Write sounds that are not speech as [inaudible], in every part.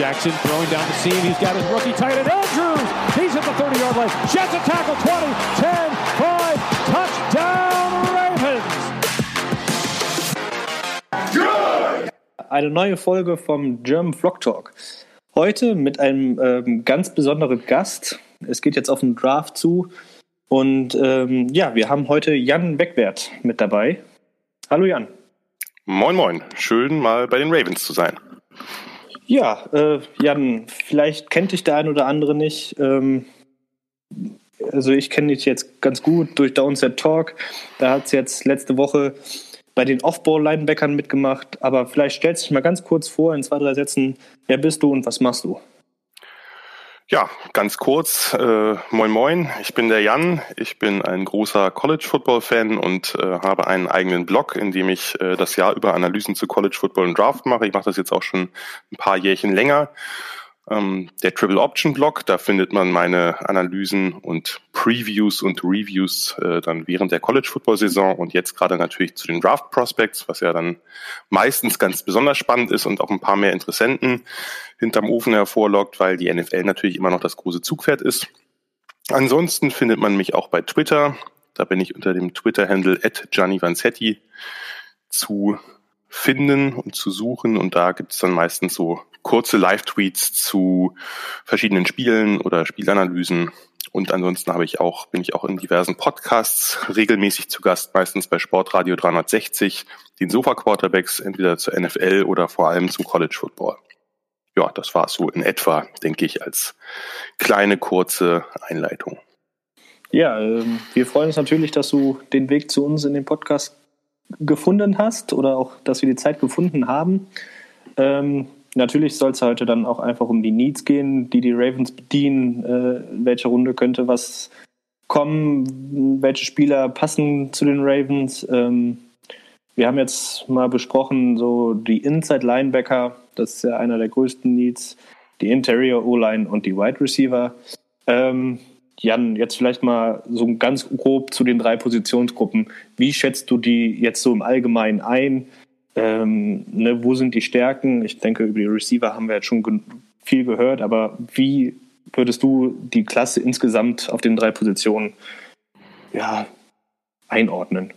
Jackson throwing down the seam. He's got his rookie tight end, Andrews. He's at the 30 yard line. Jets a tackle 20, 10, 5, touchdown Ravens. Eine neue Folge vom German Vlog Talk. Heute mit einem ähm, ganz besonderen Gast. Es geht jetzt auf den Draft zu. Und ähm, ja, wir haben heute Jan Beckwert mit dabei. Hallo Jan. Moin, moin. Schön mal bei den Ravens zu sein. Ja, äh, Jan, vielleicht kennt dich der ein oder andere nicht. Ähm, also ich kenne dich jetzt ganz gut durch Downset Talk. Da hat es jetzt letzte Woche bei den Off-Ball-Linebackern mitgemacht. Aber vielleicht stellst du dich mal ganz kurz vor in zwei, drei Sätzen. Wer bist du und was machst du? Ja, ganz kurz. Äh, moin Moin, ich bin der Jan. Ich bin ein großer College-Football-Fan und äh, habe einen eigenen Blog, in dem ich äh, das Jahr über Analysen zu College-Football und Draft mache. Ich mache das jetzt auch schon ein paar Jährchen länger ähm, der Triple Option Blog. Da findet man meine Analysen und Previews und Reviews äh, dann während der College Football Saison und jetzt gerade natürlich zu den Draft Prospects, was ja dann meistens ganz besonders spannend ist und auch ein paar mehr Interessenten hinterm Ofen hervorlockt, weil die NFL natürlich immer noch das große Zugpferd ist. Ansonsten findet man mich auch bei Twitter. Da bin ich unter dem Twitter-Handle at Gianni Vanzetti zu finden und zu suchen. Und da gibt es dann meistens so kurze Live-Tweets zu verschiedenen Spielen oder Spielanalysen. Und ansonsten habe ich auch, bin ich auch in diversen Podcasts regelmäßig zu Gast, meistens bei Sportradio 360, den Sofa Quarterbacks, entweder zur NFL oder vor allem zum College Football. Ja, das war es so in etwa, denke ich, als kleine, kurze Einleitung. Ja, ähm, wir freuen uns natürlich, dass du den Weg zu uns in den Podcast gefunden hast oder auch, dass wir die Zeit gefunden haben. Ähm, natürlich soll es heute dann auch einfach um die Needs gehen, die die Ravens bedienen. Äh, welche Runde könnte was kommen? Welche Spieler passen zu den Ravens? Ähm, wir haben jetzt mal besprochen, so die Inside Linebacker, das ist ja einer der größten Needs, die Interior O-Line und die Wide Receiver. Ähm, Jan, jetzt vielleicht mal so ganz grob zu den drei Positionsgruppen. Wie schätzt du die jetzt so im Allgemeinen ein? Ähm, ne, wo sind die Stärken? Ich denke, über die Receiver haben wir jetzt schon viel gehört, aber wie würdest du die Klasse insgesamt auf den drei Positionen ja, einordnen?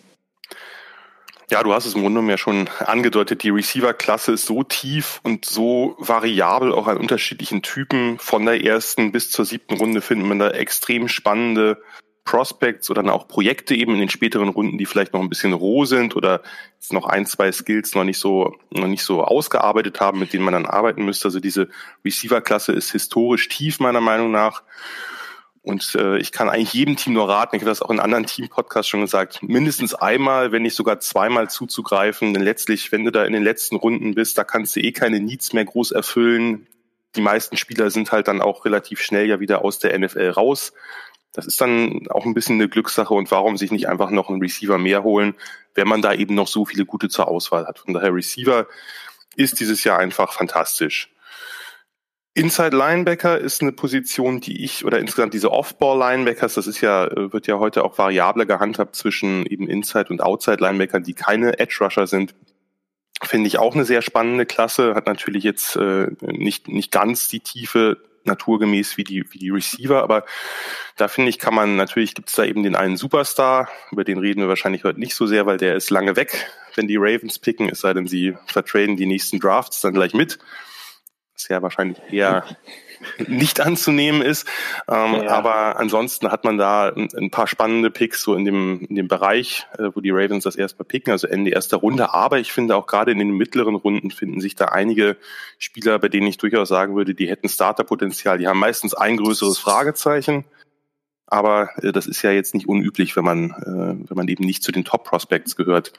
Ja, du hast es im Grunde genommen ja schon angedeutet, die Receiver-Klasse ist so tief und so variabel, auch an unterschiedlichen Typen. Von der ersten bis zur siebten Runde finden wir da extrem spannende Prospects oder dann auch Projekte eben in den späteren Runden, die vielleicht noch ein bisschen roh sind oder jetzt noch ein, zwei Skills noch nicht so, noch nicht so ausgearbeitet haben, mit denen man dann arbeiten müsste. Also diese Receiver-Klasse ist historisch tief, meiner Meinung nach. Und äh, ich kann eigentlich jedem Team nur raten, ich habe das auch in anderen Team-Podcasts schon gesagt, mindestens einmal, wenn nicht sogar zweimal zuzugreifen. Denn letztlich, wenn du da in den letzten Runden bist, da kannst du eh keine Needs mehr groß erfüllen. Die meisten Spieler sind halt dann auch relativ schnell ja wieder aus der NFL raus. Das ist dann auch ein bisschen eine Glückssache und warum sich nicht einfach noch einen Receiver mehr holen, wenn man da eben noch so viele gute zur Auswahl hat. Von daher Receiver ist dieses Jahr einfach fantastisch. Inside Linebacker ist eine Position, die ich, oder insgesamt diese Off-Ball Linebackers, das ist ja, wird ja heute auch variabler gehandhabt zwischen eben Inside und Outside Linebackern, die keine Edge Rusher sind. Finde ich auch eine sehr spannende Klasse, hat natürlich jetzt äh, nicht, nicht ganz die Tiefe naturgemäß wie die, wie die Receiver, aber da finde ich, kann man, natürlich gibt es da eben den einen Superstar, über den reden wir wahrscheinlich heute nicht so sehr, weil der ist lange weg, wenn die Ravens picken, es sei denn, sie vertraden die nächsten Drafts dann gleich mit was ja wahrscheinlich eher [laughs] nicht anzunehmen ist. Ähm, ja. Aber ansonsten hat man da ein, ein, paar spannende Picks so in dem, in dem Bereich, äh, wo die Ravens das erstmal picken, also Ende erster Runde. Aber ich finde auch gerade in den mittleren Runden finden sich da einige Spieler, bei denen ich durchaus sagen würde, die hätten Starterpotenzial. Die haben meistens ein größeres Fragezeichen. Aber äh, das ist ja jetzt nicht unüblich, wenn man, äh, wenn man eben nicht zu den Top Prospects gehört.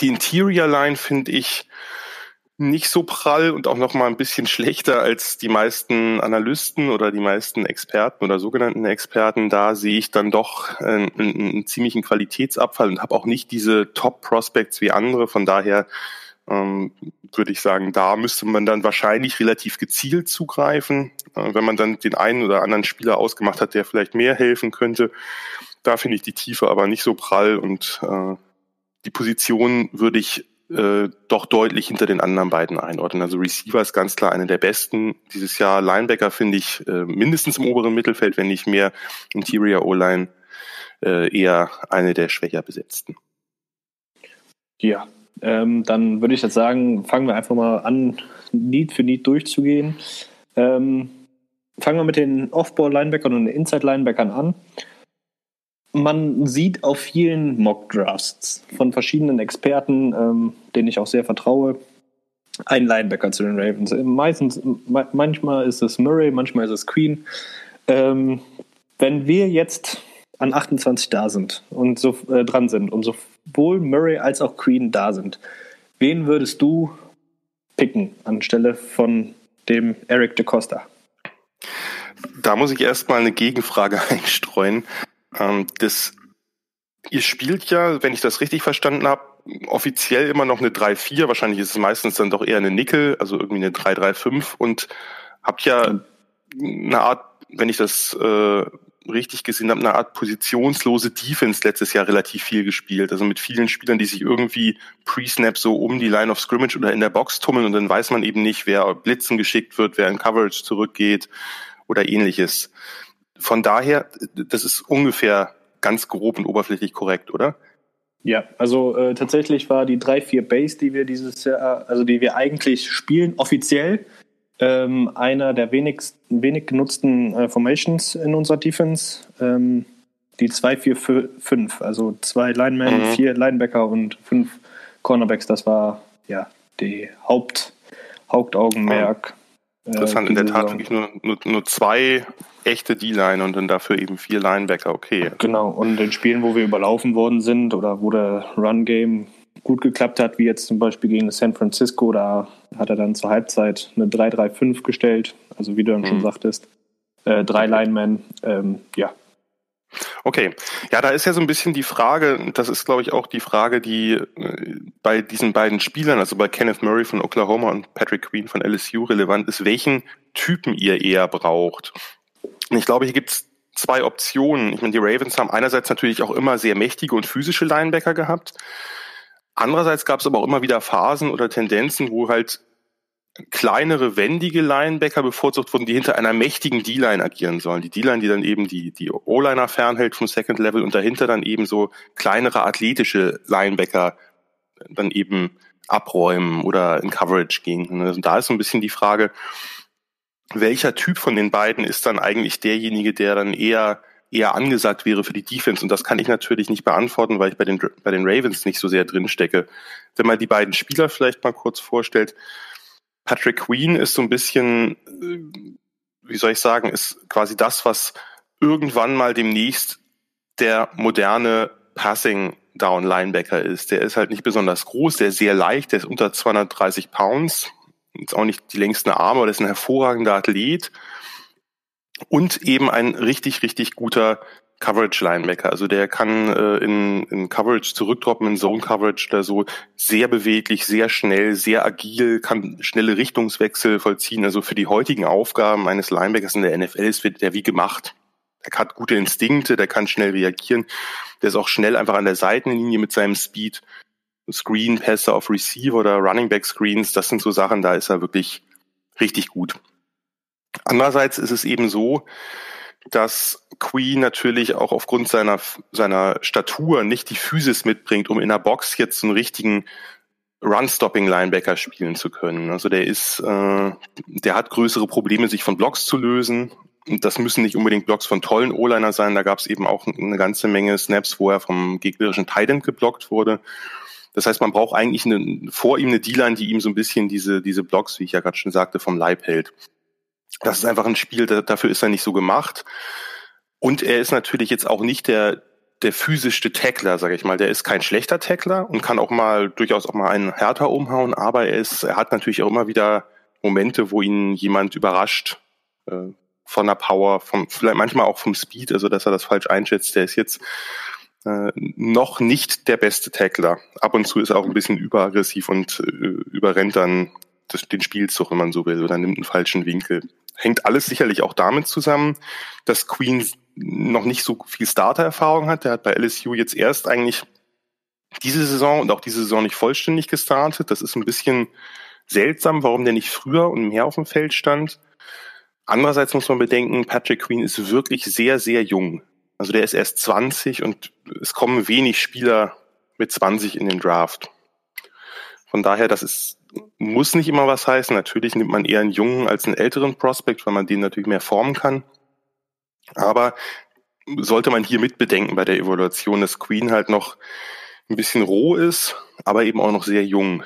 Die Interior Line finde ich nicht so prall und auch noch mal ein bisschen schlechter als die meisten Analysten oder die meisten Experten oder sogenannten Experten. Da sehe ich dann doch einen, einen ziemlichen Qualitätsabfall und habe auch nicht diese Top-Prospects wie andere. Von daher ähm, würde ich sagen, da müsste man dann wahrscheinlich relativ gezielt zugreifen, äh, wenn man dann den einen oder anderen Spieler ausgemacht hat, der vielleicht mehr helfen könnte. Da finde ich die Tiefe aber nicht so prall und äh, die Position würde ich äh, doch deutlich hinter den anderen beiden einordnen. Also Receiver ist ganz klar eine der besten dieses Jahr. Linebacker finde ich äh, mindestens im oberen Mittelfeld, wenn nicht mehr. Interior O-Line äh, eher eine der schwächer besetzten. Ja, ähm, dann würde ich jetzt sagen, fangen wir einfach mal an, Need für Need durchzugehen. Ähm, fangen wir mit den Off-Ball-Linebackern und den Inside-Linebackern an man sieht auf vielen Mock-Drafts von verschiedenen Experten, ähm, denen ich auch sehr vertraue, einen Linebacker zu den Ravens. Meistens, manchmal ist es Murray, manchmal ist es Queen. Ähm, wenn wir jetzt an 28 da sind und so äh, dran sind und sowohl Murray als auch Queen da sind, wen würdest du picken anstelle von dem Eric DeCosta? Da muss ich erstmal eine Gegenfrage [laughs] einstreuen. Ähm, das, ihr spielt ja, wenn ich das richtig verstanden habe, offiziell immer noch eine 3-4, wahrscheinlich ist es meistens dann doch eher eine Nickel, also irgendwie eine 3-3-5 und habt ja eine Art, wenn ich das äh, richtig gesehen habe, eine Art positionslose Defense letztes Jahr relativ viel gespielt. Also mit vielen Spielern, die sich irgendwie pre-snap so um die Line of Scrimmage oder in der Box tummeln und dann weiß man eben nicht, wer blitzen geschickt wird, wer in Coverage zurückgeht oder ähnliches von daher, das ist ungefähr ganz grob und oberflächlich korrekt, oder? Ja, also äh, tatsächlich war die 3-4 Base, die wir dieses Jahr, also die wir eigentlich spielen, offiziell ähm, einer der wenigst, wenig genutzten äh, Formations in unserer Defense. Ähm, die 2-4-5, also zwei Linemen, mhm. vier Linebacker und fünf Cornerbacks, das war ja die Haupt, Hauptaugenmerk. Mhm. Interessant, äh, in der Tat wirklich nur, nur, nur zwei echte D-Line und dann dafür eben vier Linebacker, okay. Genau, und in Spielen, wo wir überlaufen worden sind oder wo der Run-Game gut geklappt hat, wie jetzt zum Beispiel gegen San Francisco, da hat er dann zur Halbzeit eine 3-3-5 gestellt, also wie du dann mhm. schon sagtest, äh, drei Linemen, ähm, ja. Okay, ja, da ist ja so ein bisschen die Frage, das ist glaube ich auch die Frage, die äh, bei diesen beiden Spielern, also bei Kenneth Murray von Oklahoma und Patrick Queen von LSU relevant ist, welchen Typen ihr eher braucht. Und ich glaube, hier gibt es zwei Optionen. Ich meine, die Ravens haben einerseits natürlich auch immer sehr mächtige und physische Linebacker gehabt. Andererseits gab es aber auch immer wieder Phasen oder Tendenzen, wo halt kleinere, wendige Linebacker bevorzugt wurden, die hinter einer mächtigen D-Line agieren sollen. Die D-Line, die dann eben die, die O-Liner fernhält vom Second Level und dahinter dann eben so kleinere athletische Linebacker dann eben abräumen oder in Coverage gehen. Also da ist so ein bisschen die Frage, welcher Typ von den beiden ist dann eigentlich derjenige, der dann eher eher angesagt wäre für die Defense. Und das kann ich natürlich nicht beantworten, weil ich bei den, bei den Ravens nicht so sehr drin stecke. Wenn man die beiden Spieler vielleicht mal kurz vorstellt, Patrick Queen ist so ein bisschen, äh, wie soll ich sagen, ist quasi das, was irgendwann mal demnächst der moderne Passing Down Linebacker ist. Der ist halt nicht besonders groß, der ist sehr leicht, der ist unter 230 Pounds, jetzt auch nicht die längsten Arme, aber das ist ein hervorragender Athlet und eben ein richtig, richtig guter Coverage-Linebacker. Also der kann äh, in, in Coverage zurückdroppen, in Zone-Coverage oder so. Sehr beweglich, sehr schnell, sehr agil, kann schnelle Richtungswechsel vollziehen. Also für die heutigen Aufgaben eines Linebackers in der NFL ist der wie gemacht. Er hat gute Instinkte, der kann schnell reagieren. Der ist auch schnell einfach an der Seitenlinie mit seinem Speed. Screen-Pässe auf Receiver oder Running Back Screens, das sind so Sachen, da ist er wirklich richtig gut. Andererseits ist es eben so, dass Queen natürlich auch aufgrund seiner, seiner Statur nicht die Physis mitbringt, um in der Box jetzt einen richtigen Run-Stopping-Linebacker spielen zu können. Also der ist, äh, der hat größere Probleme, sich von Blocks zu lösen. Das müssen nicht unbedingt Blocks von tollen O-Liner sein. Da gab es eben auch eine ganze Menge Snaps, wo er vom gegnerischen Titan geblockt wurde. Das heißt, man braucht eigentlich eine, vor ihm eine D-Line, die ihm so ein bisschen diese, diese Blocks, wie ich ja gerade schon sagte, vom Leib hält. Das ist einfach ein Spiel, dafür ist er nicht so gemacht. Und er ist natürlich jetzt auch nicht der, der physischste Tackler, sage ich mal. Der ist kein schlechter Tackler und kann auch mal durchaus auch mal einen härter umhauen, aber er ist, er hat natürlich auch immer wieder Momente, wo ihn jemand überrascht äh, von der Power, vom, vielleicht manchmal auch vom Speed, also dass er das falsch einschätzt. Der ist jetzt äh, noch nicht der beste Tackler. Ab und zu ist er auch ein bisschen überaggressiv und äh, überrennt dann das, den Spielzug, wenn man so will, oder nimmt einen falschen Winkel. Hängt alles sicherlich auch damit zusammen, dass Queen noch nicht so viel Starter-Erfahrung hat. Der hat bei LSU jetzt erst eigentlich diese Saison und auch diese Saison nicht vollständig gestartet. Das ist ein bisschen seltsam, warum der nicht früher und mehr auf dem Feld stand. Andererseits muss man bedenken, Patrick Queen ist wirklich sehr, sehr jung. Also der ist erst 20 und es kommen wenig Spieler mit 20 in den Draft. Von daher, das ist, muss nicht immer was heißen. Natürlich nimmt man eher einen jungen als einen älteren Prospect, weil man den natürlich mehr formen kann. Aber sollte man hier mitbedenken bei der Evaluation, dass Queen halt noch ein bisschen roh ist, aber eben auch noch sehr jung.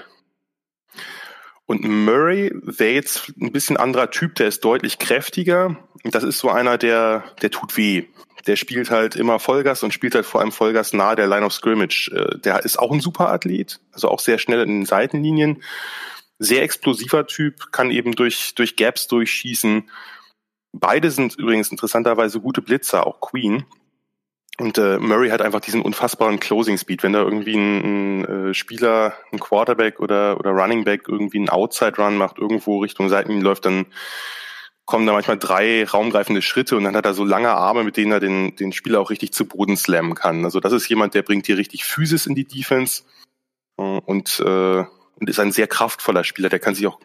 Und Murray wäre jetzt ein bisschen anderer Typ, der ist deutlich kräftiger. Das ist so einer, der, der tut weh. Der spielt halt immer Vollgas und spielt halt vor allem Vollgas nahe der Line of Scrimmage. Äh, der ist auch ein super Athlet, also auch sehr schnell in den Seitenlinien. Sehr explosiver Typ, kann eben durch, durch Gaps durchschießen. Beide sind übrigens interessanterweise gute Blitzer, auch Queen. Und äh, Murray hat einfach diesen unfassbaren Closing Speed. Wenn da irgendwie ein, ein äh, Spieler, ein Quarterback oder, oder Running Back irgendwie einen Outside Run macht, irgendwo Richtung Seitenlinie läuft, dann kommen da manchmal drei raumgreifende Schritte und dann hat er so lange Arme, mit denen er den, den Spieler auch richtig zu Boden slammen kann. Also das ist jemand, der bringt hier richtig Physis in die Defense äh, und, äh, und ist ein sehr kraftvoller Spieler. Der kann sich auch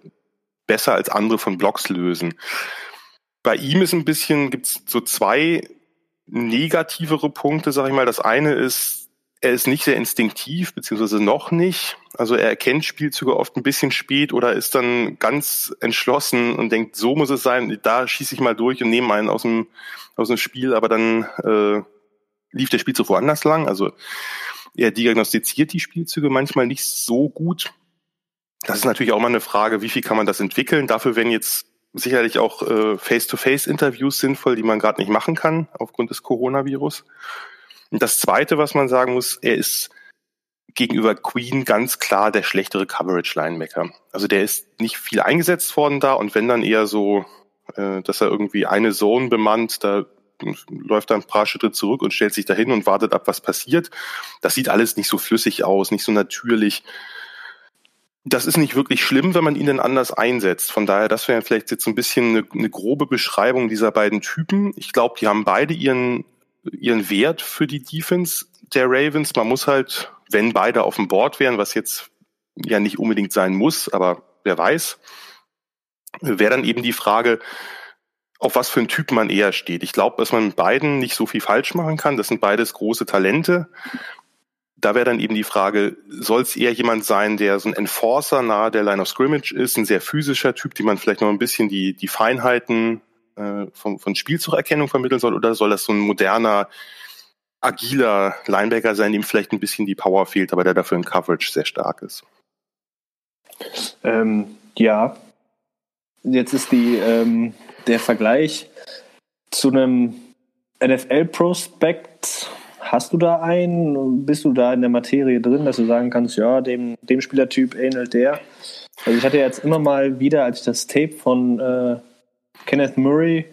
besser als andere von Blocks lösen. Bei ihm ist ein bisschen, gibt's so zwei negativere Punkte, sag ich mal. Das eine ist, er ist nicht sehr instinktiv, beziehungsweise noch nicht. Also er erkennt Spielzüge oft ein bisschen spät oder ist dann ganz entschlossen und denkt, so muss es sein, da schieße ich mal durch und nehme einen aus dem, aus dem Spiel, aber dann äh, lief der Spielzug woanders lang. Also er diagnostiziert die Spielzüge manchmal nicht so gut. Das ist natürlich auch mal eine Frage, wie viel kann man das entwickeln. Dafür werden jetzt sicherlich auch äh, Face-to-Face-Interviews sinnvoll, die man gerade nicht machen kann aufgrund des Coronavirus. Und das Zweite, was man sagen muss, er ist gegenüber Queen ganz klar der schlechtere Coverage-Linebacker. Also der ist nicht viel eingesetzt worden da und wenn dann eher so, äh, dass er irgendwie eine Zone bemannt, da läuft er ein paar Schritte zurück und stellt sich dahin und wartet ab, was passiert. Das sieht alles nicht so flüssig aus, nicht so natürlich das ist nicht wirklich schlimm, wenn man ihn dann anders einsetzt. Von daher, das wäre vielleicht jetzt so ein bisschen eine, eine grobe Beschreibung dieser beiden Typen. Ich glaube, die haben beide ihren, ihren Wert für die Defense der Ravens. Man muss halt, wenn beide auf dem Board wären, was jetzt ja nicht unbedingt sein muss, aber wer weiß, wäre dann eben die Frage, auf was für einen Typ man eher steht. Ich glaube, dass man mit beiden nicht so viel falsch machen kann. Das sind beides große Talente da wäre dann eben die Frage, soll es eher jemand sein, der so ein Enforcer nahe der Line of Scrimmage ist, ein sehr physischer Typ, dem man vielleicht noch ein bisschen die, die Feinheiten äh, von, von Spielzugerkennung vermitteln soll, oder soll das so ein moderner, agiler Linebacker sein, dem vielleicht ein bisschen die Power fehlt, aber der dafür in Coverage sehr stark ist? Ähm, ja, jetzt ist die, ähm, der Vergleich zu einem NFL-Prospect Hast du da einen? Bist du da in der Materie drin, dass du sagen kannst, ja, dem, dem Spielertyp ähnelt der? Also ich hatte jetzt immer mal wieder, als ich das Tape von äh, Kenneth Murray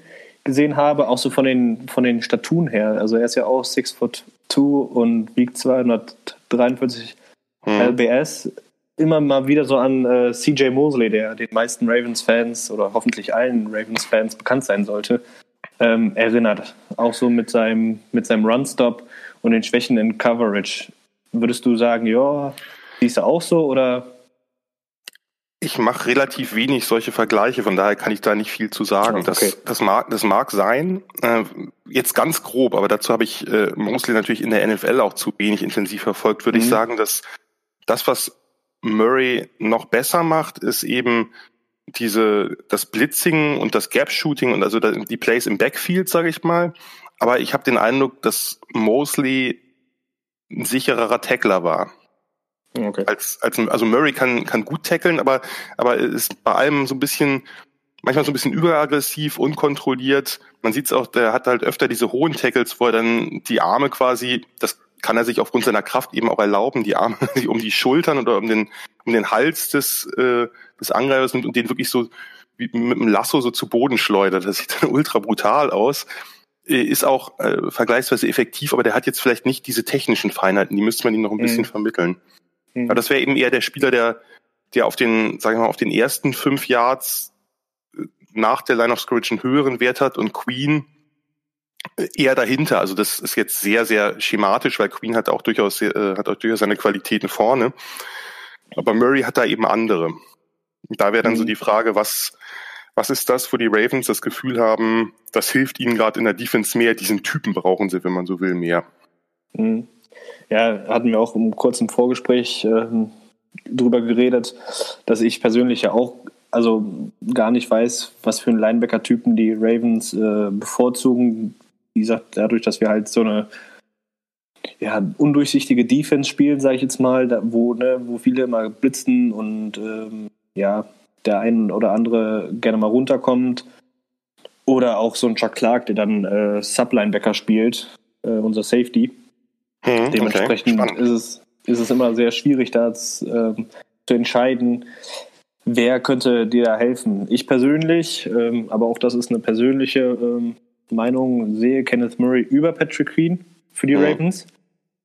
gesehen habe, auch so von den, von den Statuen her. Also er ist ja auch 6 foot 2 und wiegt 243 hm. LBS. Immer mal wieder so an äh, CJ Mosley, der den meisten Ravens-Fans oder hoffentlich allen Ravens-Fans bekannt sein sollte, ähm, erinnert. Auch so mit seinem, mit seinem Run-Stop und den Schwächen in Coverage. Würdest du sagen, ja, siehst du auch so oder? Ich mache relativ wenig solche Vergleiche, von daher kann ich da nicht viel zu sagen. Okay. Das, das, mag, das mag sein, äh, jetzt ganz grob, aber dazu habe ich äh, Mosley natürlich in der NFL auch zu wenig intensiv verfolgt, würde mhm. ich sagen, dass das, was Murray noch besser macht, ist eben diese, das Blitzing und das Gap-Shooting und also die Plays im Backfield, sage ich mal. Aber ich habe den Eindruck, dass Mosley ein sichererer Tackler war. Okay. Als, als, also Murray kann, kann gut tackeln, aber, aber ist bei allem so ein bisschen manchmal so ein bisschen überaggressiv, unkontrolliert. Man sieht es auch, der hat halt öfter diese hohen Tackles, wo er dann die Arme quasi, das kann er sich aufgrund seiner Kraft eben auch erlauben, die Arme [laughs] um die Schultern oder um den, um den Hals des, äh, des Angreifers nimmt und den wirklich so wie mit einem Lasso so zu Boden schleudert. Das sieht [laughs] dann ultra brutal aus. Äh, ist auch äh, vergleichsweise effektiv, aber der hat jetzt vielleicht nicht diese technischen Feinheiten, die müsste man ihm noch ein mhm. bisschen vermitteln. Mhm. Aber das wäre eben eher der Spieler, der, der auf den, sagen wir mal, auf den ersten fünf Yards äh, nach der Line of Scrimmage einen höheren Wert hat und Queen äh, eher dahinter. Also das ist jetzt sehr, sehr schematisch, weil Queen hat auch durchaus, äh, hat auch durchaus seine Qualitäten vorne. Aber Murray hat da eben andere. Da wäre dann mhm. so die Frage, was, was ist das, wo die Ravens das Gefühl haben, das hilft ihnen gerade in der Defense mehr, diesen Typen brauchen sie, wenn man so will, mehr. Mhm. Ja, hatten wir auch im kurzen Vorgespräch äh, drüber geredet, dass ich persönlich ja auch also gar nicht weiß, was für einen Linebacker-Typen die Ravens äh, bevorzugen. Wie gesagt, dadurch, dass wir halt so eine ja, undurchsichtige Defense spielen, sage ich jetzt mal, da, wo, ne, wo viele immer blitzen und ähm, ja, der ein oder andere gerne mal runterkommt. Oder auch so ein Chuck Clark, der dann äh, Sublinebacker spielt, äh, unser Safety. Hm, Dementsprechend okay. ist, es, ist es immer sehr schwierig, da zu, äh, zu entscheiden, wer könnte dir da helfen. Ich persönlich, ähm, aber auch das ist eine persönliche ähm, Meinung, sehe Kenneth Murray über Patrick Queen für die hm. Ravens.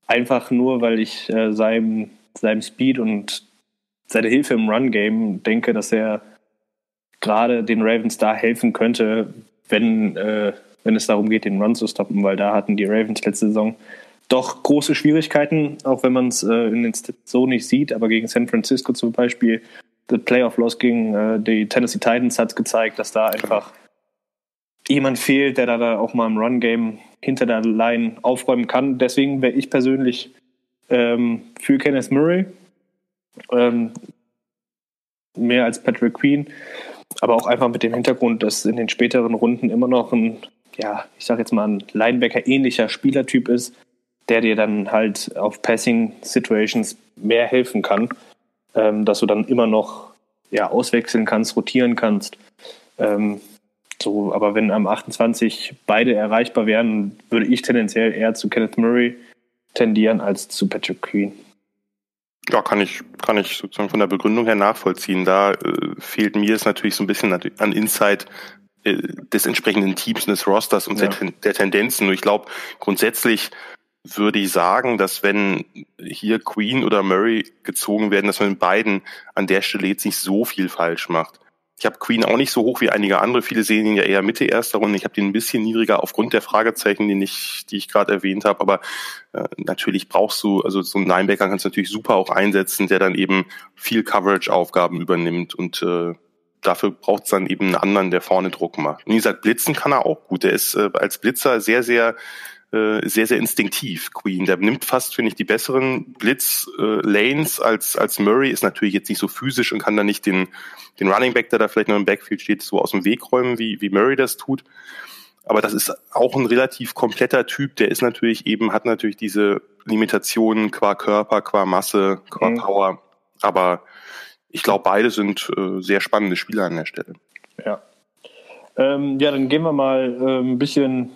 Einfach nur, weil ich äh, seinem, seinem Speed und seine Hilfe im Run-Game denke, dass er gerade den Ravens da helfen könnte, wenn, äh, wenn es darum geht, den Run zu stoppen, weil da hatten die Ravens letzte Saison doch große Schwierigkeiten, auch wenn man es äh, in den Stats so nicht sieht, aber gegen San Francisco zum Beispiel, der Playoff Loss gegen äh, die Tennessee Titans hat gezeigt, dass da einfach jemand fehlt, der da auch mal im Run-Game hinter der Line aufräumen kann. Deswegen wäre ich persönlich ähm, für Kenneth Murray ähm, mehr als Patrick Queen, aber auch einfach mit dem Hintergrund, dass in den späteren Runden immer noch ein, ja, ich sag jetzt mal ein Linebacker-ähnlicher Spielertyp ist, der dir dann halt auf Passing-Situations mehr helfen kann, ähm, dass du dann immer noch ja, auswechseln kannst, rotieren kannst. Ähm, so, aber wenn am 28 beide erreichbar wären, würde ich tendenziell eher zu Kenneth Murray tendieren als zu Patrick Queen. Ja, kann ich, kann ich sozusagen von der Begründung her nachvollziehen. Da äh, fehlt mir es natürlich so ein bisschen an Insight äh, des entsprechenden Teams und des Rosters und ja. der, der Tendenzen. Und ich glaube, grundsätzlich würde ich sagen, dass wenn hier Queen oder Murray gezogen werden, dass man beiden an der Stelle jetzt nicht so viel falsch macht. Ich habe Queen auch nicht so hoch wie einige andere. Viele sehen ihn ja eher Mitte erster Runde. Ich habe den ein bisschen niedriger aufgrund der Fragezeichen, die ich, die ich gerade erwähnt habe. Aber äh, natürlich brauchst du, also so einen Linebacker kannst du natürlich super auch einsetzen, der dann eben viel Coverage-Aufgaben übernimmt und äh, dafür braucht es dann eben einen anderen, der vorne Druck macht. Und wie gesagt, blitzen kann er auch gut. Der ist äh, als Blitzer sehr, sehr äh, sehr, sehr instinktiv, Queen. Der nimmt fast, finde ich, die besseren Blitz-Lanes äh, als, als Murray, ist natürlich jetzt nicht so physisch und kann da nicht den, den Running Back, der da vielleicht noch im Backfield steht, so aus dem Weg räumen, wie, wie Murray das tut. Aber das ist auch ein relativ kompletter Typ. Der ist natürlich eben, hat natürlich diese Limitationen qua Körper, qua Masse, qua mhm. Power. Aber ich glaube, beide sind äh, sehr spannende Spieler an der Stelle. Ja. Ähm, ja, dann gehen wir mal äh, ein bisschen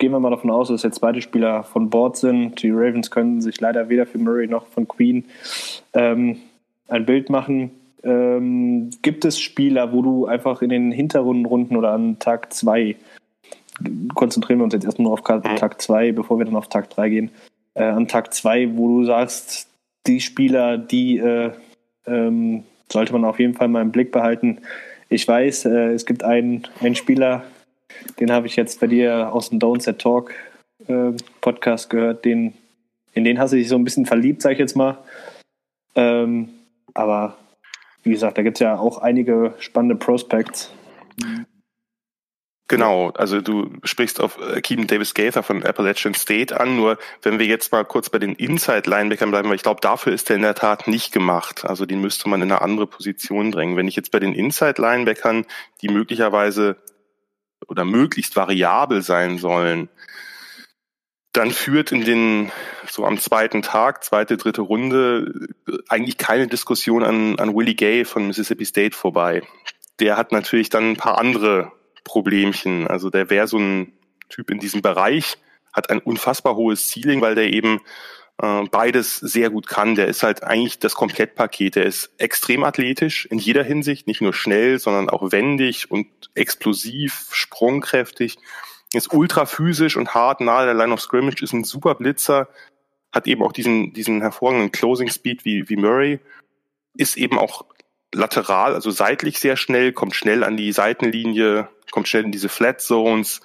gehen wir mal davon aus, dass jetzt beide Spieler von Bord sind. Die Ravens können sich leider weder für Murray noch von Queen ähm, ein Bild machen. Ähm, gibt es Spieler, wo du einfach in den Hinterrundenrunden oder an Tag 2, konzentrieren wir uns jetzt erstmal nur auf mhm. Tag 2, bevor wir dann auf Tag 3 gehen, äh, an Tag 2, wo du sagst, die Spieler, die äh, ähm, sollte man auf jeden Fall mal im Blick behalten. Ich weiß, äh, es gibt einen, einen Spieler, den habe ich jetzt bei dir aus dem Don't Set Talk äh, Podcast gehört. Den, in den hast du dich so ein bisschen verliebt, sag ich jetzt mal. Ähm, aber wie gesagt, da gibt es ja auch einige spannende Prospects. Genau, also du sprichst auf äh, Keenan Davis Gaither von Appalachian State an, nur wenn wir jetzt mal kurz bei den Inside-Linebackern bleiben, weil ich glaube, dafür ist er in der Tat nicht gemacht. Also den müsste man in eine andere Position drängen. Wenn ich jetzt bei den Inside-Linebackern, die möglicherweise oder möglichst variabel sein sollen, dann führt in den, so am zweiten Tag, zweite, dritte Runde, eigentlich keine Diskussion an, an Willie Gay von Mississippi State vorbei. der hat natürlich dann ein paar andere Problemchen. Also der wäre so ein Typ in diesem Bereich, hat ein unfassbar hohes Ceiling, weil der eben äh, beides sehr gut kann. Der ist halt eigentlich das Komplettpaket. Der ist extrem athletisch in jeder Hinsicht, nicht nur schnell, sondern auch wendig und explosiv, sprungkräftig. Ist ultra physisch und hart nahe der Line of Scrimmage, ist ein super Blitzer, hat eben auch diesen, diesen hervorragenden Closing Speed wie, wie Murray, ist eben auch lateral, also seitlich sehr schnell, kommt schnell an die Seitenlinie, kommt schnell in diese Flat Zones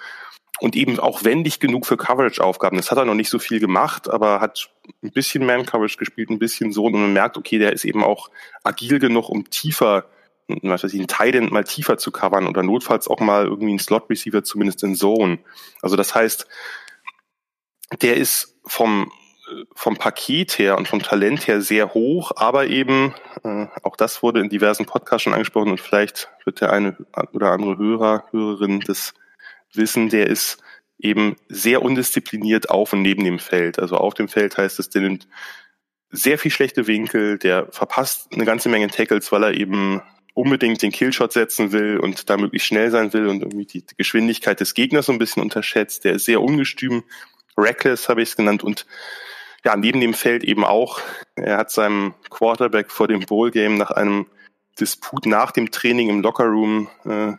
und eben auch wendig genug für Coverage-Aufgaben. Das hat er noch nicht so viel gemacht, aber hat ein bisschen Man-Coverage gespielt, ein bisschen so und man merkt, okay, der ist eben auch agil genug, um tiefer, was weiß ich, einen Titan mal tiefer zu covern oder notfalls auch mal irgendwie einen Slot-Receiver zumindest in Zone. Also das heißt, der ist vom vom Paket her und vom Talent her sehr hoch, aber eben, äh, auch das wurde in diversen Podcasts schon angesprochen und vielleicht wird der eine oder andere Hörer, Hörerin das wissen, der ist eben sehr undiszipliniert auf und neben dem Feld. Also auf dem Feld heißt es, der nimmt sehr viel schlechte Winkel, der verpasst eine ganze Menge Tackles, weil er eben unbedingt den Killshot setzen will und da möglichst schnell sein will und irgendwie die Geschwindigkeit des Gegners so ein bisschen unterschätzt. Der ist sehr ungestüm, reckless habe ich es genannt und ja, neben dem Feld eben auch. Er hat seinem Quarterback vor dem Bowl-Game nach einem Disput nach dem Training im Lockerroom äh,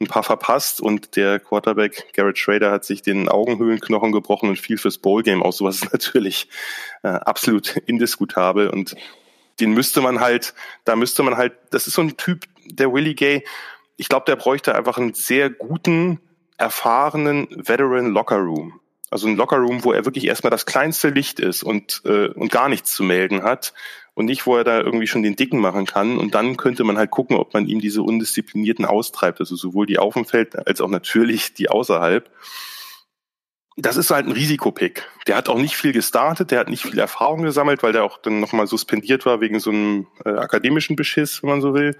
ein paar verpasst und der Quarterback Garrett Schrader hat sich den Augenhöhlenknochen gebrochen und fiel fürs Bowl-Game aus. Sowas ist [laughs] natürlich äh, absolut indiskutabel und den müsste man halt, da müsste man halt, das ist so ein Typ, der Willie Gay, ich glaube, der bräuchte einfach einen sehr guten, erfahrenen Veteran Locker Room. Also ein Lockerroom, wo er wirklich erstmal das kleinste Licht ist und, äh, und gar nichts zu melden hat und nicht, wo er da irgendwie schon den Dicken machen kann. Und dann könnte man halt gucken, ob man ihm diese Undisziplinierten austreibt. Also sowohl die auf dem Feld als auch natürlich die außerhalb. Das ist halt ein Risikopick. Der hat auch nicht viel gestartet, der hat nicht viel Erfahrung gesammelt, weil der auch dann nochmal suspendiert war wegen so einem äh, akademischen Beschiss, wenn man so will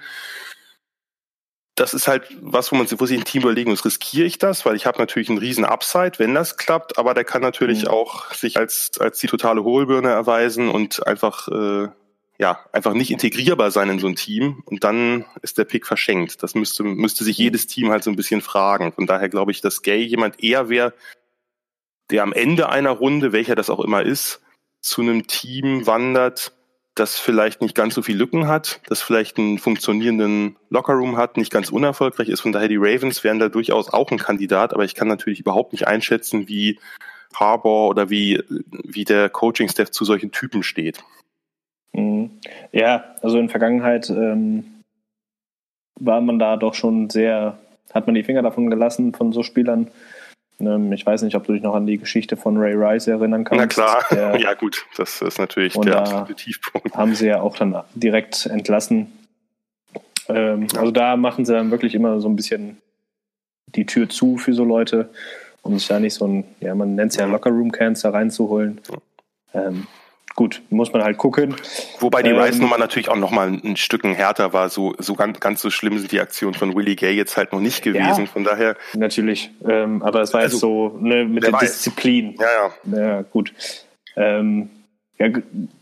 das ist halt was, wo man wo sich ein Team überlegen muss, riskiere ich das, weil ich habe natürlich einen riesen Upside, wenn das klappt, aber der kann natürlich mhm. auch sich als als die totale Hohlbirne erweisen und einfach äh, ja einfach nicht integrierbar sein in so ein Team und dann ist der Pick verschenkt. Das müsste müsste sich mhm. jedes Team halt so ein bisschen fragen. Von daher glaube ich, dass Gay jemand eher wäre, der am Ende einer Runde, welcher das auch immer ist, zu einem Team wandert, das vielleicht nicht ganz so viel Lücken hat, das vielleicht einen funktionierenden Lockerroom hat, nicht ganz unerfolgreich ist. Von daher die Ravens wären da durchaus auch ein Kandidat, aber ich kann natürlich überhaupt nicht einschätzen, wie Harbour oder wie, wie der Coaching-Staff zu solchen Typen steht. Mhm. Ja, also in Vergangenheit ähm, war man da doch schon sehr, hat man die Finger davon gelassen von so Spielern, ähm, ich weiß nicht, ob du dich noch an die Geschichte von Ray Rice erinnern kannst. Na klar, der, [laughs] ja gut, das ist natürlich der absolute Tiefpunkt. Haben sie ja auch dann direkt entlassen. Ähm, ja. Also da machen sie dann wirklich immer so ein bisschen die Tür zu für so Leute, um sich da nicht so ein, ja, man nennt es ja Locker-Room-Cancer reinzuholen. Ähm, gut, muss man halt gucken. Wobei die ähm, Rice-Nummer natürlich auch nochmal ein Stücken härter war. So, so ganz, ganz so schlimm sind die Aktionen von Willie Gay jetzt halt noch nicht gewesen. Ja, Von daher. Natürlich. Ähm, aber es war also, jetzt so ne, mit der weiß. Disziplin. Ja, ja. Ja, gut. Ähm, ja,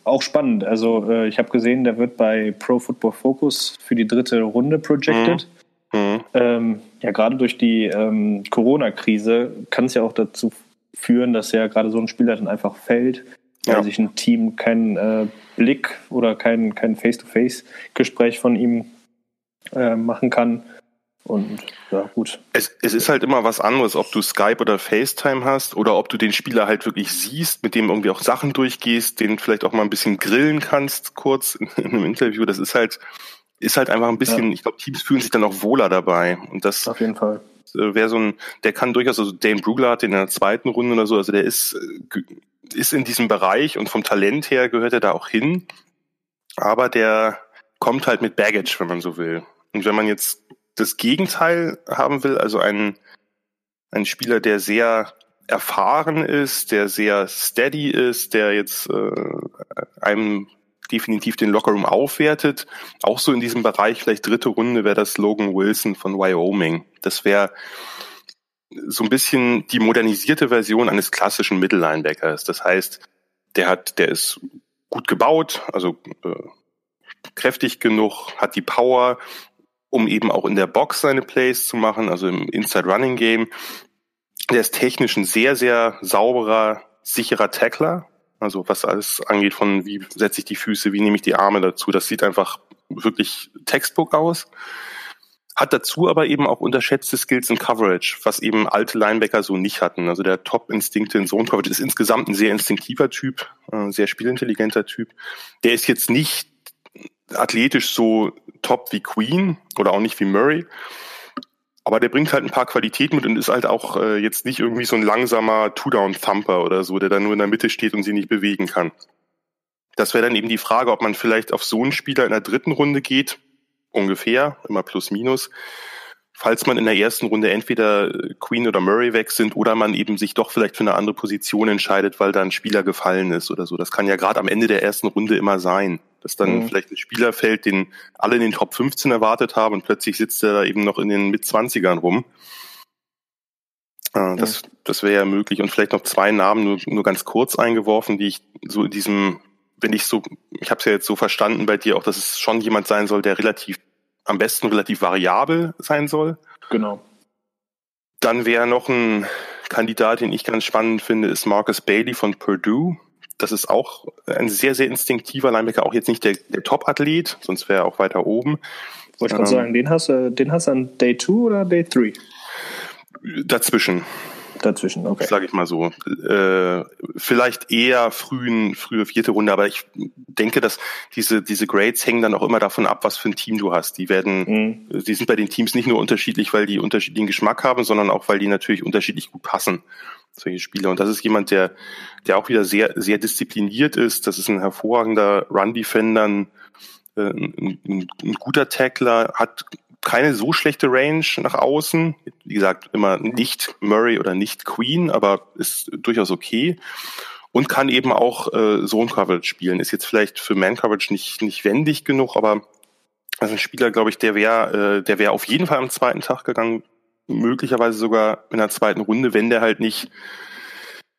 auch spannend. Also äh, ich habe gesehen, der wird bei Pro Football Focus für die dritte Runde projected. Mhm. Mhm. Ähm, ja, gerade durch die ähm, Corona-Krise kann es ja auch dazu führen, dass ja gerade so ein Spieler dann einfach fällt ja. weil sich ein Team keinen äh, Blick oder kein, kein Face-to-Face-Gespräch von ihm äh, machen kann. Und ja, gut. Es, es ist halt immer was anderes, ob du Skype oder FaceTime hast oder ob du den Spieler halt wirklich siehst, mit dem irgendwie auch Sachen durchgehst, den vielleicht auch mal ein bisschen grillen kannst, kurz in, in einem Interview. Das ist halt, ist halt einfach ein bisschen, ja. ich glaube, Teams fühlen sich dann auch wohler dabei. Und das auf jeden Fall äh, wäre so ein, der kann durchaus, also Dane Brugler hat in der zweiten Runde oder so, also der ist äh, ist in diesem Bereich und vom Talent her gehört er da auch hin. Aber der kommt halt mit Baggage, wenn man so will. Und wenn man jetzt das Gegenteil haben will, also ein, ein Spieler, der sehr erfahren ist, der sehr steady ist, der jetzt äh, einem definitiv den Lockerroom aufwertet. Auch so in diesem Bereich, vielleicht dritte Runde, wäre das Logan Wilson von Wyoming. Das wäre so ein bisschen die modernisierte Version eines klassischen Mittellinebackers. Das heißt, der hat, der ist gut gebaut, also äh, kräftig genug, hat die Power, um eben auch in der Box seine Plays zu machen, also im Inside Running Game. Der ist technisch ein sehr, sehr sauberer, sicherer Tackler. Also was alles angeht von wie setze ich die Füße, wie nehme ich die Arme dazu. Das sieht einfach wirklich Textbook aus. Hat dazu aber eben auch unterschätzte Skills in Coverage, was eben alte Linebacker so nicht hatten. Also der Top-Instinkte in Zone Coverage ist insgesamt ein sehr instinktiver Typ, äh, sehr spielintelligenter Typ. Der ist jetzt nicht athletisch so top wie Queen oder auch nicht wie Murray. Aber der bringt halt ein paar Qualitäten mit und ist halt auch äh, jetzt nicht irgendwie so ein langsamer Two-Down-Thumper oder so, der dann nur in der Mitte steht und sie nicht bewegen kann. Das wäre dann eben die Frage, ob man vielleicht auf so einen Spieler in der dritten Runde geht, ungefähr, immer plus minus, falls man in der ersten Runde entweder Queen oder Murray weg sind oder man eben sich doch vielleicht für eine andere Position entscheidet, weil da ein Spieler gefallen ist oder so. Das kann ja gerade am Ende der ersten Runde immer sein, dass dann mhm. vielleicht ein Spieler fällt, den alle in den Top 15 erwartet haben und plötzlich sitzt er da eben noch in den Mitzwanzigern rum. Äh, das, das wäre ja möglich. Und vielleicht noch zwei Namen nur, nur ganz kurz eingeworfen, die ich so in diesem wenn ich so, ich habe es ja jetzt so verstanden bei dir auch, dass es schon jemand sein soll, der relativ, am besten relativ variabel sein soll. Genau. Dann wäre noch ein Kandidat, den ich ganz spannend finde, ist Marcus Bailey von Purdue. Das ist auch ein sehr, sehr instinktiver Linebacker, auch jetzt nicht der, der Top-Athlet, sonst wäre er auch weiter oben. Wollte ich ähm, sagen, den hast, du, den hast du an Day 2 oder Day 3? Dazwischen dazwischen, okay. Sag ich mal so. Äh, vielleicht eher frühen, frühe vierte Runde, aber ich denke, dass diese, diese Grades hängen dann auch immer davon ab, was für ein Team du hast. Die werden, mhm. die sind bei den Teams nicht nur unterschiedlich, weil die unterschiedlichen Geschmack haben, sondern auch, weil die natürlich unterschiedlich gut passen. Solche Spieler. Und das ist jemand, der, der auch wieder sehr, sehr diszipliniert ist. Das ist ein hervorragender Run-Defender, ein, äh, ein, ein guter Tackler, hat keine so schlechte Range nach außen. Wie gesagt, immer nicht Murray oder nicht Queen, aber ist durchaus okay. Und kann eben auch äh, Zone Coverage spielen. Ist jetzt vielleicht für Man Coverage nicht, nicht wendig genug, aber also ein Spieler, glaube ich, der wäre, äh, der wäre auf jeden Fall am zweiten Tag gegangen, möglicherweise sogar in der zweiten Runde, wenn der halt nicht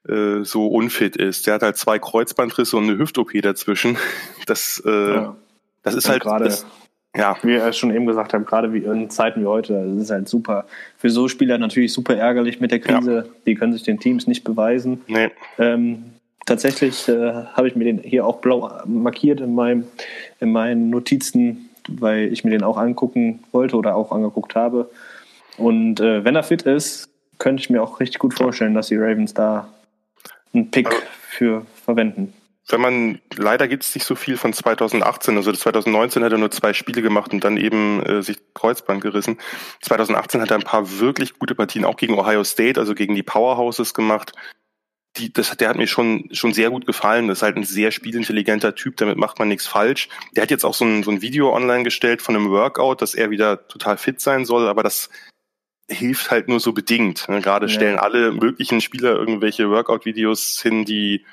äh, so unfit ist. Der hat halt zwei Kreuzbandrisse und eine Hüft-OP dazwischen. Das, äh, ja. das ist und halt das, ja. Wie er schon eben gesagt hat, gerade wie in Zeiten wie heute, das ist halt super. Für so Spieler natürlich super ärgerlich mit der Krise. Ja. Die können sich den Teams nicht beweisen. Nee. Ähm, tatsächlich äh, habe ich mir den hier auch blau markiert in, meinem, in meinen Notizen, weil ich mir den auch angucken wollte oder auch angeguckt habe. Und äh, wenn er fit ist, könnte ich mir auch richtig gut vorstellen, dass die Ravens da einen Pick also, für verwenden wenn man, leider gibt es nicht so viel von 2018, also 2019 hat er nur zwei Spiele gemacht und dann eben äh, sich Kreuzband gerissen. 2018 hat er ein paar wirklich gute Partien auch gegen Ohio State, also gegen die Powerhouses gemacht. Die, das, der hat mir schon, schon sehr gut gefallen. Das ist halt ein sehr spielintelligenter Typ, damit macht man nichts falsch. Der hat jetzt auch so ein, so ein Video online gestellt von einem Workout, dass er wieder total fit sein soll, aber das hilft halt nur so bedingt. Ne? Gerade ja. stellen alle möglichen Spieler irgendwelche Workout-Videos hin, die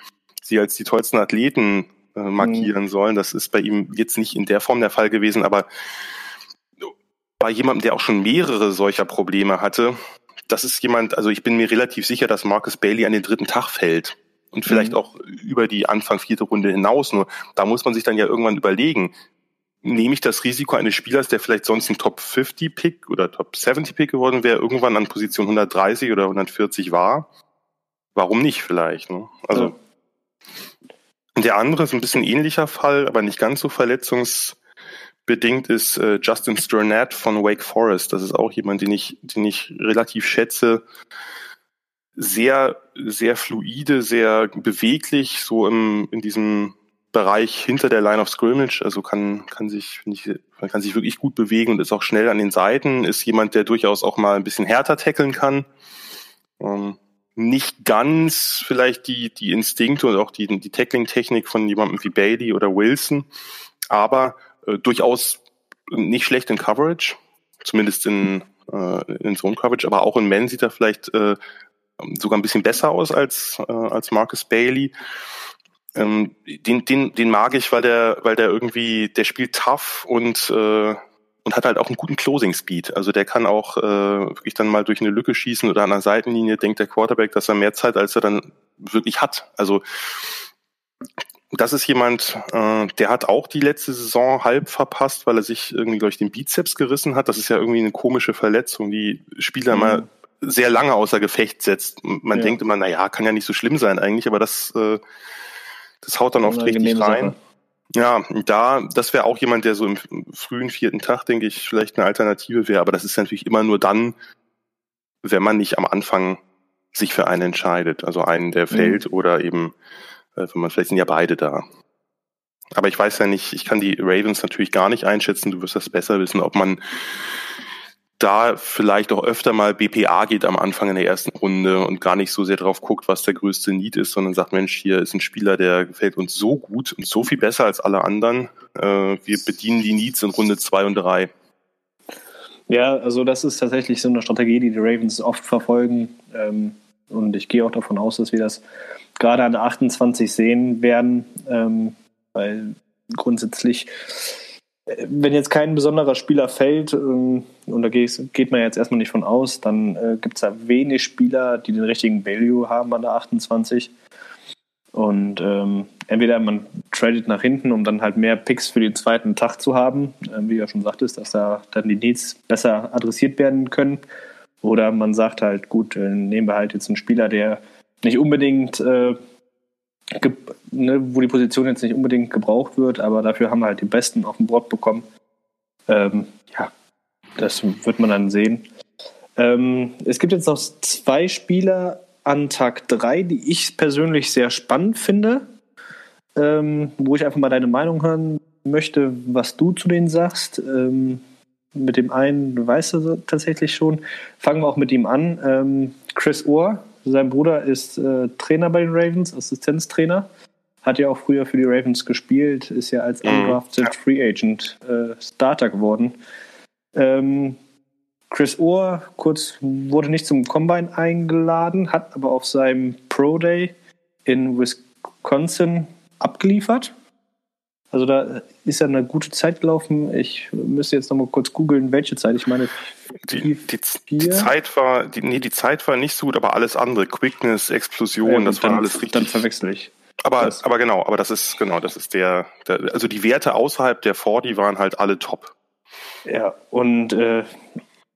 sie als die tollsten Athleten äh, markieren mhm. sollen. Das ist bei ihm jetzt nicht in der Form der Fall gewesen, aber bei jemandem, der auch schon mehrere solcher Probleme hatte, das ist jemand, also ich bin mir relativ sicher, dass Marcus Bailey an den dritten Tag fällt und vielleicht mhm. auch über die Anfang vierte Runde hinaus. Nur da muss man sich dann ja irgendwann überlegen, nehme ich das Risiko eines Spielers, der vielleicht sonst ein Top 50 Pick oder Top 70 Pick geworden wäre, irgendwann an Position 130 oder 140 war? Warum nicht vielleicht? Ne? Also ja. Der andere ist ein bisschen ähnlicher Fall, aber nicht ganz so verletzungsbedingt, ist äh, Justin Sturnett von Wake Forest. Das ist auch jemand, den ich, den ich relativ schätze. Sehr, sehr fluide, sehr beweglich, so im, in diesem Bereich hinter der Line of Scrimmage, also kann, kann sich, ich, man kann sich wirklich gut bewegen und ist auch schnell an den Seiten, ist jemand, der durchaus auch mal ein bisschen härter tackeln kann. Ähm, nicht ganz vielleicht die, die Instinkte und auch die, die Tackling-Technik von jemandem wie Bailey oder Wilson, aber äh, durchaus nicht schlecht in Coverage, zumindest in, äh, in Zone Coverage, aber auch in Men sieht er vielleicht äh, sogar ein bisschen besser aus als, äh, als Marcus Bailey. Ähm, den, den, den mag ich, weil der, weil der irgendwie, der spielt tough und äh, und hat halt auch einen guten Closing Speed. Also der kann auch äh, wirklich dann mal durch eine Lücke schießen oder an der Seitenlinie denkt der Quarterback, dass er mehr Zeit als er dann wirklich hat. Also das ist jemand, äh, der hat auch die letzte Saison halb verpasst, weil er sich irgendwie durch den Bizeps gerissen hat. Das ist ja irgendwie eine komische Verletzung, die Spieler mhm. immer sehr lange außer Gefecht setzt. Man ja. denkt immer, na ja, kann ja nicht so schlimm sein eigentlich, aber das, äh, das haut dann oft richtig rein. Sache. Ja, da, das wäre auch jemand, der so im frühen vierten Tag, denke ich, vielleicht eine Alternative wäre. Aber das ist natürlich immer nur dann, wenn man nicht am Anfang sich für einen entscheidet. Also einen, der mhm. fällt mhm. oder eben äh, wenn man, vielleicht sind ja beide da. Aber ich weiß ja nicht, ich kann die Ravens natürlich gar nicht einschätzen, du wirst das besser wissen, ob man da vielleicht auch öfter mal BPA geht am Anfang in der ersten Runde und gar nicht so sehr drauf guckt, was der größte Need ist, sondern sagt, Mensch, hier ist ein Spieler, der gefällt uns so gut und so viel besser als alle anderen. Äh, wir bedienen die Needs in Runde zwei und drei. Ja, also das ist tatsächlich so eine Strategie, die die Ravens oft verfolgen. Ähm, und ich gehe auch davon aus, dass wir das gerade an 28 sehen werden, ähm, weil grundsätzlich, wenn jetzt kein besonderer Spieler fällt, ähm, und da geht, man jetzt erstmal nicht von aus, dann äh, gibt es da wenig Spieler, die den richtigen Value haben an der 28. Und ähm, entweder man tradet nach hinten, um dann halt mehr Picks für den zweiten Tag zu haben, äh, wie du ja schon sagtest, dass da dann die Needs besser adressiert werden können. Oder man sagt halt, gut, äh, nehmen wir halt jetzt einen Spieler, der nicht unbedingt, äh, ne, wo die Position jetzt nicht unbedingt gebraucht wird, aber dafür haben wir halt die Besten auf dem Board bekommen. Ähm, ja, das wird man dann sehen. Ähm, es gibt jetzt noch zwei Spieler an Tag 3, die ich persönlich sehr spannend finde, ähm, wo ich einfach mal deine Meinung hören möchte, was du zu denen sagst. Ähm, mit dem einen weißt du tatsächlich schon. Fangen wir auch mit ihm an. Ähm, Chris Orr sein Bruder ist äh, Trainer bei den Ravens, Assistenztrainer. Hat ja auch früher für die Ravens gespielt, ist ja als mhm. undrafted. Free Agent äh, Starter geworden. Ähm, Chris Orr, kurz, wurde nicht zum Combine eingeladen, hat aber auf seinem Pro Day in Wisconsin abgeliefert. Also da ist ja eine gute Zeit gelaufen. Ich müsste jetzt noch mal kurz googeln, welche Zeit. Ich meine, die, die, die, Zeit war, die, nee, die Zeit war nicht so gut, aber alles andere, Quickness, Explosion, ja, das dann, war alles richtig. Dann verwechsel ich. Aber, aber genau, aber das ist, genau, das ist der, der, also die Werte außerhalb der 40 waren halt alle top. Ja, und äh,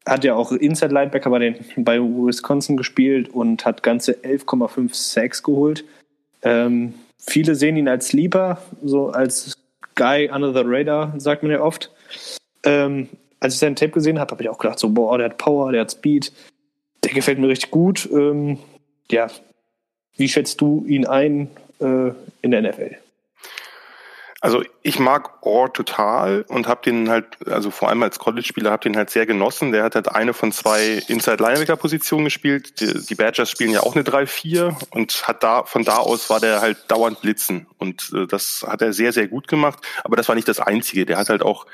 hat ja auch Inside Linebacker bei, den, bei Wisconsin gespielt und hat ganze 11,5 Sacks geholt. Ähm, viele sehen ihn als Lieber, so als Guy under the radar, sagt man ja oft. Ähm, als ich seinen Tape gesehen habe, habe ich auch gedacht, so, boah, der hat Power, der hat Speed, der gefällt mir richtig gut. Ähm, ja, wie schätzt du ihn ein äh, in der NFL? Also ich mag Orr total und habe den halt, also vor allem als College-Spieler, habe den halt sehr genossen. Der hat halt eine von zwei Inside-Linebacker-Positionen gespielt. Die, die, Badgers spielen ja auch eine 3-4 und hat da von da aus war der halt dauernd blitzen und äh, das hat er sehr sehr gut gemacht. Aber das war nicht das Einzige. Der hat halt auch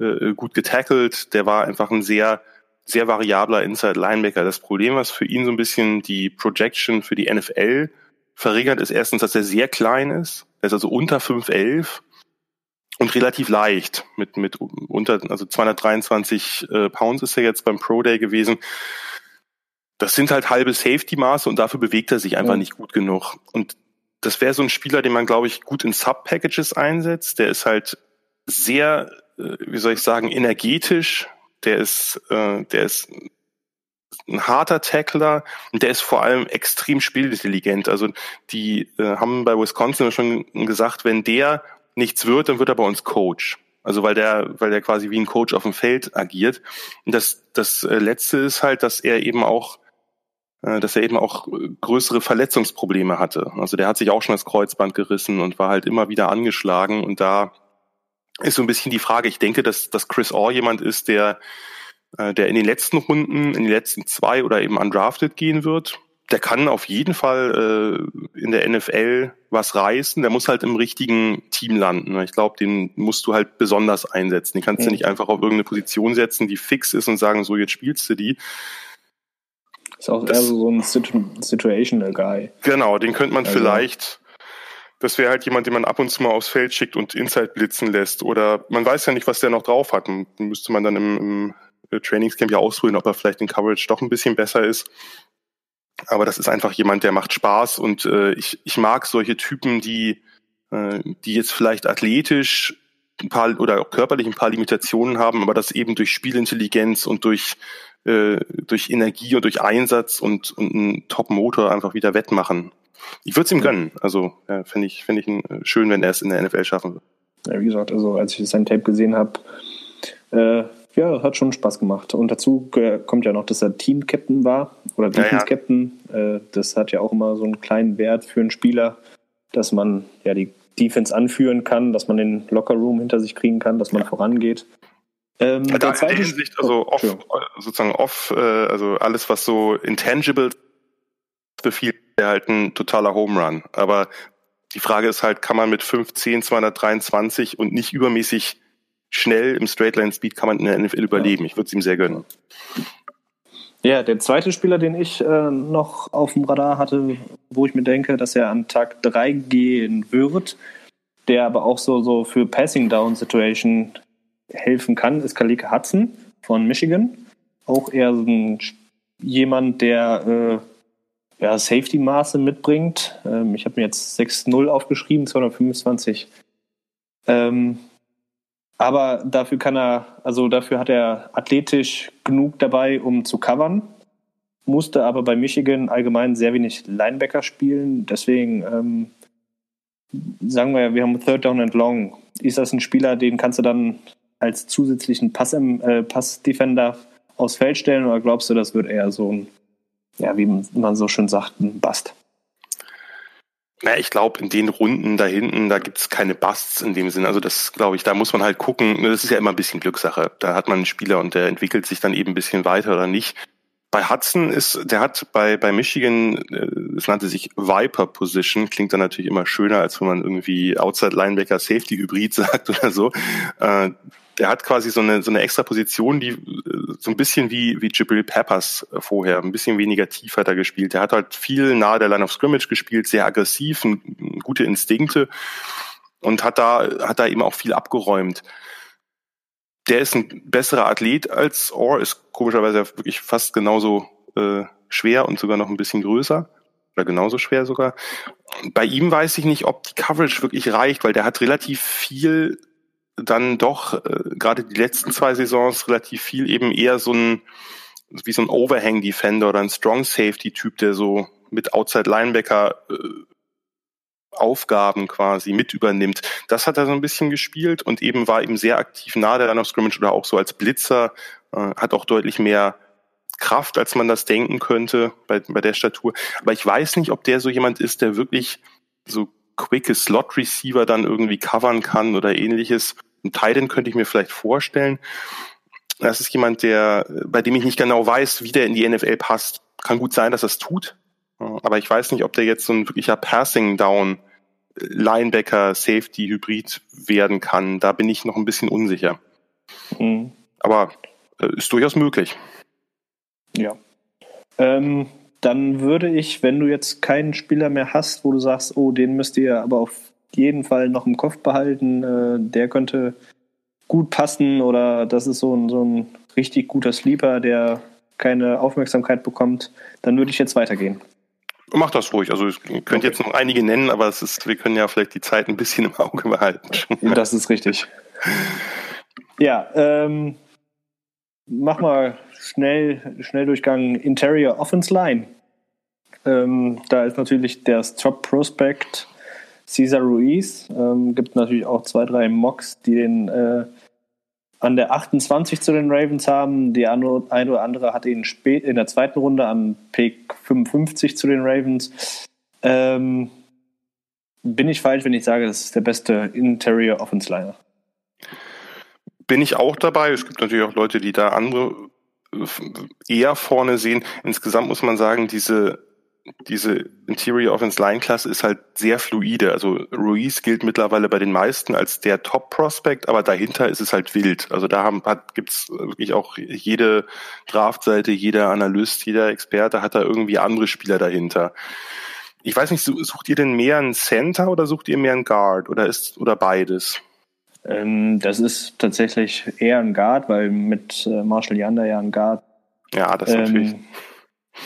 äh, gut getackelt. Der war einfach ein sehr sehr variabler Inside-Linebacker. Das Problem, was für ihn so ein bisschen die Projection für die NFL verringert, ist erstens, dass er sehr klein ist. Er ist also unter 5'11 und relativ leicht mit mit unter also 223 äh, Pounds ist er jetzt beim Pro Day gewesen. Das sind halt halbe Safety Maße und dafür bewegt er sich einfach ja. nicht gut genug. Und das wäre so ein Spieler, den man glaube ich gut in Sub Packages einsetzt. Der ist halt sehr, äh, wie soll ich sagen, energetisch. Der ist, äh, der ist ein harter Tackler und der ist vor allem extrem spielintelligent. Also die äh, haben bei Wisconsin schon gesagt, wenn der nichts wird, dann wird er bei uns Coach. Also weil der, weil der quasi wie ein Coach auf dem Feld agiert. Und das, das äh, letzte ist halt, dass er eben auch, äh, dass er eben auch größere Verletzungsprobleme hatte. Also der hat sich auch schon das Kreuzband gerissen und war halt immer wieder angeschlagen. Und da ist so ein bisschen die Frage. Ich denke, dass, dass Chris Orr jemand ist, der, äh, der in den letzten Runden, in den letzten zwei oder eben undrafted gehen wird der kann auf jeden Fall äh, in der NFL was reißen. Der muss halt im richtigen Team landen. Ich glaube, den musst du halt besonders einsetzen. Den kannst mhm. du nicht einfach auf irgendeine Position setzen, die fix ist und sagen, so jetzt spielst du die. Ist auch das, eher so ein Situ Situational Guy. Genau, den könnte man also. vielleicht. Das wäre halt jemand, den man ab und zu mal aufs Feld schickt und Inside blitzen lässt. Oder man weiß ja nicht, was der noch drauf hat. Und müsste man dann im, im Trainingscamp ja ausprobieren, ob er vielleicht in Coverage doch ein bisschen besser ist. Aber das ist einfach jemand, der macht Spaß und äh, ich, ich mag solche Typen, die äh, die jetzt vielleicht athletisch ein paar oder auch körperlich ein paar Limitationen haben, aber das eben durch Spielintelligenz und durch äh, durch Energie und durch Einsatz und, und einen Top-Motor einfach wieder wettmachen. Ich würde es ihm gönnen. Also ja, finde ich, finde ich ihn äh, schön, wenn er es in der NFL schaffen wird. Ja, wie gesagt, also als ich sein Tape gesehen habe, äh, ja, hat schon Spaß gemacht. Und dazu kommt ja noch, dass er Team-Captain war oder Defense-Captain. Ja, äh, das hat ja auch immer so einen kleinen Wert für einen Spieler, dass man ja die Defense anführen kann, dass man den Locker-Room hinter sich kriegen kann, dass man ja. vorangeht. Ähm, ja, der zweite Hinsicht, also oh, off, sozusagen off, äh, also alles, was so intangible für viele halt ein totaler Home Run. Aber die Frage ist halt, kann man mit 5'10, 223 und nicht übermäßig schnell im Straightline Speed kann man in der NFL überleben. Ich würde es ihm sehr gönnen. Ja, der zweite Spieler, den ich äh, noch auf dem Radar hatte, wo ich mir denke, dass er an Tag 3 gehen wird, der aber auch so, so für Passing Down Situation helfen kann, ist Kalika Hudson von Michigan. Auch eher so ein, jemand, der äh, ja, Safety-Maße mitbringt. Ähm, ich habe mir jetzt 6-0 aufgeschrieben, 225. Ähm, aber dafür kann er, also dafür hat er athletisch genug dabei, um zu covern. Musste aber bei Michigan allgemein sehr wenig Linebacker spielen. Deswegen ähm, sagen wir, wir haben Third Down and Long. Ist das ein Spieler, den kannst du dann als zusätzlichen Pass, äh, Pass-Defender aufs Feld stellen oder glaubst du, das wird eher so ein, ja, wie man so schön sagt, ein Bust? Naja, ich glaube, in den Runden da hinten, da gibt's keine Busts in dem Sinn. Also das glaube ich, da muss man halt gucken. Das ist ja immer ein bisschen Glückssache. Da hat man einen Spieler und der entwickelt sich dann eben ein bisschen weiter oder nicht. Bei Hudson ist, der hat bei, bei Michigan, äh, es nannte sich Viper Position, klingt dann natürlich immer schöner, als wenn man irgendwie Outside Linebacker Safety Hybrid [laughs] sagt oder so. Äh, der hat quasi so eine, so eine extra Position, die äh, so ein bisschen wie, wie Jibril Peppers vorher, ein bisschen weniger tief hat er gespielt. Der hat halt viel nahe der Line of Scrimmage gespielt, sehr aggressiv, gute Instinkte und hat da, hat da eben auch viel abgeräumt. Der ist ein besserer Athlet als Orr, ist komischerweise wirklich fast genauso äh, schwer und sogar noch ein bisschen größer oder genauso schwer sogar. Bei ihm weiß ich nicht, ob die Coverage wirklich reicht, weil der hat relativ viel dann doch äh, gerade die letzten zwei Saisons relativ viel eben eher so ein wie so ein Overhang Defender oder ein Strong Safety Typ, der so mit Outside Linebacker äh, Aufgaben quasi mit übernimmt. Das hat er so ein bisschen gespielt und eben war eben sehr aktiv nahe der Line of Scrimmage oder auch so als Blitzer, äh, hat auch deutlich mehr Kraft, als man das denken könnte bei, bei der Statur. Aber ich weiß nicht, ob der so jemand ist, der wirklich so quicke Slot Receiver dann irgendwie covern kann oder ähnliches. Ein Titan könnte ich mir vielleicht vorstellen. Das ist jemand, der, bei dem ich nicht genau weiß, wie der in die NFL passt. Kann gut sein, dass er es tut. Aber ich weiß nicht, ob der jetzt so ein wirklicher Passing Down Linebacker Safety Hybrid werden kann. Da bin ich noch ein bisschen unsicher. Mhm. Aber äh, ist durchaus möglich. Ja. Ähm, dann würde ich, wenn du jetzt keinen Spieler mehr hast, wo du sagst, oh, den müsst ihr aber auf jeden Fall noch im Kopf behalten. Äh, der könnte gut passen oder das ist so ein, so ein richtig guter Sleeper, der keine Aufmerksamkeit bekommt. Dann würde ich jetzt weitergehen. Mach das ruhig. Also ich könnte okay. jetzt noch einige nennen, aber es ist, wir können ja vielleicht die Zeit ein bisschen im Auge behalten. Das ist richtig. Ja, ähm, mach mal schnell, Schnelldurchgang Interior Offense Line. Ähm, da ist natürlich der Top Prospect Cesar Ruiz. Ähm, gibt natürlich auch zwei, drei Mocks, die den äh, an der 28 zu den Ravens haben. Die eine, oder andere hat ihn spät in der zweiten Runde an Pick 55 zu den Ravens. Ähm, bin ich falsch, wenn ich sage, das ist der beste Interior Offense Liner? Bin ich auch dabei. Es gibt natürlich auch Leute, die da andere äh, eher vorne sehen. Insgesamt muss man sagen, diese diese Interior Offense Line Klasse ist halt sehr fluide. Also Ruiz gilt mittlerweile bei den meisten als der Top Prospect, aber dahinter ist es halt wild. Also da haben, hat, gibt's wirklich auch jede Draftseite, jeder Analyst, jeder Experte hat da irgendwie andere Spieler dahinter. Ich weiß nicht, sucht ihr denn mehr einen Center oder sucht ihr mehr einen Guard oder ist oder beides? Ähm, das ist tatsächlich eher ein Guard, weil mit äh, Marshall Yander ja ein Guard. Ja, das ähm, natürlich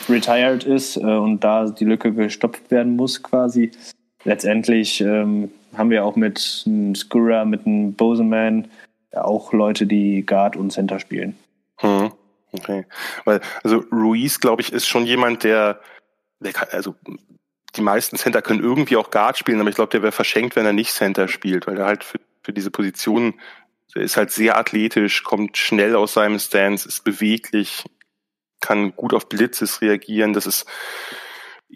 retired ist äh, und da die Lücke gestopft werden muss quasi. Letztendlich ähm, haben wir auch mit einem Skura, mit einem Boseman auch Leute, die Guard und Center spielen. Hm. Okay. Weil, also Ruiz, glaube ich, ist schon jemand, der, der kann, also die meisten Center können irgendwie auch Guard spielen, aber ich glaube, der wäre verschenkt, wenn er nicht Center spielt, weil er halt für, für diese Position, der ist halt sehr athletisch, kommt schnell aus seinem Stance, ist beweglich, kann gut auf Blitzes reagieren. Das ist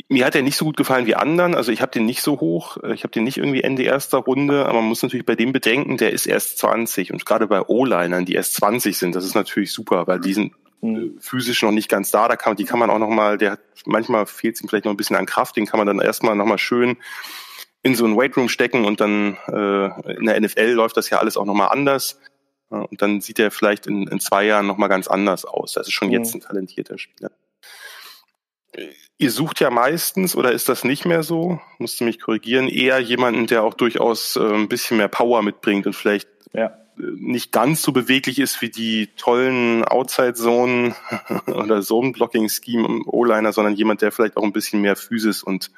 mir hat er nicht so gut gefallen wie anderen. Also ich habe den nicht so hoch. Ich habe den nicht irgendwie Ende erster Runde. Aber man muss natürlich bei dem bedenken, der ist erst 20. Und gerade bei O-Linern, die erst 20 sind, das ist natürlich super, weil die sind mhm. physisch noch nicht ganz da. Da kann, die kann man auch noch mal, der hat, manchmal fehlt es ihm vielleicht noch ein bisschen an Kraft. Den kann man dann erstmal noch mal schön in so ein Weightroom stecken und dann äh, in der NFL läuft das ja alles auch noch mal anders. Und dann sieht er vielleicht in, in zwei Jahren noch mal ganz anders aus. Das ist schon mhm. jetzt ein talentierter Spieler. Ihr sucht ja meistens, oder ist das nicht mehr so? Musst du mich korrigieren, eher jemanden, der auch durchaus äh, ein bisschen mehr Power mitbringt und vielleicht ja. Äh, nicht ganz so beweglich ist wie die tollen Outside-Zone [laughs] oder Zone-Blocking-Scheme im O-Liner, sondern jemand, der vielleicht auch ein bisschen mehr Physis und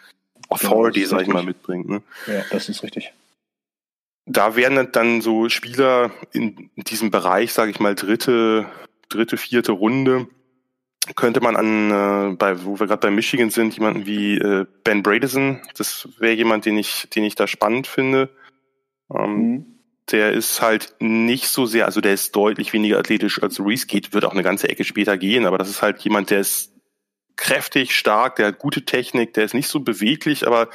Authority, ja, sag ich mal, mitbringt. Ne? Ja, das ist richtig. Da wären dann so Spieler in diesem Bereich, sage ich mal, dritte, dritte, vierte Runde, könnte man an, äh, bei, wo wir gerade bei Michigan sind, jemanden wie äh, Ben Bradison, das wäre jemand, den ich, den ich da spannend finde. Ähm, mhm. Der ist halt nicht so sehr, also der ist deutlich weniger athletisch als Reese geht, wird auch eine ganze Ecke später gehen, aber das ist halt jemand, der ist kräftig, stark, der hat gute Technik, der ist nicht so beweglich, aber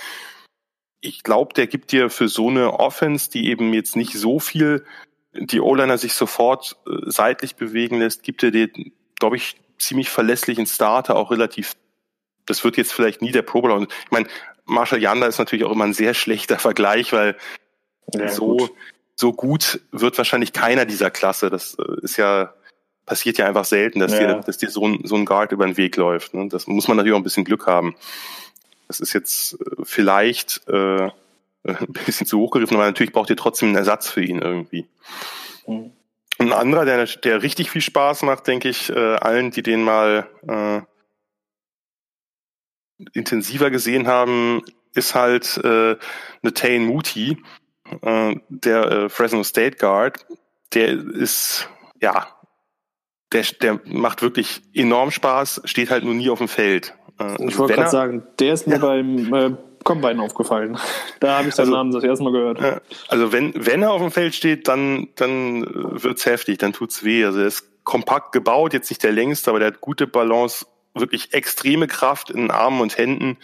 ich glaube, der gibt dir für so eine Offense, die eben jetzt nicht so viel die O-Liner sich sofort äh, seitlich bewegen lässt, gibt er dir, glaube ich, ziemlich verlässlichen Starter, auch relativ, das wird jetzt vielleicht nie der Pro Bowler. Ich meine, Marshall Yanda ist natürlich auch immer ein sehr schlechter Vergleich, weil ja, so, gut. so gut wird wahrscheinlich keiner dieser Klasse. Das äh, ist ja, passiert ja einfach selten, dass ja. dir, dass dir so ein, so ein Guard über den Weg läuft. Ne? Das muss man natürlich auch ein bisschen Glück haben. Das ist jetzt äh, vielleicht äh, [laughs] ein bisschen zu hochgegriffen, aber natürlich braucht ihr trotzdem einen Ersatz für ihn irgendwie. Mhm. Ein anderer, der, der richtig viel Spaß macht, denke ich, äh, allen, die den mal äh, intensiver gesehen haben, ist halt äh, Natane Muti, äh, der äh, Fresno State Guard. Der ist, ja, der, der macht wirklich enorm Spaß, steht halt nur nie auf dem Feld. Äh, ich wollte gerade sagen, der ist mir ja. beim äh, Combine aufgefallen. [laughs] Da habe ich seinen also, Namen das erste Mal gehört. Also wenn, wenn er auf dem Feld steht, dann, dann wird's heftig, dann tut's weh. Also er ist kompakt gebaut, jetzt nicht der längste, aber der hat gute Balance, wirklich extreme Kraft in Armen und Händen,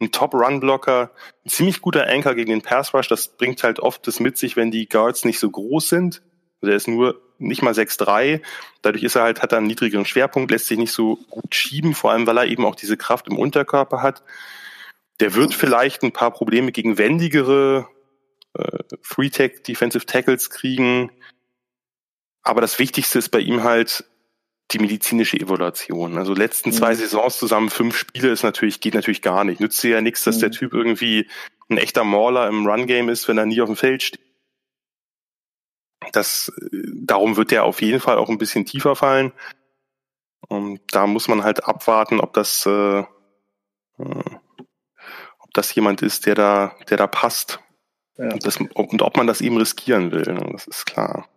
ein Top-Run-Blocker, ein ziemlich guter Anker gegen den Pass-Rush. Das bringt halt oft das mit sich, wenn die Guards nicht so groß sind. Also er ist nur nicht mal 6'3. Dadurch ist er halt, hat er einen niedrigeren Schwerpunkt, lässt sich nicht so gut schieben, vor allem weil er eben auch diese Kraft im Unterkörper hat. Der wird vielleicht ein paar Probleme gegen wendigere äh, Free Tech Defensive Tackles kriegen. Aber das Wichtigste ist bei ihm halt die medizinische Evaluation. Also letzten zwei mhm. Saisons zusammen fünf Spiele ist natürlich, geht natürlich gar nicht. Nützt dir ja nichts, dass mhm. der Typ irgendwie ein echter Mauler im Run-Game ist, wenn er nie auf dem Feld steht. Das, darum wird der auf jeden Fall auch ein bisschen tiefer fallen. Und da muss man halt abwarten, ob das, äh, äh das jemand ist, der da, der da passt. Ja. Und, das, und, ob man das eben riskieren will, ne? das ist klar.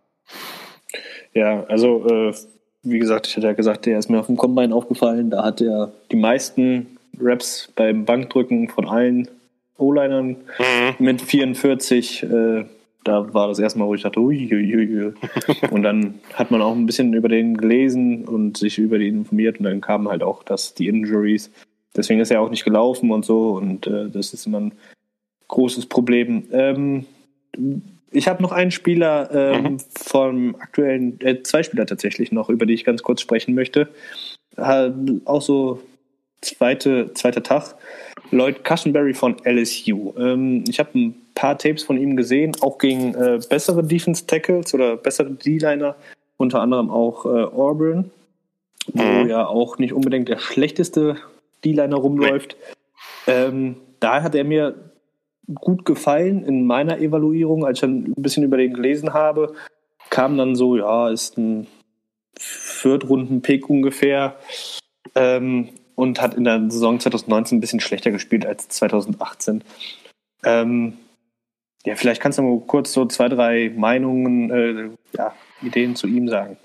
Ja, also äh, wie gesagt, ich hatte ja gesagt, der ist mir auf dem Combine aufgefallen. Da hat er die meisten Raps beim Bankdrücken von allen O-Linern mhm. mit 44. Äh, da war das erste Mal, wo ich dachte, ui, ui, ui. [laughs] und dann hat man auch ein bisschen über den gelesen und sich über den informiert und dann kamen halt auch das, die Injuries. Deswegen ist er auch nicht gelaufen und so und äh, das ist immer ein großes Problem. Ähm, ich habe noch einen Spieler ähm, mhm. vom aktuellen, äh, zwei Spieler tatsächlich noch, über die ich ganz kurz sprechen möchte. Äh, auch so zweite, zweiter Tag. Lloyd Cushenberry von LSU. Ähm, ich habe ein paar Tapes von ihm gesehen, auch gegen äh, bessere Defense Tackles oder bessere D-Liner, unter anderem auch äh, Auburn, wo mhm. ja auch nicht unbedingt der schlechteste D-Liner rumläuft. Ähm, da hat er mir gut gefallen in meiner Evaluierung, als ich ein bisschen über den gelesen habe, kam dann so, ja, ist ein Viertrunden-Pick ungefähr ähm, und hat in der Saison 2019 ein bisschen schlechter gespielt als 2018. Ähm, Ja, vielleicht kannst du mal kurz so zwei, drei Meinungen, äh, ja, Ideen zu ihm sagen.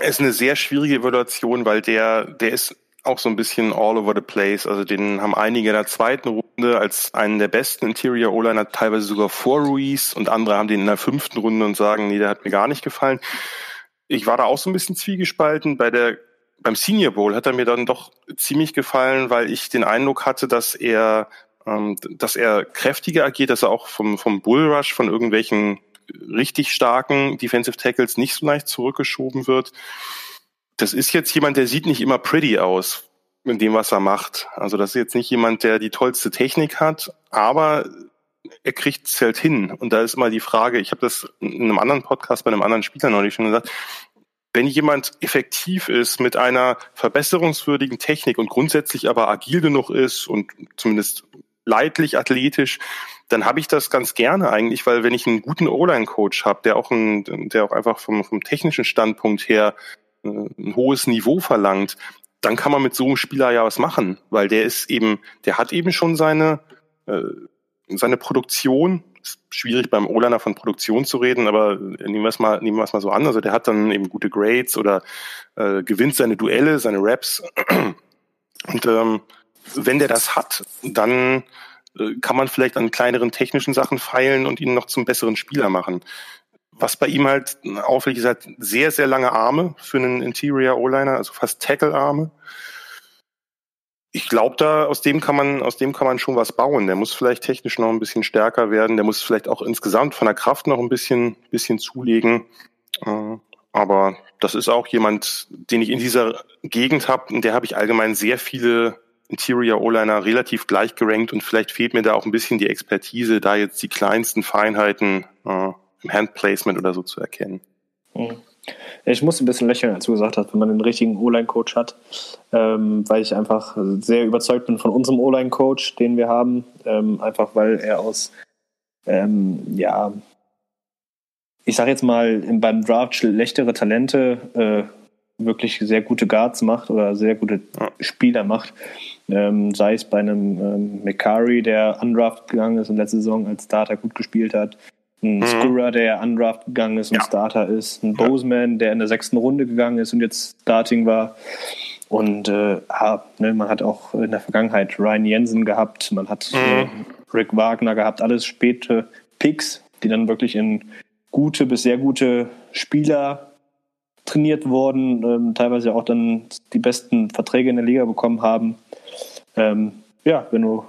Es ist eine sehr schwierige Evaluation, weil der, der ist auch so ein bisschen all over the place. Also den haben einige in der zweiten Runde als einen der besten Interior O-Liner teilweise sogar vor Ruiz und andere haben den in der fünften Runde und sagen, nee, der hat mir gar nicht gefallen. Ich war da auch so ein bisschen zwiegespalten. Bei der, beim Senior Bowl hat er mir dann doch ziemlich gefallen, weil ich den Eindruck hatte, dass er, ähm, dass er kräftiger agiert, dass er auch vom, vom Bullrush von irgendwelchen richtig starken Defensive Tackles nicht so leicht zurückgeschoben wird das ist jetzt jemand, der sieht nicht immer pretty aus in dem, was er macht. Also das ist jetzt nicht jemand, der die tollste Technik hat, aber er kriegt es halt hin. Und da ist immer die Frage, ich habe das in einem anderen Podcast bei einem anderen Spieler neulich schon gesagt, wenn jemand effektiv ist mit einer verbesserungswürdigen Technik und grundsätzlich aber agil genug ist und zumindest leidlich athletisch, dann habe ich das ganz gerne eigentlich, weil wenn ich einen guten O-Line-Coach habe, der auch ein, der auch einfach vom, vom technischen Standpunkt her äh, ein hohes Niveau verlangt, dann kann man mit so einem Spieler ja was machen, weil der ist eben, der hat eben schon seine äh, seine Produktion. Schwierig beim O-Liner von Produktion zu reden, aber nehmen wir es mal, nehmen wir es mal so an. Also der hat dann eben gute Grades oder äh, gewinnt seine Duelle, seine Raps. Und ähm, wenn der das hat, dann äh, kann man vielleicht an kleineren technischen Sachen feilen und ihn noch zum besseren Spieler machen. Was bei ihm halt auffällig ist, halt sehr, sehr lange Arme für einen Interior O-Liner, also fast Tackle-Arme. Ich glaube, da aus dem kann man, aus dem kann man schon was bauen. Der muss vielleicht technisch noch ein bisschen stärker werden. Der muss vielleicht auch insgesamt von der Kraft noch ein bisschen, bisschen zulegen. Äh, aber das ist auch jemand, den ich in dieser Gegend habe, in der habe ich allgemein sehr viele Interior O-Liner relativ gleich gerankt und vielleicht fehlt mir da auch ein bisschen die Expertise, da jetzt die kleinsten Feinheiten äh, im Handplacement oder so zu erkennen. Mhm. Ich muss ein bisschen lächeln, als du gesagt hast, wenn man einen richtigen O-Line-Coach hat, ähm, weil ich einfach sehr überzeugt bin von unserem O-Line-Coach, den wir haben, ähm, einfach weil er aus, ähm, ja, ich sage jetzt mal, beim Draft schlechtere Talente äh, wirklich sehr gute Guards macht oder sehr gute Spieler macht. Ähm, sei es bei einem ähm, McCurry, der undraft gegangen ist in letzter Saison als Starter gut gespielt hat, ein mhm. Skura, der undraft gegangen ist und ja. Starter ist. Ein Boseman, der in der sechsten Runde gegangen ist und jetzt Starting war. Und äh, ja, ne, man hat auch in der Vergangenheit Ryan Jensen gehabt, man hat mhm. äh, Rick Wagner gehabt, alles späte Picks, die dann wirklich in gute bis sehr gute Spieler trainiert wurden, ähm, teilweise auch dann die besten Verträge in der Liga bekommen haben. Ähm, ja, wenn du.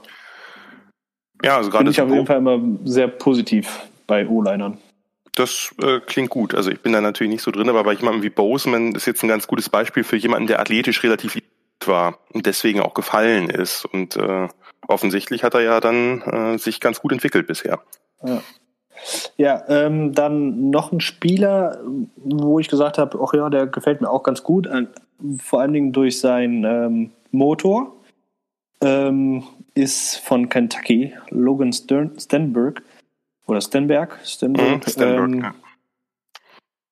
Ja, also gerade. Bin ich auf jeden Fall immer sehr positiv bei O-Linern. Das äh, klingt gut. Also ich bin da natürlich nicht so drin, aber bei jemandem wie Boseman ist jetzt ein ganz gutes Beispiel für jemanden, der athletisch relativ war und deswegen auch gefallen ist. Und äh, offensichtlich hat er ja dann äh, sich ganz gut entwickelt bisher. Ja. Ja, ähm, dann noch ein Spieler, wo ich gesagt habe, ach ja, der gefällt mir auch ganz gut, vor allen Dingen durch seinen ähm, Motor, ähm, ist von Kentucky, Logan Stern Stenberg. Oder Stenberg. Stenberg, mhm, Stenberg ähm, ja.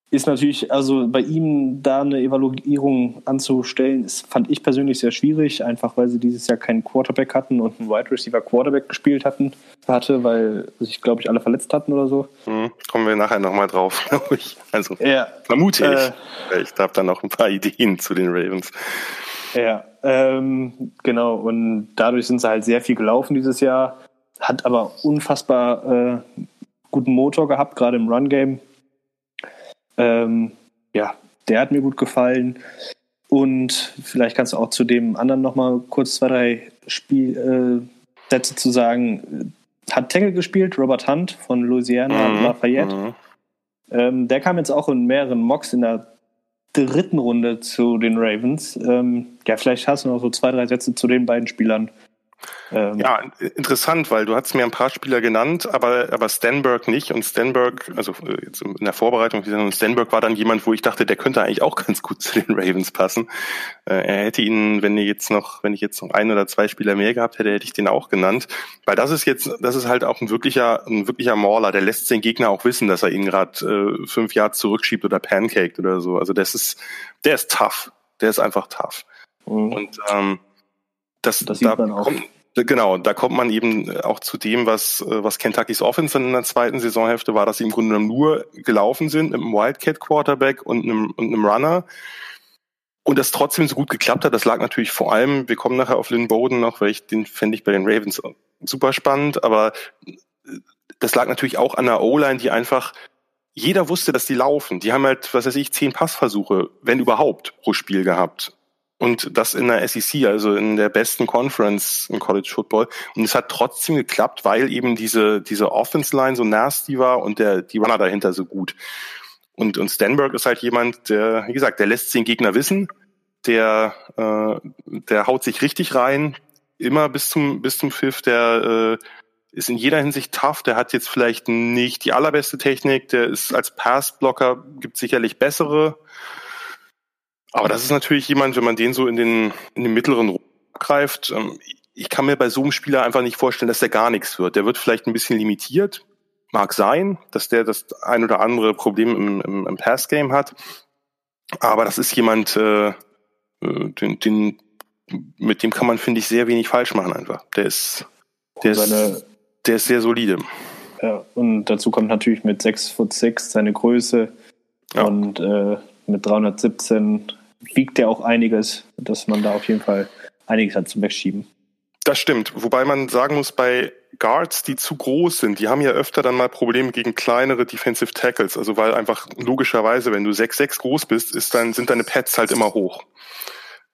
Ist natürlich, also bei ihm da eine Evaluierung anzustellen, ist, fand ich persönlich sehr schwierig, einfach weil sie dieses Jahr keinen Quarterback hatten und einen Wide Receiver Quarterback gespielt hatten, hatte, weil sich, glaube ich, alle verletzt hatten oder so. Mhm, kommen wir nachher nochmal drauf, [laughs] glaube ich. Also ja, vermute ich. Äh, ich habe da noch ein paar Ideen zu den Ravens. Ja, ähm, genau. Und dadurch sind sie halt sehr viel gelaufen dieses Jahr hat aber unfassbar äh, guten Motor gehabt, gerade im Run-Game. Ähm, ja, der hat mir gut gefallen. Und vielleicht kannst du auch zu dem anderen nochmal kurz zwei, drei Spiel, äh, Sätze zu sagen. Hat Tackle gespielt, Robert Hunt von Louisiana mhm. Lafayette. Mhm. Ähm, der kam jetzt auch in mehreren Mocks in der dritten Runde zu den Ravens. Ähm, ja, vielleicht hast du noch so zwei, drei Sätze zu den beiden Spielern, ähm, ja, interessant, weil du hast mir ein paar Spieler genannt, aber, aber Stenberg nicht. Und Stenberg, also äh, jetzt in der Vorbereitung, Stenberg war dann jemand, wo ich dachte, der könnte eigentlich auch [laughs] ganz gut zu den Ravens passen. Äh, er hätte ihn, wenn ich jetzt noch, wenn ich jetzt noch ein oder zwei Spieler mehr gehabt hätte, hätte ich den auch genannt. Weil das ist jetzt, das ist halt auch ein wirklicher, ein wirklicher Mauler, der lässt den Gegner auch wissen, dass er ihn gerade äh, fünf Yards zurückschiebt oder pancaked oder so. Also das ist, der ist tough. Der ist einfach tough. Mhm. Und ähm, das, das da, kommt, Genau, da kommt man eben auch zu dem, was, was Kentuckys Offense in der zweiten Saisonhälfte war, dass sie im Grunde genommen nur gelaufen sind mit einem Wildcat Quarterback und einem, und einem Runner. Und das trotzdem so gut geklappt hat, das lag natürlich vor allem, wir kommen nachher auf Lynn Bowden noch, weil ich den fände ich bei den Ravens super spannend, aber das lag natürlich auch an der O-Line, die einfach, jeder wusste, dass die laufen. Die haben halt, was weiß ich, zehn Passversuche, wenn überhaupt, pro Spiel gehabt. Und das in der SEC, also in der besten Conference im College Football. Und es hat trotzdem geklappt, weil eben diese, diese Offense Line so nasty war und der, die Runner dahinter so gut. Und, und Stanberg ist halt jemand, der, wie gesagt, der lässt den Gegner wissen, der, äh, der haut sich richtig rein, immer bis zum, bis zum Pfiff, der äh, ist in jeder Hinsicht tough, der hat jetzt vielleicht nicht die allerbeste Technik, der ist als Passblocker, gibt sicherlich bessere, aber das ist natürlich jemand, wenn man den so in den, in den mittleren greift, ähm, ich kann mir bei so einem Spieler einfach nicht vorstellen, dass der gar nichts wird. Der wird vielleicht ein bisschen limitiert, mag sein, dass der das ein oder andere Problem im, im, im Pass-Game hat. Aber das ist jemand, äh, äh den, den, mit dem kann man, finde ich, sehr wenig falsch machen einfach. Der ist, der ist, der ist sehr solide. Ja, und dazu kommt natürlich mit 6 Foot 6 seine Größe ja. und äh, mit 317 wiegt ja auch einiges, dass man da auf jeden Fall einiges hat zum Wegschieben. Das stimmt. Wobei man sagen muss, bei Guards, die zu groß sind, die haben ja öfter dann mal Probleme gegen kleinere Defensive Tackles. Also weil einfach logischerweise, wenn du 6'6 groß bist, ist dann, sind deine Pads halt immer hoch.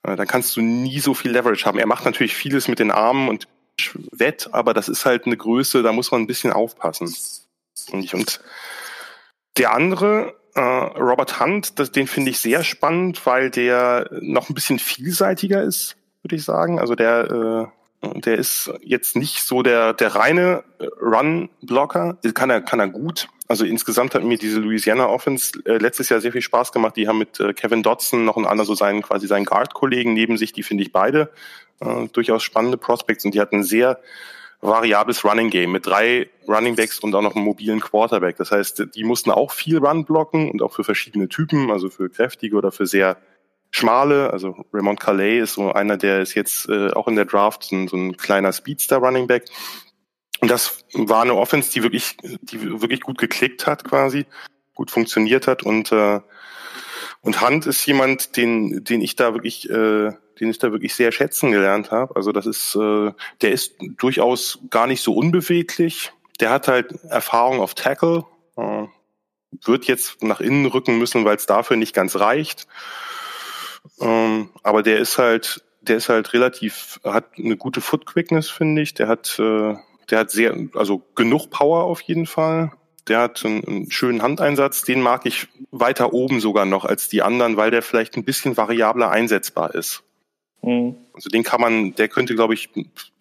Äh, dann kannst du nie so viel Leverage haben. Er macht natürlich vieles mit den Armen und wett, aber das ist halt eine Größe, da muss man ein bisschen aufpassen. Und der andere, äh, Robert Hunt, das, den finde ich sehr spannend, weil der noch ein bisschen vielseitiger ist, würde ich sagen. Also der, äh, der ist jetzt nicht so der, der reine Run-Blocker. Kann er, kann er gut. Also insgesamt hat mir diese Louisiana Offense äh, letztes Jahr sehr viel Spaß gemacht. Die haben mit äh, Kevin Dodson noch einen anderen, so seinen, quasi seinen Guard-Kollegen neben sich. Die finde ich beide äh, durchaus spannende Prospects und die hatten sehr variables Running Game mit drei Running Backs und auch noch einem mobilen Quarterback. Das heißt, die mussten auch viel Run blocken und auch für verschiedene Typen, also für kräftige oder für sehr schmale. Also Raymond Calais ist so einer, der ist jetzt äh, auch in der Draft so ein, so ein kleiner Speedster Running Back. Und das war eine Offense, die wirklich, die wirklich gut geklickt hat quasi, gut funktioniert hat und äh, und Hunt ist jemand, den, den ich da wirklich, äh, den ich da wirklich sehr schätzen gelernt habe. Also das ist, äh, der ist durchaus gar nicht so unbeweglich. Der hat halt Erfahrung auf Tackle, äh, wird jetzt nach innen rücken müssen, weil es dafür nicht ganz reicht. Ähm, aber der ist halt, der ist halt relativ, hat eine gute Foot Quickness, finde ich. Der hat, äh, der hat sehr, also genug Power auf jeden Fall der hat einen, einen, schönen Handeinsatz, den mag ich weiter oben sogar noch als die anderen, weil der vielleicht ein bisschen variabler einsetzbar ist. Mhm. Also den kann man, der könnte, glaube ich,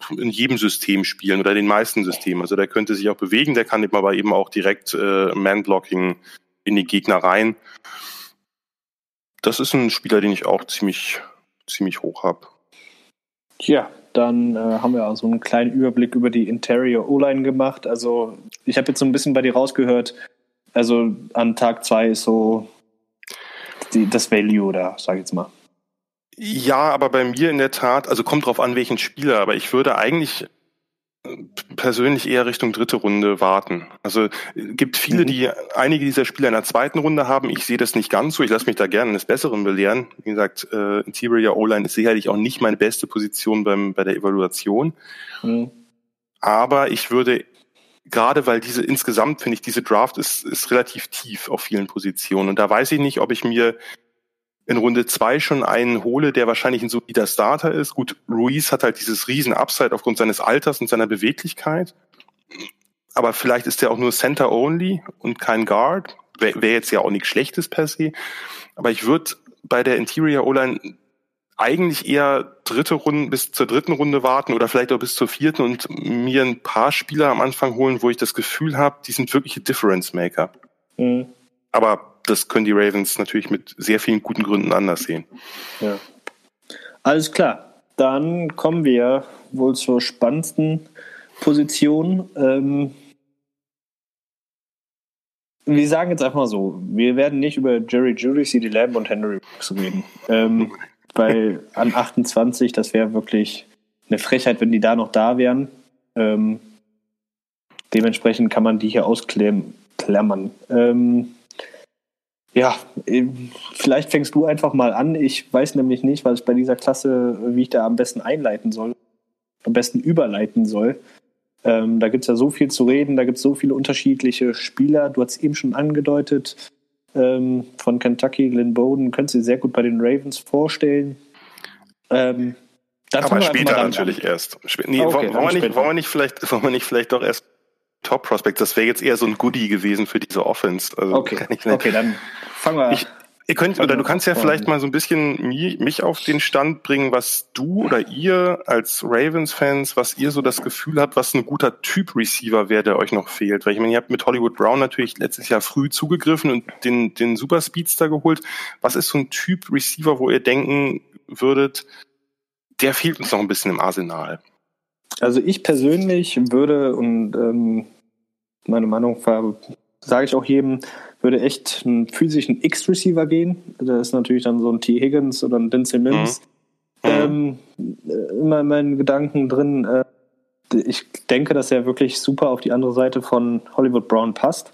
in jedem System spielen oder den meisten Systemen. Also der könnte sich auch bewegen, der kann aber eben auch direkt äh, Man-Blocking in die Gegner rein. Das ist ein Spieler, den ich auch ziemlich, ziemlich hoch habe. Ja, dann äh, haben wir also einen kleinen Überblick über die Interior O-Line gemacht. Also ich habe jetzt so ein bisschen bei dir rausgehört, also an Tag zwei ist so die, das Value da, sag ich jetzt mal. Ja, aber bei mir in der Tat, also kommt drauf an, welchen Spieler, aber ich würde eigentlich persönlich eher Richtung dritte Runde warten. Also gibt viele, mhm. die einige dieser Spieler in der zweiten Runde haben. Ich sehe das nicht ganz so. Ich lasse mich da gerne eines Besseren belehren. Wie gesagt, äh, Interior O-Line ist sicherlich auch nicht meine beste Position beim, bei der Evaluation. Mhm. Aber ich würde gerade weil diese insgesamt finde ich diese Draft ist ist relativ tief auf vielen Positionen und da weiß ich nicht, ob ich mir in Runde zwei schon einen hole, der wahrscheinlich ein solider Starter ist. Gut, Ruiz hat halt dieses riesen Upside aufgrund seines Alters und seiner Beweglichkeit. Aber vielleicht ist er auch nur Center Only und kein Guard. Wäre wär jetzt ja auch nichts Schlechtes per se. Aber ich würde bei der Interior O-Line eigentlich eher dritte Runde bis zur dritten Runde warten oder vielleicht auch bis zur vierten und mir ein paar Spieler am Anfang holen, wo ich das Gefühl habe, die sind wirkliche Difference Maker. Mhm. Aber das können die Ravens natürlich mit sehr vielen guten Gründen anders sehen. Ja. Alles klar. Dann kommen wir wohl zur spannendsten Position. Ähm, wir sagen jetzt einfach mal so, wir werden nicht über Jerry Judy, CD Lamb und Henry Brooks reden. Ähm, [laughs] weil an 28, das wäre wirklich eine Frechheit, wenn die da noch da wären. Ähm, dementsprechend kann man die hier ausklammern. Ähm, ja, vielleicht fängst du einfach mal an. Ich weiß nämlich nicht, was ich bei dieser Klasse, wie ich da am besten einleiten soll, am besten überleiten soll. Ähm, da gibt es ja so viel zu reden, da gibt es so viele unterschiedliche Spieler. Du hast eben schon angedeutet, ähm, von Kentucky, Glenn Bowden, könntest du dir sehr gut bei den Ravens vorstellen. Ähm, Aber später natürlich an. erst. Nee, okay, wollen, wir nicht, wollen, wir nicht vielleicht, wollen wir nicht vielleicht doch erst Top Prospect? Das wäre jetzt eher so ein Goodie gewesen für diese Offense. Also okay. okay, dann fangen wir ich, Ihr könnt, oder du kannst ja vielleicht mal so ein bisschen mich auf den Stand bringen, was du oder ihr als Ravens-Fans, was ihr so das Gefühl habt, was ein guter Typ Receiver wäre, der euch noch fehlt. Weil ich meine, ihr habt mit Hollywood Brown natürlich letztes Jahr früh zugegriffen und den, den Super Speedster geholt. Was ist so ein Typ Receiver, wo ihr denken würdet, der fehlt uns noch ein bisschen im Arsenal? Also ich persönlich würde, und ähm, meine Meinung sage ich auch jedem, würde echt einen physischen X-Receiver gehen. Da ist natürlich dann so ein T. Higgins oder ein Denzel Mims. Mhm. Ähm, äh, immer in meinen Gedanken drin. Äh, ich denke, dass er wirklich super auf die andere Seite von Hollywood Brown passt.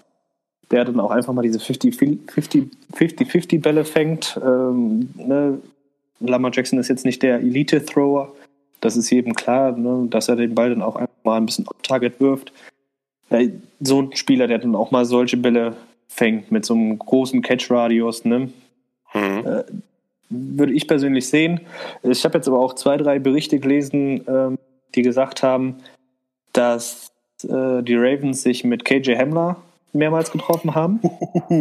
Der dann auch einfach mal diese 50-50-Bälle fängt. Ähm, ne? Lamar Jackson ist jetzt nicht der Elite-Thrower. Das ist jedem klar, ne? dass er den Ball dann auch einfach mal ein bisschen off-target wirft. So ein Spieler, der dann auch mal solche Bälle fängt mit so einem großen Catch-Radius, ne? Mhm. Äh, würde ich persönlich sehen. Ich habe jetzt aber auch zwei, drei Berichte gelesen, ähm, die gesagt haben, dass äh, die Ravens sich mit KJ Hamler mehrmals getroffen haben.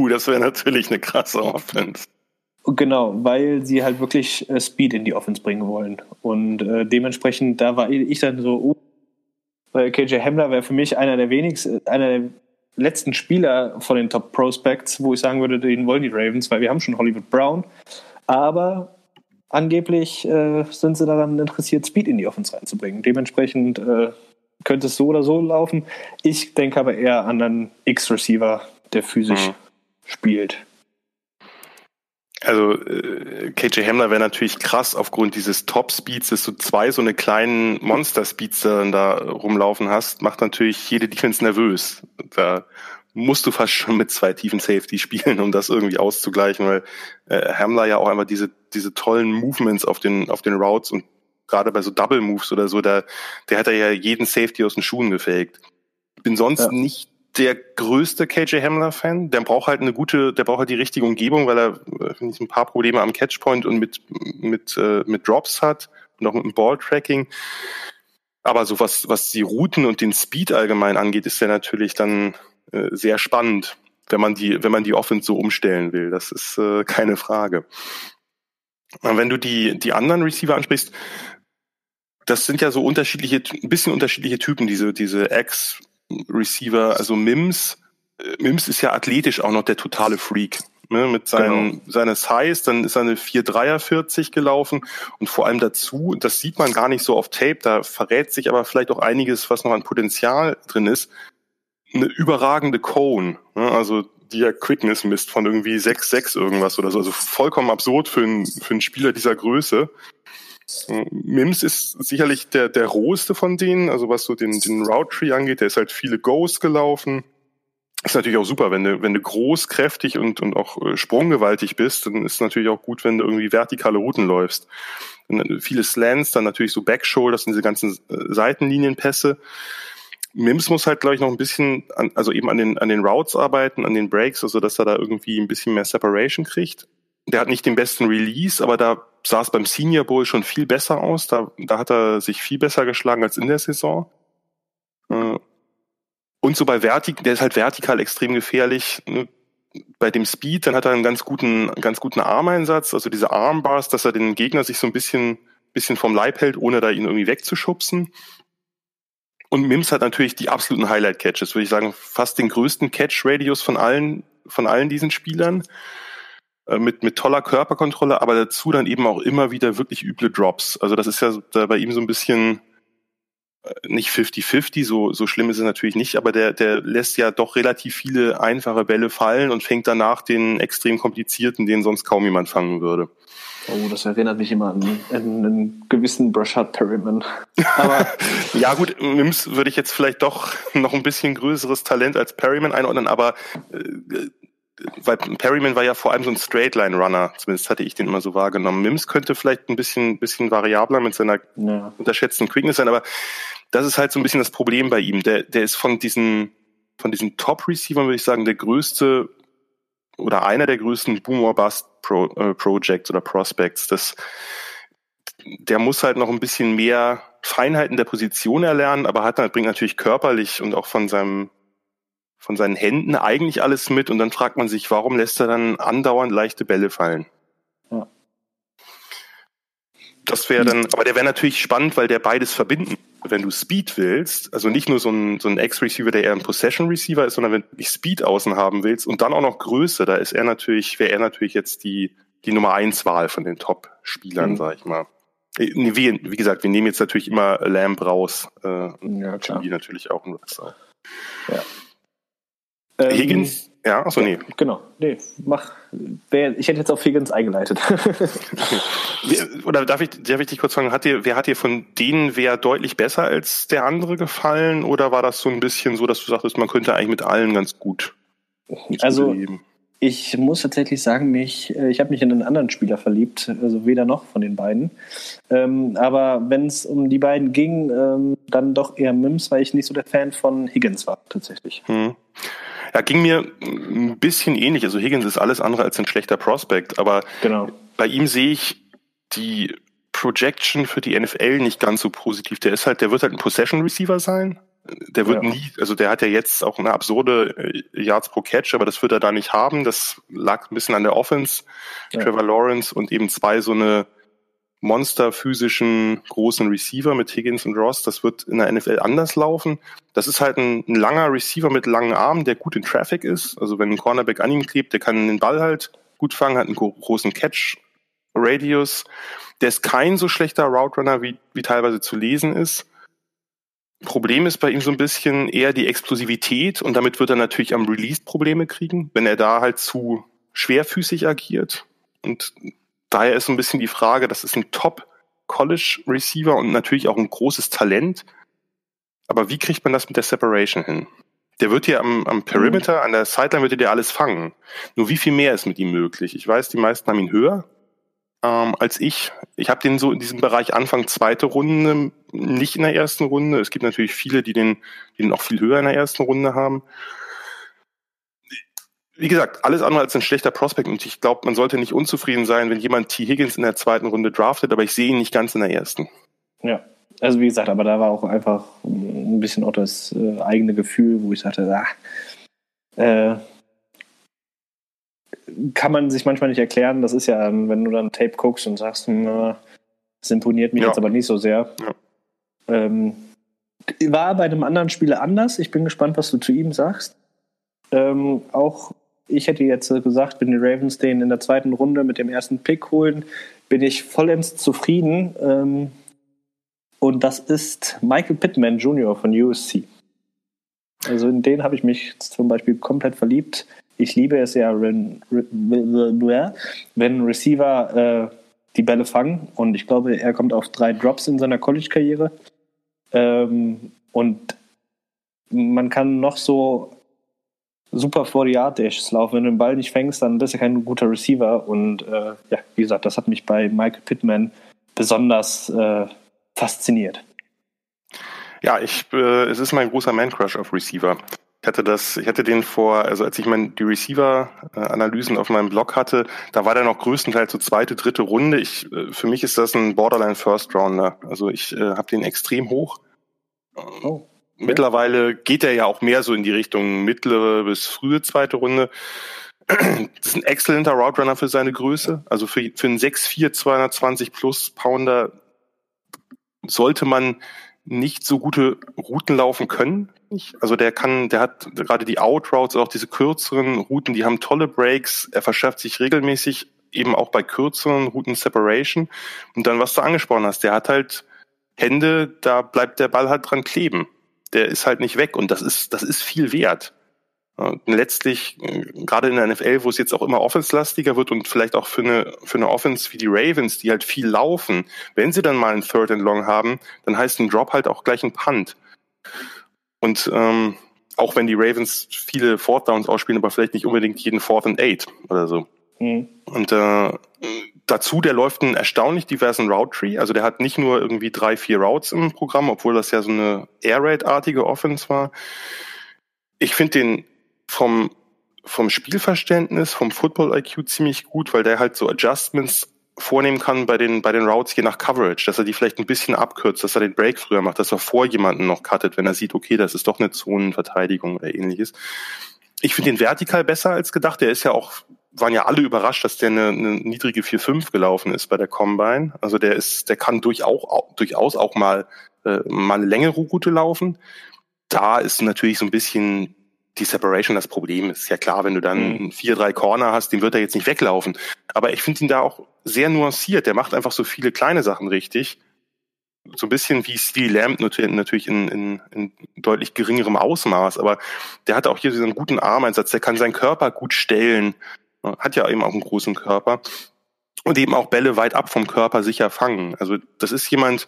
Das wäre natürlich eine krasse Offense. Genau, weil sie halt wirklich äh, Speed in die Offense bringen wollen. Und äh, dementsprechend, da war ich dann so, oh, weil KJ Hamler wäre für mich einer der wenigsten, einer der letzten Spieler von den Top Prospects, wo ich sagen würde, den wollen die Ravens, weil wir haben schon Hollywood Brown. Aber angeblich äh, sind sie daran interessiert, Speed in die Offense reinzubringen. Dementsprechend äh, könnte es so oder so laufen. Ich denke aber eher an einen X-Receiver, der physisch mhm. spielt. Also äh, KJ Hamler wäre natürlich krass aufgrund dieses Top-Speeds, dass du zwei so eine kleinen Monster-Speeds dann da rumlaufen hast, macht natürlich jede Defense nervös. Da musst du fast schon mit zwei tiefen Safety spielen, um das irgendwie auszugleichen, weil äh, Hamler ja auch einfach diese diese tollen Movements auf den auf den Routes und gerade bei so Double Moves oder so, da der hat ja jeden Safety aus den Schuhen gefaked. Ich bin sonst ja. nicht der größte KJ Hamler-Fan. Der braucht halt eine gute, der braucht halt die richtige Umgebung, weil er finde ich, ein paar Probleme am Catchpoint und mit mit äh, mit Drops hat und auch mit dem Ball-Tracking. Aber so was was die Routen und den Speed allgemein angeht, ist der natürlich dann äh, sehr spannend, wenn man die wenn man die Offense so umstellen will. Das ist äh, keine Frage. Und wenn du die die anderen Receiver ansprichst, das sind ja so unterschiedliche, ein bisschen unterschiedliche Typen, diese, diese Ex Receiver, also Mims. Äh, Mims ist ja athletisch auch noch der totale Freak. Ne, mit seinen, genau. seiner Size, dann ist er eine 4,43 gelaufen und vor allem dazu, das sieht man gar nicht so auf Tape, da verrät sich aber vielleicht auch einiges, was noch an Potenzial drin ist. Eine überragende Cone, ne, also die ja Quickness misst von irgendwie 6,6 irgendwas oder so, also vollkommen absurd für einen, für einen Spieler dieser Größe. Mims ist sicherlich der, der roheste von denen, also was so den, den Route Tree angeht, der ist halt viele Goes gelaufen. Ist natürlich auch super, wenn du, wenn du groß, kräftig und, und auch äh, sprunggewaltig bist, dann ist natürlich auch gut, wenn du irgendwie vertikale Routen läufst. Und viele Slants, dann natürlich so Backshoulders, diese ganzen äh, Seitenlinienpässe. Mims muss halt, glaube ich, noch ein bisschen, an, also eben an den, an den Routes arbeiten, an den Breaks, also dass er da irgendwie ein bisschen mehr Separation kriegt. Der hat nicht den besten Release, aber da sah es beim Senior Bowl schon viel besser aus. Da, da hat er sich viel besser geschlagen als in der Saison. Äh, und so bei Vertik, der ist halt vertikal extrem gefährlich. Ne? Bei dem Speed, dann hat er einen ganz guten, ganz guten Armeinsatz, also diese Armbars, dass er den Gegner sich so ein bisschen, bisschen vom Leib hält, ohne da ihn irgendwie wegzuschubsen. Und Mims hat natürlich die absoluten Highlight-Catches, würde ich sagen, fast den größten Catch-Radius von allen, von allen diesen Spielern. Äh, mit, mit toller Körperkontrolle, aber dazu dann eben auch immer wieder wirklich üble Drops. Also das ist ja bei ihm so ein bisschen nicht 50-50, so, so schlimm ist es natürlich nicht, aber der, der lässt ja doch relativ viele einfache Bälle fallen und fängt danach den extrem komplizierten, den sonst kaum jemand fangen würde. Oh, das erinnert mich immer an, an einen gewissen Brashard Perryman. Aber [laughs] ja gut, Mims würde ich jetzt vielleicht doch noch ein bisschen größeres Talent als Perryman einordnen, aber äh, weil Perryman war ja vor allem so ein Straightline-Runner, zumindest hatte ich den immer so wahrgenommen. Mims könnte vielleicht ein bisschen, bisschen variabler mit seiner ja. unterschätzten Quickness sein, aber das ist halt so ein bisschen das Problem bei ihm. Der, der ist von diesen, von diesen Top-Receivern, würde ich sagen, der größte oder einer der größten Boom Bust Pro, äh, Projects oder Prospects. Das, der muss halt noch ein bisschen mehr Feinheiten der Position erlernen, aber hat, bringt natürlich körperlich und auch von seinem von seinen Händen eigentlich alles mit und dann fragt man sich, warum lässt er dann andauernd leichte Bälle fallen? Ja. Das wäre dann, aber der wäre natürlich spannend, weil der beides verbinden. Wenn du Speed willst, also nicht nur so ein, so ein X-Receiver, der eher ein Possession-Receiver ist, sondern wenn du Speed außen haben willst und dann auch noch Größe, da ist er natürlich, wäre er natürlich jetzt die, die Nummer eins Wahl von den Top-Spielern, mhm. sag ich mal. Äh, wie, wie gesagt, wir nehmen jetzt natürlich immer Lamb raus. Äh, ja, klar. Die natürlich auch ein. Ja. Ähm, Higgins? Ja, achso, nee. Genau, nee, mach. ich hätte jetzt auf Higgins eingeleitet. [laughs] Oder darf ich, darf ich dich kurz fragen, hat dir, wer hat dir von denen wer deutlich besser als der andere gefallen? Oder war das so ein bisschen so, dass du sagtest, man könnte eigentlich mit allen ganz gut? Also, ich muss tatsächlich sagen, mich, äh, ich habe mich in einen anderen Spieler verliebt, also weder noch von den beiden. Ähm, aber wenn es um die beiden ging, ähm, dann doch eher Mims, weil ich nicht so der Fan von Higgins war, tatsächlich. Hm. Ja, ging mir ein bisschen ähnlich. Also Higgins ist alles andere als ein schlechter Prospect, aber genau. bei ihm sehe ich die Projection für die NFL nicht ganz so positiv. Der ist halt, der wird halt ein Possession Receiver sein. Der wird ja. nie, also der hat ja jetzt auch eine absurde äh, Yards pro Catch, aber das wird er da nicht haben. Das lag ein bisschen an der Offense. Ja. Trevor Lawrence und eben zwei so eine monsterphysischen großen Receiver mit Higgins und Ross. Das wird in der NFL anders laufen. Das ist halt ein, ein, langer Receiver mit langen Armen, der gut in Traffic ist. Also wenn ein Cornerback an ihm klebt, der kann den Ball halt gut fangen, hat einen großen Catch Radius. Der ist kein so schlechter Route Runner, wie, wie teilweise zu lesen ist. Problem ist bei ihm so ein bisschen eher die Explosivität und damit wird er natürlich am Release Probleme kriegen, wenn er da halt zu schwerfüßig agiert. Und daher ist so ein bisschen die Frage, das ist ein Top-College-Receiver und natürlich auch ein großes Talent. Aber wie kriegt man das mit der Separation hin? Der wird hier am, am Perimeter, an der Sideline wird er alles fangen. Nur wie viel mehr ist mit ihm möglich? Ich weiß, die meisten haben ihn höher ähm, als ich. Ich habe den so in diesem Bereich Anfang zweite Runde, nicht in der ersten Runde. Es gibt natürlich viele, die den, die den auch viel höher in der ersten Runde haben wie gesagt, alles andere als ein schlechter Prospect und ich glaube, man sollte nicht unzufrieden sein, wenn jemand T. Higgins in der zweiten Runde draftet, aber ich sehe ihn nicht ganz in der ersten. Ja, also wie gesagt, aber da war auch einfach ein bisschen auch das äh, eigene Gefühl, wo ich sagte, ah, äh, kann man sich manchmal nicht erklären. Das ist ja, wenn du dann Tape guckst und sagst, hm, na, das imponiert mich ja. jetzt aber nicht so sehr. Ja. Ähm, war bei einem anderen Spieler anders. Ich bin gespannt, was du zu ihm sagst. Ähm, auch ich hätte jetzt gesagt, wenn die Ravens den in der zweiten Runde mit dem ersten Pick holen, bin ich vollends zufrieden. Ähm, und das ist Michael Pittman Jr. von USC. Also in den habe ich mich zum Beispiel komplett verliebt. Ich liebe es ja, wenn, wenn Receiver äh, die Bälle fangen. Und ich glaube, er kommt auf drei Drops in seiner College-Karriere. Ähm, und man kann noch so super vor die Art Dashes laufen. Wenn du den Ball nicht fängst, dann bist du kein guter Receiver. Und äh, ja, wie gesagt, das hat mich bei Michael Pittman besonders äh, fasziniert. Ja, ich, äh, es ist mein großer Man-Crush auf Receiver. Ich hatte das, ich hatte den vor, also als ich mein, die Receiver-Analysen auf meinem Blog hatte, da war der noch größtenteils so zweite, dritte Runde. Ich, äh, für mich ist das ein Borderline First Rounder. Also ich äh, habe den extrem hoch. Oh. Mittlerweile geht er ja auch mehr so in die Richtung mittlere bis frühe zweite Runde. Das ist ein exzellenter Route Runner für seine Größe. Also für, für einen 6'4, 220 plus Pounder sollte man nicht so gute Routen laufen können. Also der kann, der hat gerade die Outroutes, auch diese kürzeren Routen, die haben tolle Breaks. Er verschafft sich regelmäßig eben auch bei kürzeren Routen Separation. Und dann, was du angesprochen hast, der hat halt Hände, da bleibt der Ball halt dran kleben. Der ist halt nicht weg und das ist, das ist viel wert. Und letztlich, äh, gerade in der NFL, wo es jetzt auch immer offenslastiger wird und vielleicht auch für eine, für eine Offense wie die Ravens, die halt viel laufen, wenn sie dann mal einen Third and Long haben, dann heißt ein Drop halt auch gleich ein Punt. Und ähm, auch wenn die Ravens viele Fourth Downs ausspielen, aber vielleicht nicht unbedingt jeden Fourth and Eight oder so. Mhm. Und äh, dazu, der läuft einen erstaunlich diversen Route Tree. Also der hat nicht nur irgendwie drei, vier Routes im Programm, obwohl das ja so eine Air Raid-artige Offense war. Ich finde den vom, vom Spielverständnis, vom Football-IQ ziemlich gut, weil der halt so Adjustments vornehmen kann bei den, bei den Routes je nach Coverage, dass er die vielleicht ein bisschen abkürzt, dass er den Break früher macht, dass er vor jemanden noch cuttet, wenn er sieht, okay, das ist doch eine Zonenverteidigung oder ähnliches. Ich finde den vertikal besser als gedacht. Der ist ja auch, waren ja alle überrascht, dass der eine, eine niedrige 4-5 gelaufen ist bei der Combine. Also der ist, der kann durchaus, durchaus auch mal, äh, mal eine längere Route laufen. Da ist natürlich so ein bisschen die Separation das Problem. Ist ja klar, wenn du dann mhm. vier, drei Corner hast, den wird er jetzt nicht weglaufen. Aber ich finde ihn da auch sehr nuanciert. Der macht einfach so viele kleine Sachen richtig. So ein bisschen wie Steve Lamb natürlich in, in, in deutlich geringerem Ausmaß. Aber der hat auch hier so einen guten Armeinsatz. Der kann seinen Körper gut stellen. Hat ja eben auch einen großen Körper. Und eben auch Bälle weit ab vom Körper sicher fangen. Also das ist jemand,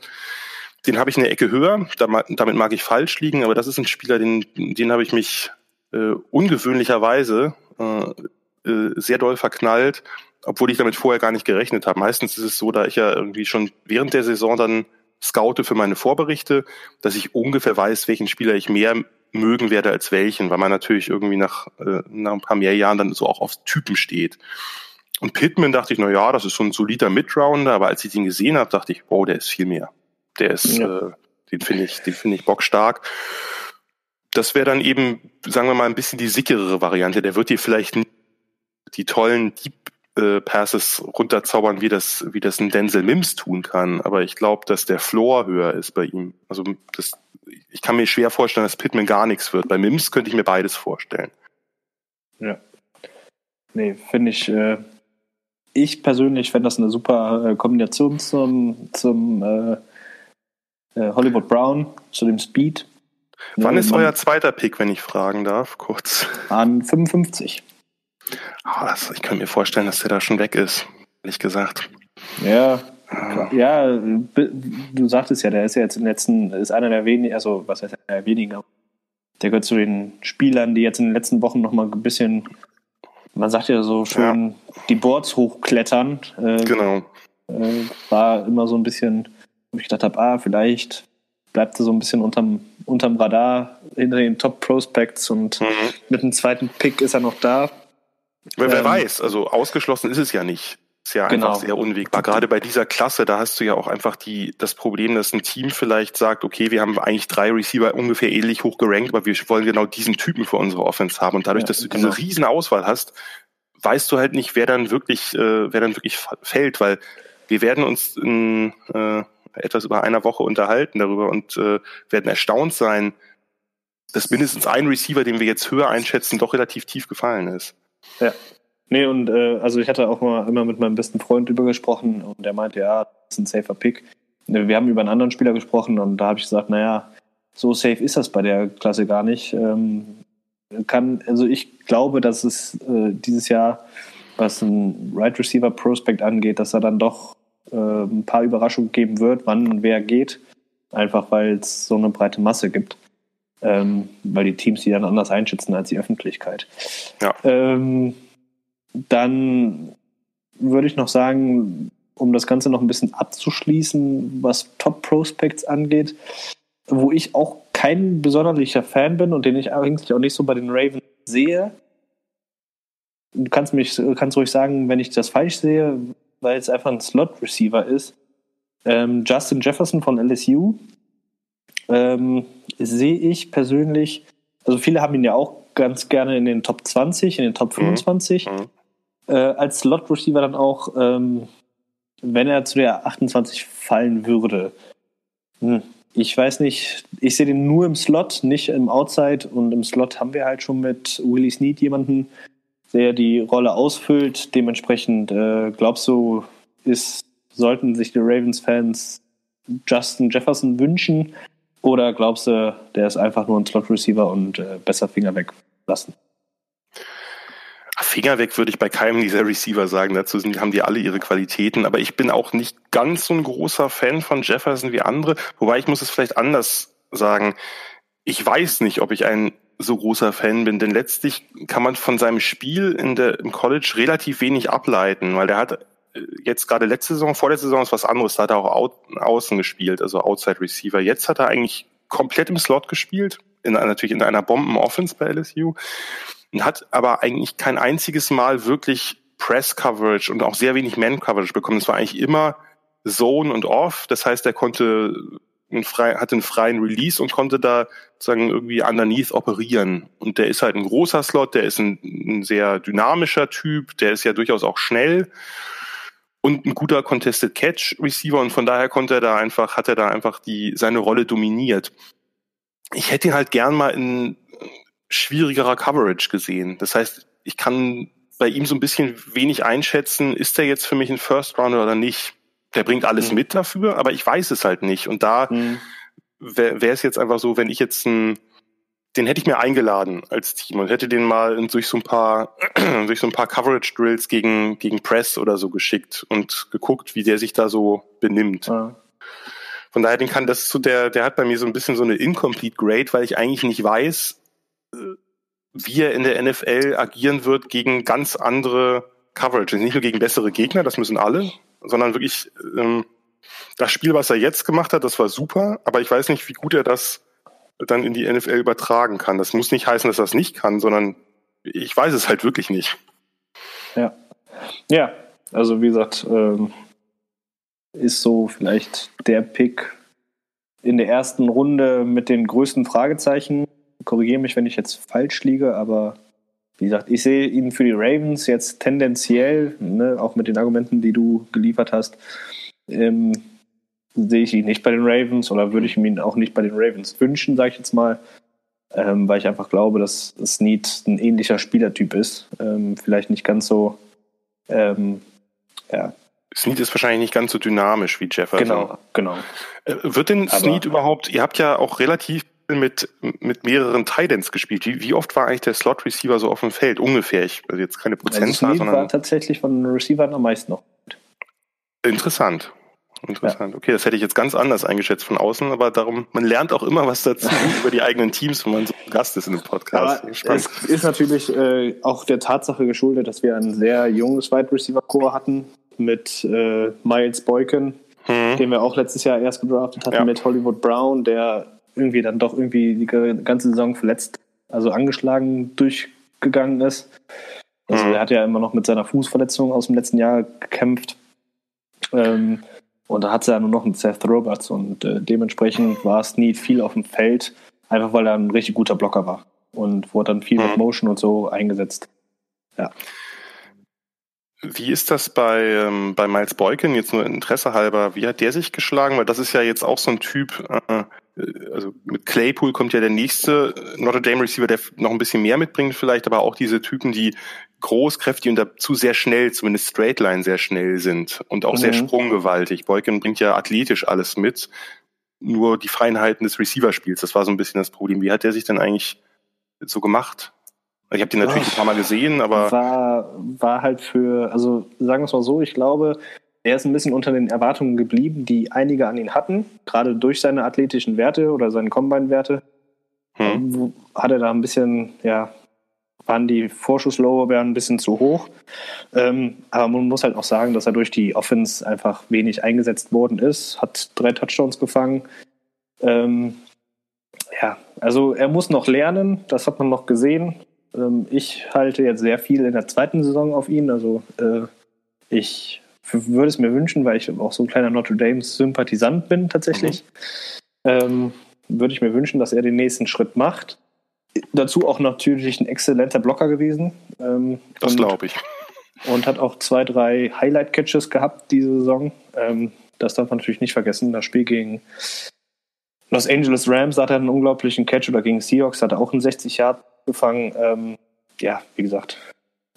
den habe ich eine Ecke höher. Damit mag ich falsch liegen, aber das ist ein Spieler, den, den habe ich mich äh, ungewöhnlicherweise äh, äh, sehr doll verknallt, obwohl ich damit vorher gar nicht gerechnet habe. Meistens ist es so, da ich ja irgendwie schon während der Saison dann scoute für meine Vorberichte, dass ich ungefähr weiß, welchen Spieler ich mehr mögen werde als welchen, weil man natürlich irgendwie nach, äh, nach ein paar mehr Jahren dann so auch auf Typen steht. Und Pittman dachte ich, na ja, das ist so ein solider Midrounder, aber als ich ihn gesehen habe, dachte ich, wow, der ist viel mehr. Der ist, ja. äh, den finde ich, den finde ich bockstark das wäre dann eben, sagen wir mal, ein bisschen die sicherere Variante. Der wird dir vielleicht die tollen Deep äh, Passes runterzaubern, wie das, wie das ein Denzel Mims tun kann. Aber ich glaube, dass der Floor höher ist bei ihm. Also das, ich kann mir schwer vorstellen, dass Pittman gar nichts wird. Bei Mims könnte ich mir beides vorstellen. Ja. Nee, finde ich, äh, ich persönlich fände das eine super äh, Kombination zum, zum äh, äh Hollywood Brown, zu dem Speed. Wann ist euer zweiter Pick, wenn ich fragen darf, kurz? An 55. Das, ich kann mir vorstellen, dass der da schon weg ist, ehrlich gesagt. Ja, ah. ja, du sagtest ja, der ist ja jetzt im letzten, ist einer der wenigen, also was heißt der weniger, der gehört zu den Spielern, die jetzt in den letzten Wochen nochmal ein bisschen, man sagt ja so schön, ja. die Boards hochklettern. Äh, genau. Äh, war immer so ein bisschen, wo ich gedacht habe, ah, vielleicht bleibt er so ein bisschen unterm, unterm Radar hinter den Top Prospects und mhm. mit dem zweiten Pick ist er noch da. Wer, wer ähm, weiß, also ausgeschlossen ist es ja nicht. Ist ja einfach genau. sehr unwegbar. Gerade bei dieser Klasse, da hast du ja auch einfach die, das Problem, dass ein Team vielleicht sagt, okay, wir haben eigentlich drei Receiver ungefähr ähnlich hoch gerankt, aber wir wollen genau diesen Typen für unsere Offense haben. Und dadurch, ja, dass du genau. diese riesen Auswahl hast, weißt du halt nicht, wer dann wirklich, äh, wer dann wirklich fällt, weil wir werden uns in, äh, etwas über einer Woche unterhalten darüber und äh, werden erstaunt sein, dass mindestens ein Receiver, den wir jetzt höher einschätzen, doch relativ tief gefallen ist. Ja. Nee, und äh, also ich hatte auch mal immer mit meinem besten Freund drüber gesprochen und der meinte, ja, das ist ein safer Pick. Wir haben über einen anderen Spieler gesprochen und da habe ich gesagt, naja, so safe ist das bei der Klasse gar nicht. Ähm, kann, also ich glaube, dass es äh, dieses Jahr, was ein Right Receiver Prospect angeht, dass er dann doch äh, ein paar Überraschungen geben wird, wann wer geht. Einfach weil es so eine breite Masse gibt. Ähm, weil die Teams die dann anders einschätzen als die Öffentlichkeit. Ja. Ähm, dann würde ich noch sagen, um das Ganze noch ein bisschen abzuschließen, was Top Prospects angeht, wo ich auch kein besonderlicher Fan bin und den ich eigentlich auch nicht so bei den Ravens sehe. Du kannst mich kannst ruhig sagen, wenn ich das falsch sehe, weil es einfach ein Slot-Receiver ist. Ähm, Justin Jefferson von LSU ähm, sehe ich persönlich, also viele haben ihn ja auch ganz gerne in den Top 20, in den Top 25. Mhm. Äh, als Slot-Receiver dann auch, ähm, wenn er zu der 28 fallen würde. Hm, ich weiß nicht, ich sehe den nur im Slot, nicht im Outside. Und im Slot haben wir halt schon mit Willie Snead jemanden, der die Rolle ausfüllt. Dementsprechend äh, glaubst du, ist, sollten sich die Ravens-Fans Justin Jefferson wünschen? Oder glaubst du, der ist einfach nur ein Slot-Receiver und äh, besser Finger weglassen? Finger weg würde ich bei keinem dieser Receiver sagen. Dazu sind, haben die alle ihre Qualitäten. Aber ich bin auch nicht ganz so ein großer Fan von Jefferson wie andere. Wobei ich muss es vielleicht anders sagen. Ich weiß nicht, ob ich ein so großer Fan bin, denn letztlich kann man von seinem Spiel in der, im College relativ wenig ableiten, weil der hat jetzt gerade letzte Saison, vor der Saison ist was anderes, da hat er auch außen gespielt, also Outside Receiver. Jetzt hat er eigentlich komplett im Slot gespielt, in, natürlich in einer Bomben-Offense bei LSU und hat aber eigentlich kein einziges Mal wirklich Press-Coverage und auch sehr wenig Man-Coverage bekommen. Es war eigentlich immer Zone und Off. Das heißt, er konnte einen frei, hatte einen freien Release und konnte da sozusagen irgendwie underneath operieren. Und der ist halt ein großer Slot, der ist ein, ein sehr dynamischer Typ, der ist ja durchaus auch schnell und ein guter Contested Catch Receiver und von daher konnte er da einfach, hat er da einfach die, seine Rolle dominiert. Ich hätte ihn halt gern mal in schwierigerer Coverage gesehen. Das heißt, ich kann bei ihm so ein bisschen wenig einschätzen, ist er jetzt für mich ein First Rounder oder nicht. Der bringt alles mhm. mit dafür, aber ich weiß es halt nicht. Und da mhm. wäre es jetzt einfach so, wenn ich jetzt ein, den hätte ich mir eingeladen als Team und hätte den mal durch so ein paar, [clears throat] durch so ein paar Coverage Drills gegen, gegen Press oder so geschickt und geguckt, wie der sich da so benimmt. Ja. Von daher, den kann das so, der, der hat bei mir so ein bisschen so eine incomplete Grade, weil ich eigentlich nicht weiß, wie er in der NFL agieren wird gegen ganz andere Coverage. Nicht nur gegen bessere Gegner, das müssen alle, sondern wirklich ähm, das Spiel, was er jetzt gemacht hat, das war super, aber ich weiß nicht, wie gut er das dann in die NFL übertragen kann. Das muss nicht heißen, dass es nicht kann, sondern ich weiß es halt wirklich nicht. Ja. Ja, also wie gesagt, ähm, ist so vielleicht der Pick in der ersten Runde mit den größten Fragezeichen korrigiere mich, wenn ich jetzt falsch liege, aber wie gesagt, ich sehe ihn für die Ravens jetzt tendenziell, ne, auch mit den Argumenten, die du geliefert hast, ähm, sehe ich ihn nicht bei den Ravens oder würde ich ihn auch nicht bei den Ravens wünschen, sage ich jetzt mal, ähm, weil ich einfach glaube, dass Snead ein ähnlicher Spielertyp ist. Ähm, vielleicht nicht ganz so, ähm, ja. Snead ist wahrscheinlich nicht ganz so dynamisch wie Jefferson. Genau, genau. Äh, wird denn Snead überhaupt, ihr habt ja auch relativ mit, mit mehreren Titans gespielt. Wie, wie oft war eigentlich der Slot Receiver so auf dem Feld? Ungefähr. Ich, also jetzt keine Prozentzahl, also sondern. war tatsächlich von den Receivern am meisten noch. Interessant. Interessant. Ja. Okay, das hätte ich jetzt ganz anders eingeschätzt von außen, aber darum, man lernt auch immer was dazu [laughs] über die eigenen Teams, wenn man so Gast ist in einem Podcast. Aber es ist natürlich äh, auch der Tatsache geschuldet, dass wir ein sehr junges Wide Receiver Core hatten mit äh, Miles Boykin, hm. den wir auch letztes Jahr erst gedraftet hatten, ja. mit Hollywood Brown, der irgendwie dann doch irgendwie die ganze Saison verletzt, also angeschlagen durchgegangen ist. Also mhm. er hat ja immer noch mit seiner Fußverletzung aus dem letzten Jahr gekämpft. Ähm, und da hat er ja nur noch einen Seth Roberts und äh, dementsprechend war es nie viel auf dem Feld, einfach weil er ein richtig guter Blocker war und wurde dann viel mhm. mit Motion und so eingesetzt. Ja. Wie ist das bei, ähm, bei Miles Boykin, jetzt nur Interesse halber, wie hat der sich geschlagen? Weil das ist ja jetzt auch so ein Typ, äh, also mit Claypool kommt ja der nächste Notre Dame Receiver, der noch ein bisschen mehr mitbringt vielleicht, aber auch diese Typen, die groß, kräftig und dazu sehr schnell, zumindest Straightline sehr schnell sind und auch mhm. sehr sprunggewaltig. Boykin bringt ja athletisch alles mit, nur die Feinheiten des Receiverspiels, das war so ein bisschen das Problem. Wie hat der sich denn eigentlich so gemacht? Ich habe den natürlich oh, ein paar Mal gesehen, aber war war halt für, also sagen wir es mal so, ich glaube, er ist ein bisschen unter den Erwartungen geblieben, die einige an ihn hatten, gerade durch seine athletischen Werte oder seine Combine-Werte. Hm. Hat er da ein bisschen, ja, waren die Vorschusslorbeeren ein bisschen zu hoch. Ähm, aber man muss halt auch sagen, dass er durch die Offense einfach wenig eingesetzt worden ist, hat drei Touchdowns gefangen. Ähm, ja, also er muss noch lernen, das hat man noch gesehen. Ähm, ich halte jetzt sehr viel in der zweiten Saison auf ihn. Also äh, ich würde es mir wünschen, weil ich auch so ein kleiner Notre Dame-Sympathisant bin tatsächlich. Mhm. Ähm, würde ich mir wünschen, dass er den nächsten Schritt macht. Dazu auch natürlich ein exzellenter Blocker gewesen. Ähm, das glaube ich. Und hat auch zwei, drei Highlight-Catches gehabt diese Saison. Ähm, das darf man natürlich nicht vergessen. Das Spiel gegen Los Angeles Rams hat er einen unglaublichen Catch oder gegen Seahawks hat er auch einen 60 Yard gefangen. Ähm, ja, wie gesagt,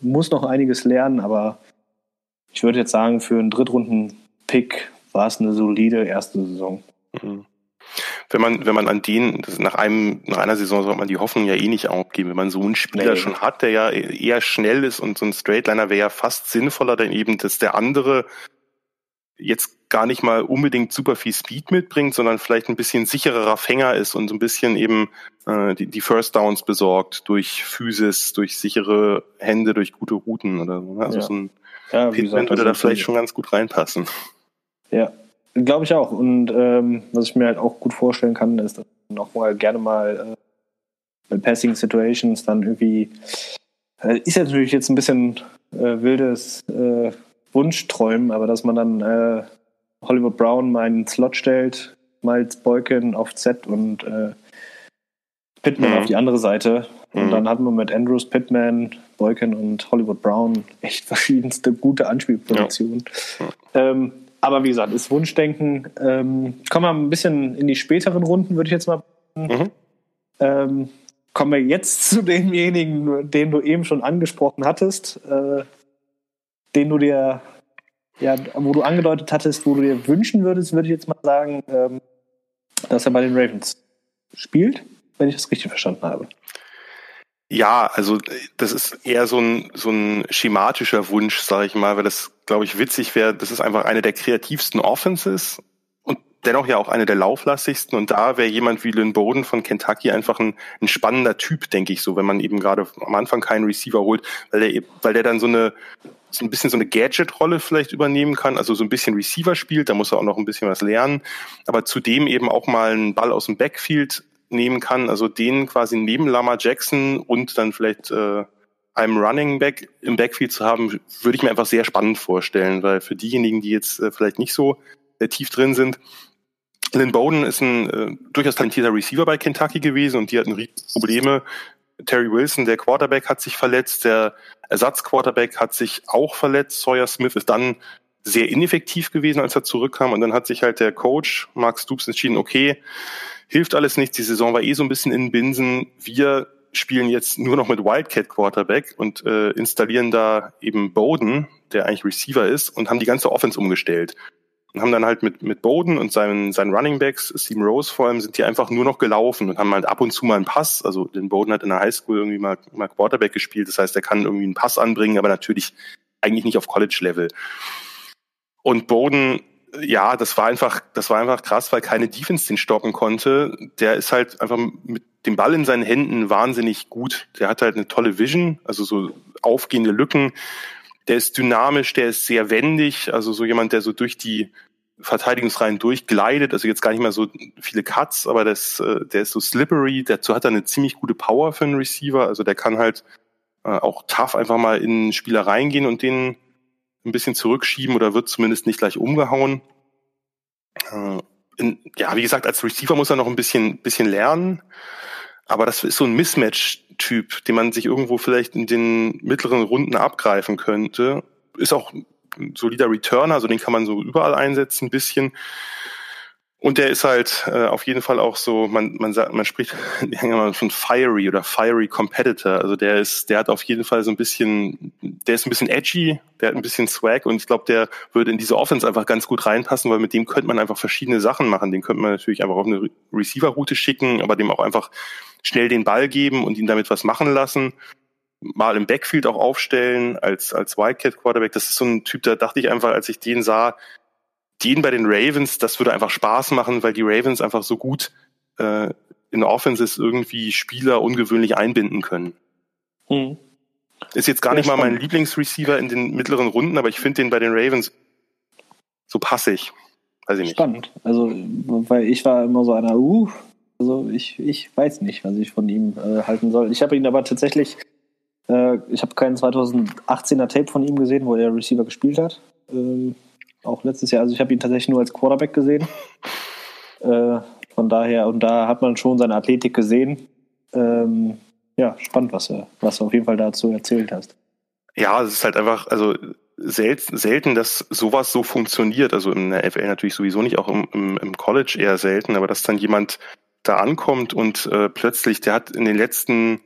muss noch einiges lernen, aber ich würde jetzt sagen, für einen Drittrunden-Pick war es eine solide erste Saison. Mhm. Wenn man, wenn man an den, nach einem, nach einer Saison sollte man die Hoffnung ja eh nicht aufgeben. Wenn man so einen Spieler nee. schon hat, der ja eher schnell ist und so ein Straightliner wäre ja fast sinnvoller, denn eben, dass der andere jetzt gar nicht mal unbedingt super viel Speed mitbringt, sondern vielleicht ein bisschen sichererer Fänger ist und so ein bisschen eben äh, die, die First Downs besorgt durch Physis, durch sichere Hände, durch gute Routen oder so. Ne? Also ja. so ein ja, Pitman würde da vielleicht schon ganz gut reinpassen. Ja, glaube ich auch. Und ähm, was ich mir halt auch gut vorstellen kann, ist, dass man auch mal gerne mal äh, bei Passing Situations dann irgendwie äh, ist ja natürlich jetzt ein bisschen äh, wildes äh, Wunschträumen, aber dass man dann äh, Hollywood Brown mal einen Slot stellt, Miles Boykin auf Z und äh, Pittman mhm. auf die andere Seite. Und mhm. dann hatten wir mit Andrews, Pittman, Boykin und Hollywood Brown echt [laughs] verschiedenste gute Anspielpositionen. Ja. Ähm, aber wie gesagt, ist Wunschdenken. Ähm, kommen wir ein bisschen in die späteren Runden, würde ich jetzt mal. Mhm. Ähm, kommen wir jetzt [laughs] zu demjenigen, den du eben schon angesprochen hattest. Äh, den du dir, ja, wo du angedeutet hattest, wo du dir wünschen würdest, würde ich jetzt mal sagen, ähm, dass er bei den Ravens spielt, wenn ich das richtig verstanden habe. Ja, also das ist eher so ein, so ein schematischer Wunsch, sage ich mal, weil das, glaube ich, witzig wäre. Das ist einfach eine der kreativsten Offenses und dennoch ja auch eine der lauflastigsten. Und da wäre jemand wie Lynn Bowden von Kentucky einfach ein, ein spannender Typ, denke ich so, wenn man eben gerade am Anfang keinen Receiver holt, weil der, weil der dann so eine so ein bisschen so eine Gadget-Rolle vielleicht übernehmen kann, also so ein bisschen Receiver spielt, da muss er auch noch ein bisschen was lernen, aber zudem eben auch mal einen Ball aus dem Backfield nehmen kann, also den quasi neben Lama Jackson und dann vielleicht äh, einem Running Back im Backfield zu haben, würde ich mir einfach sehr spannend vorstellen, weil für diejenigen, die jetzt äh, vielleicht nicht so äh, tief drin sind, Lynn Bowden ist ein äh, durchaus talentierter Receiver bei Kentucky gewesen und die hatten Probleme. Terry Wilson, der Quarterback, hat sich verletzt, der Ersatzquarterback hat sich auch verletzt. Sawyer Smith ist dann sehr ineffektiv gewesen, als er zurückkam. Und dann hat sich halt der Coach, Mark Stoops, entschieden, okay, hilft alles nichts. Die Saison war eh so ein bisschen in Binsen. Wir spielen jetzt nur noch mit Wildcat Quarterback und äh, installieren da eben Bowden, der eigentlich Receiver ist, und haben die ganze Offense umgestellt und haben dann halt mit, mit Bowden und seinen, seinen Running Backs, Steve Rose vor allem, sind die einfach nur noch gelaufen und haben halt ab und zu mal einen Pass. Also den Bowden hat in der Highschool irgendwie mal, mal Quarterback gespielt. Das heißt, er kann irgendwie einen Pass anbringen, aber natürlich eigentlich nicht auf College-Level. Und Bowden, ja, das war einfach, das war einfach krass, weil keine Defense den stoppen konnte. Der ist halt einfach mit dem Ball in seinen Händen wahnsinnig gut. Der hat halt eine tolle Vision, also so aufgehende Lücken der ist dynamisch, der ist sehr wendig, also so jemand, der so durch die Verteidigungsreihen durchgleitet, also jetzt gar nicht mehr so viele Cuts, aber das, äh, der ist so slippery, dazu hat er eine ziemlich gute Power für einen Receiver, also der kann halt äh, auch tough einfach mal in Spieler reingehen und den ein bisschen zurückschieben oder wird zumindest nicht gleich umgehauen. Äh, in, ja, wie gesagt, als Receiver muss er noch ein bisschen, bisschen lernen. Aber das ist so ein Mismatch-Typ, den man sich irgendwo vielleicht in den mittleren Runden abgreifen könnte. Ist auch ein solider Returner, also den kann man so überall einsetzen, ein bisschen. Und der ist halt äh, auf jeden Fall auch so, man, man sagt, man spricht [laughs] immer von fiery oder fiery Competitor. Also der ist, der hat auf jeden Fall so ein bisschen, der ist ein bisschen edgy, der hat ein bisschen Swag und ich glaube, der würde in diese Offense einfach ganz gut reinpassen, weil mit dem könnte man einfach verschiedene Sachen machen. Den könnte man natürlich einfach auf eine Receiver-Route schicken, aber dem auch einfach schnell den Ball geben und ihn damit was machen lassen. Mal im Backfield auch aufstellen als, als Wildcat Quarterback. Das ist so ein Typ, da dachte ich einfach, als ich den sah, den bei den Ravens, das würde einfach Spaß machen, weil die Ravens einfach so gut äh, in Offenses irgendwie Spieler ungewöhnlich einbinden können. Hm. Ist jetzt gar ja, nicht mal mein Lieblingsreceiver in den mittleren Runden, aber ich finde den bei den Ravens so passig. Weiß ich nicht. Spannend. Also, weil ich war immer so einer, uh, also ich, ich weiß nicht, was ich von ihm äh, halten soll. Ich habe ihn aber tatsächlich, äh, ich habe keinen 2018er Tape von ihm gesehen, wo er Receiver gespielt hat. Ähm, auch letztes Jahr. Also ich habe ihn tatsächlich nur als Quarterback gesehen. [laughs] Äh, von daher, und da hat man schon seine Athletik gesehen. Ähm, ja, spannend, was, er, was du auf jeden Fall dazu erzählt hast. Ja, es ist halt einfach, also selten, selten, dass sowas so funktioniert. Also in der FL natürlich sowieso nicht, auch im, im, im College eher selten, aber dass dann jemand da ankommt und äh, plötzlich, der hat in den letzten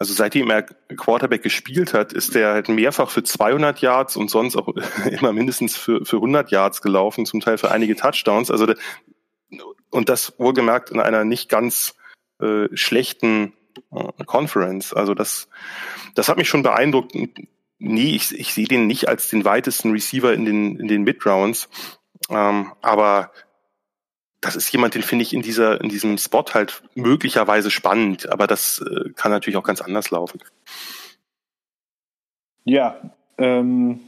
Also seitdem er Quarterback gespielt hat, ist er halt mehrfach für 200 Yards und sonst auch [laughs] immer mindestens für, für 100 Yards gelaufen, zum Teil für einige Touchdowns. Also und das wohlgemerkt in einer nicht ganz äh, schlechten äh, Conference. Also das, das hat mich schon beeindruckt. Nee, ich, ich sehe den nicht als den weitesten Receiver in den, in den Mid-Rounds. Ähm, aber das ist jemand, den finde ich in dieser, in diesem Spot halt möglicherweise spannend, aber das äh, kann natürlich auch ganz anders laufen. Ja, ähm,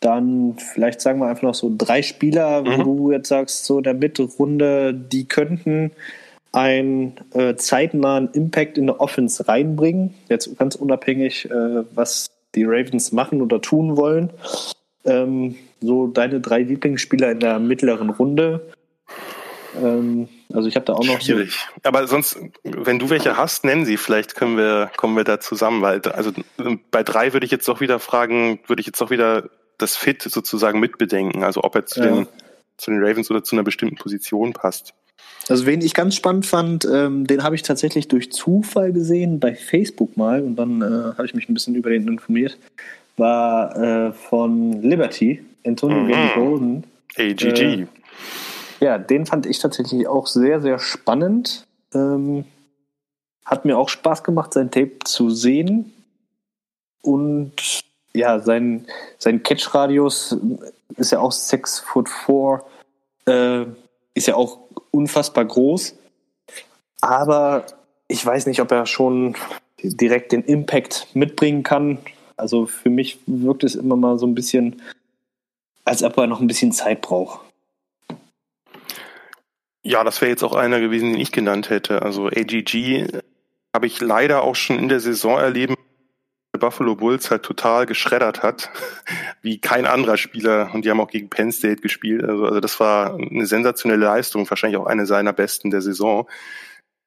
dann vielleicht sagen wir einfach noch so drei Spieler, mhm. wo du jetzt sagst, so in der Mittelrunde, die könnten einen äh, zeitnahen Impact in der Offense reinbringen. Jetzt ganz unabhängig, äh, was die Ravens machen oder tun wollen. Ähm, so deine drei Lieblingsspieler in der mittleren Runde. Ähm, also ich habe da auch noch schwierig. So Aber sonst, wenn du welche hast, nennen sie. Vielleicht können wir kommen wir da zusammen, weil also bei drei würde ich jetzt doch wieder fragen, würde ich jetzt doch wieder das Fit sozusagen mitbedenken. Also ob er zu, ja. den, zu den Ravens oder zu einer bestimmten Position passt. Also wen ich ganz spannend fand, ähm, den habe ich tatsächlich durch Zufall gesehen bei Facebook mal und dann äh, habe ich mich ein bisschen über den informiert. War äh, von Liberty, Antonio mhm. Golden. AGG. Äh, ja, den fand ich tatsächlich auch sehr, sehr spannend. Ähm, hat mir auch Spaß gemacht, sein Tape zu sehen. Und ja, sein, sein Catch-Radius ist ja auch 6 foot 4, äh, ist ja auch unfassbar groß. Aber ich weiß nicht, ob er schon direkt den Impact mitbringen kann. Also für mich wirkt es immer mal so ein bisschen, als ob er noch ein bisschen Zeit braucht. Ja, das wäre jetzt auch einer gewesen, den ich genannt hätte. Also AGG habe ich leider auch schon in der Saison erleben, Buffalo Bulls halt total geschreddert hat, [laughs] wie kein anderer Spieler. Und die haben auch gegen Penn State gespielt. Also, also das war eine sensationelle Leistung, wahrscheinlich auch eine seiner besten der Saison.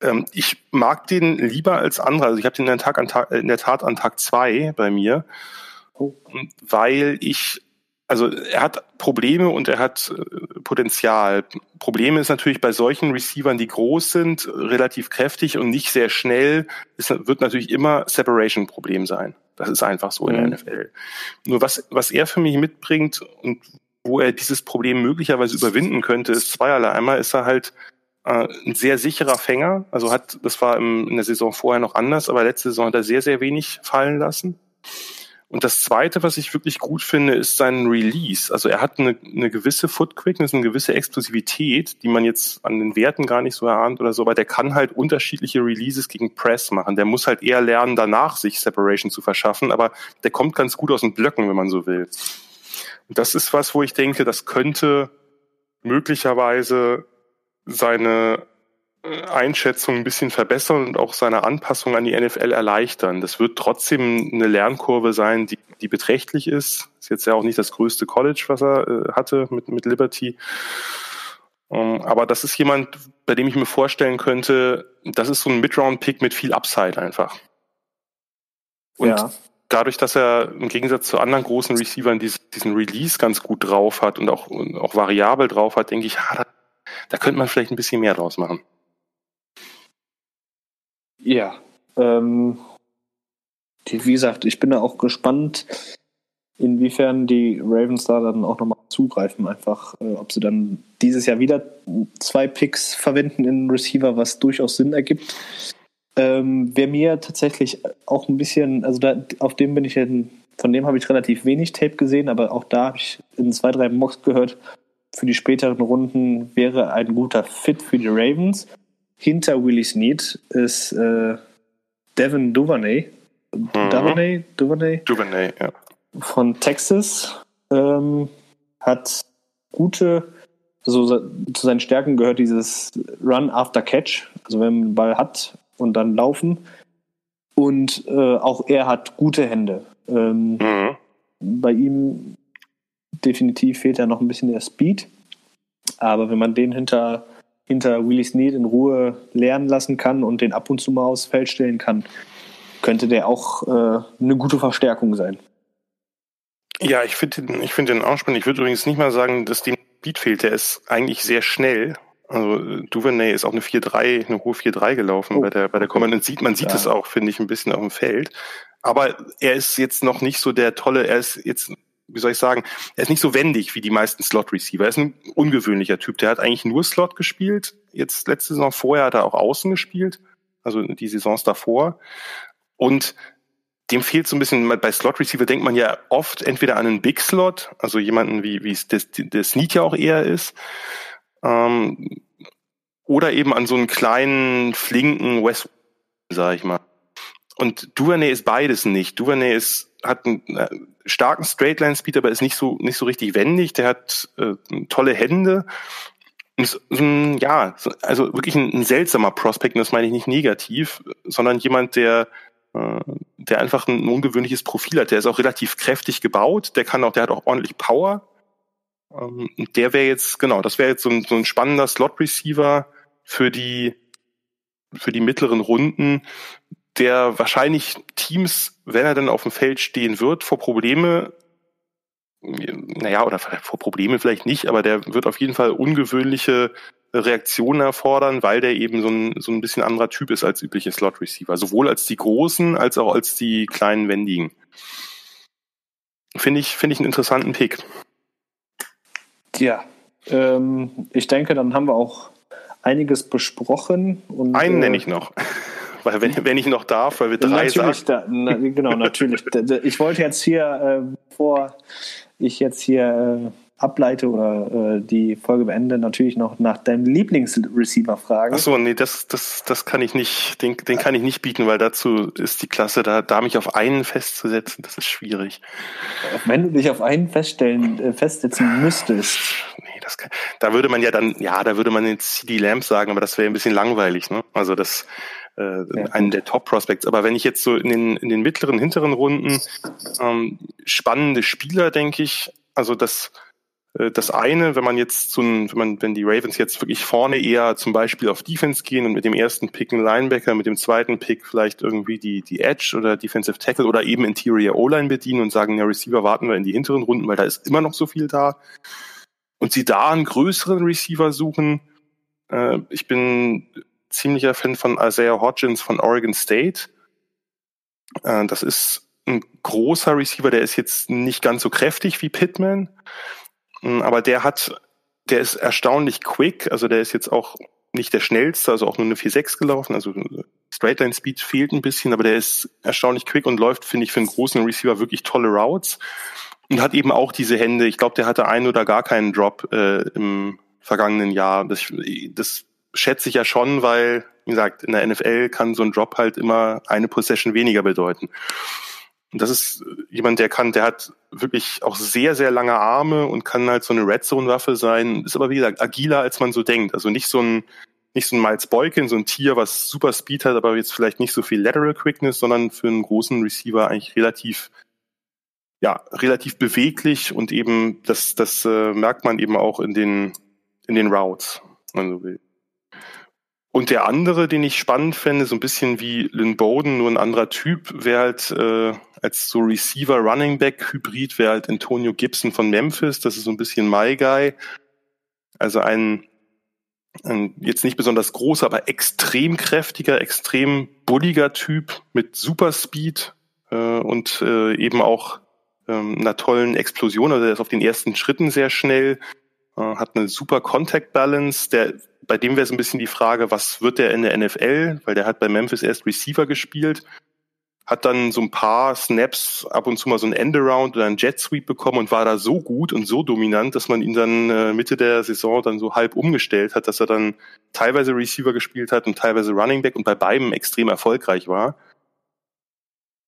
Ähm, ich mag den lieber als andere. Also ich habe den in der, Tag an Tag, in der Tat an Tag zwei bei mir, oh. weil ich also er hat Probleme und er hat äh, Potenzial. Probleme ist natürlich bei solchen Receivern, die groß sind, relativ kräftig und nicht sehr schnell, ist, wird natürlich immer Separation-Problem sein. Das ist einfach so in der mhm. NFL. Nur was, was er für mich mitbringt und wo er dieses Problem möglicherweise überwinden könnte, ist zweierlei. Einmal ist er halt äh, ein sehr sicherer Fänger. Also hat, das war im, in der Saison vorher noch anders, aber letzte Saison hat er sehr, sehr wenig fallen lassen. Und das Zweite, was ich wirklich gut finde, ist sein Release. Also er hat eine, eine gewisse Foot Quickness, eine gewisse Explosivität, die man jetzt an den Werten gar nicht so erahnt oder so, aber der kann halt unterschiedliche Releases gegen Press machen. Der muss halt eher lernen, danach sich Separation zu verschaffen, aber der kommt ganz gut aus den Blöcken, wenn man so will. Und das ist was, wo ich denke, das könnte möglicherweise seine Einschätzung ein bisschen verbessern und auch seine Anpassung an die NFL erleichtern. Das wird trotzdem eine Lernkurve sein, die, die beträchtlich ist. Ist jetzt ja auch nicht das größte College, was er äh, hatte mit, mit Liberty. Um, ähm, aber das ist jemand, bei dem ich mir vorstellen könnte, das ist so ein Mid-Round-Pick mit viel Upside einfach. Und ja. dadurch, dass er im Gegensatz zu anderen großen Receivern diesen Release ganz gut drauf hat und auch, auch variabel drauf hat, denke ich, ah, da könnte man vielleicht ein bisschen mehr draus machen. Ja, ähm, die, wie gesagt, ich bin da auch gespannt, inwiefern die Ravens da dann auch nochmal zugreifen, einfach, äh, ob sie dann dieses Jahr wieder zwei Picks verwenden in Receiver, was durchaus Sinn ergibt. Ähm, Wer mir tatsächlich auch ein bisschen, also da, auf dem bin ich in, von dem habe ich relativ wenig Tape gesehen, aber auch da habe ich in zwei, drei Mocks gehört, für die späteren Runden wäre ein guter Fit für die Ravens hinter Willie Snead ist äh, Devin Duvernay. Mhm. Duvernay? Duvernay? Duvernay, ja. Von Texas. Ähm, hat gute, also zu seinen Stärken gehört dieses Run after Catch. Also wenn man den Ball hat und dann laufen. Und äh, auch er hat gute Hände. Ähm, mhm. Bei ihm definitiv fehlt ja noch ein bisschen der Speed. Aber wenn man den hinter hinter Willie Snead in Ruhe lernen lassen kann und den ab und zu mal aufs Feld stellen kann, könnte der auch äh, eine gute Verstärkung sein. Ja, ich finde den, ich finde den auch spannend. Ich würde übrigens nicht mal sagen, dass dem Speed fehlt. Der ist eigentlich sehr schnell. Also Duvernay ist auch eine 4-3, eine hohe 4-3 gelaufen oh, bei der bei der Command. Sieht, man sieht es ja. auch, finde ich, ein bisschen auf dem Feld. Aber er ist jetzt noch nicht so der tolle, er ist jetzt, wie soll ich sagen, er ist nicht so wendig wie die meisten Slot-Receiver. Er ist ein ungewöhnlicher Typ. Der hat eigentlich nur Slot gespielt. Jetzt letzte Saison vorher hat er auch außen gespielt, also die Saisons davor. Und dem fehlt so ein bisschen, bei Slot Receiver denkt man ja oft entweder an einen Big Slot, also jemanden wie, wie es der Sneak ja auch eher ist, ähm, oder eben an so einen kleinen, flinken West, sag ich mal. Und Duvernay ist beides nicht. Duvernay ist, hat einen äh, starken Straightline Speed, aber ist nicht so, nicht so richtig wendig. Der hat äh, tolle Hände. Ist, ja, also wirklich ein, ein seltsamer Prospect, und das meine ich nicht negativ, sondern jemand, der äh, der einfach ein ungewöhnliches Profil hat. Der ist auch relativ kräftig gebaut, der kann auch, der hat auch ordentlich Power. Ähm, der wäre jetzt, genau, das wäre jetzt so ein, so ein spannender Slot-Receiver für die, für die mittleren Runden, der wahrscheinlich Teams, wenn er dann auf dem Feld stehen wird, vor Probleme, naja, oder vor Probleme vielleicht nicht, aber der wird auf jeden Fall ungewöhnliche Reaktionen erfordern, weil der eben so ein, so ein bisschen anderer Typ ist als übliche Slot Receiver. Sowohl als die großen als auch als die kleinen wendigen. Finde ich, finde ich einen interessanten Pick. Ja, ähm, ich denke, dann haben wir auch einiges besprochen. Und, Einen äh, nenne ich noch. Weil wenn, wenn ich noch darf, weil wir drei natürlich, sagen. Da, na, genau, natürlich. [laughs] ich wollte jetzt hier, äh, bevor ich jetzt hier äh, ableite oder äh, die Folge beende, natürlich noch nach deinem Lieblingsreceiver fragen. Achso, nee, das, das, das kann ich nicht, den, den kann ich nicht bieten, weil dazu ist die Klasse, da, da mich auf einen festzusetzen, das ist schwierig. Wenn du dich auf einen feststellen, äh, festsetzen müsstest. Nee, das kann, da würde man ja dann, ja, da würde man jetzt CD Lamp sagen, aber das wäre ein bisschen langweilig, ne? Also das, äh, ja. einen der Top Prospects. Aber wenn ich jetzt so in den, in den mittleren, hinteren Runden ähm, spannende Spieler, denke ich, also das, äh, das eine, wenn man jetzt so ein, wenn man, wenn die Ravens jetzt wirklich vorne eher zum Beispiel auf Defense gehen und mit dem ersten Pick einen Linebacker, mit dem zweiten Pick vielleicht irgendwie die, die Edge oder Defensive Tackle oder eben Interior O-Line bedienen und sagen, ja, Receiver warten wir in die hinteren Runden, weil da ist immer noch so viel da. Und sie da einen größeren Receiver suchen. Äh, ich bin ziemlicher Fan von Isaiah Hodgins von Oregon State. Äh, das ist ein großer Receiver, der ist jetzt nicht ganz so kräftig wie Pittman, hm, aber der hat, der ist erstaunlich quick, also der ist jetzt auch nicht der schnellste, also auch nur eine 4-6 gelaufen, also Straightline Speed fehlt ein bisschen, aber der ist erstaunlich quick und läuft, finde ich, für einen großen Receiver wirklich tolle Routes und hat eben auch diese Hände. Ich glaube, der hatte einen oder gar keinen Drop äh, im vergangenen Jahr. Das, das schätze ich ja schon, weil, wie gesagt, in der NFL kann so ein Drop halt immer eine Possession weniger bedeuten. Und das ist jemand, der kann, der hat wirklich auch sehr, sehr lange Arme und kann halt so eine Red Zone Waffe sein, ist aber wie gesagt agiler, als man so denkt. Also nicht so ein, nicht so ein Miles Boykin, so ein Tier, was super Speed hat, aber jetzt vielleicht nicht so viel Lateral Quickness, sondern für einen großen Receiver eigentlich relativ, ja, relativ beweglich und eben, das, das äh, merkt man eben auch in den, in den Routes, wenn man so will. Und der andere, den ich spannend fände, so ein bisschen wie Lynn Bowden, nur ein anderer Typ, wäre halt äh, als so Receiver Running Back Hybrid wäre halt Antonio Gibson von Memphis. Das ist so ein bisschen My Guy. Also ein, ein jetzt nicht besonders großer, aber extrem kräftiger, extrem bulliger Typ mit Super Speed äh, und äh, eben auch ähm, einer tollen Explosion. Also er ist auf den ersten Schritten sehr schnell, äh, hat eine super Contact Balance. Der bei dem wäre es ein bisschen die Frage, was wird der in der NFL? Weil der hat bei Memphis erst Receiver gespielt, hat dann so ein paar Snaps ab und zu mal so ein Endaround oder ein Jet Sweep bekommen und war da so gut und so dominant, dass man ihn dann äh, Mitte der Saison dann so halb umgestellt hat, dass er dann teilweise Receiver gespielt hat und teilweise Running Back und bei beiden extrem erfolgreich war.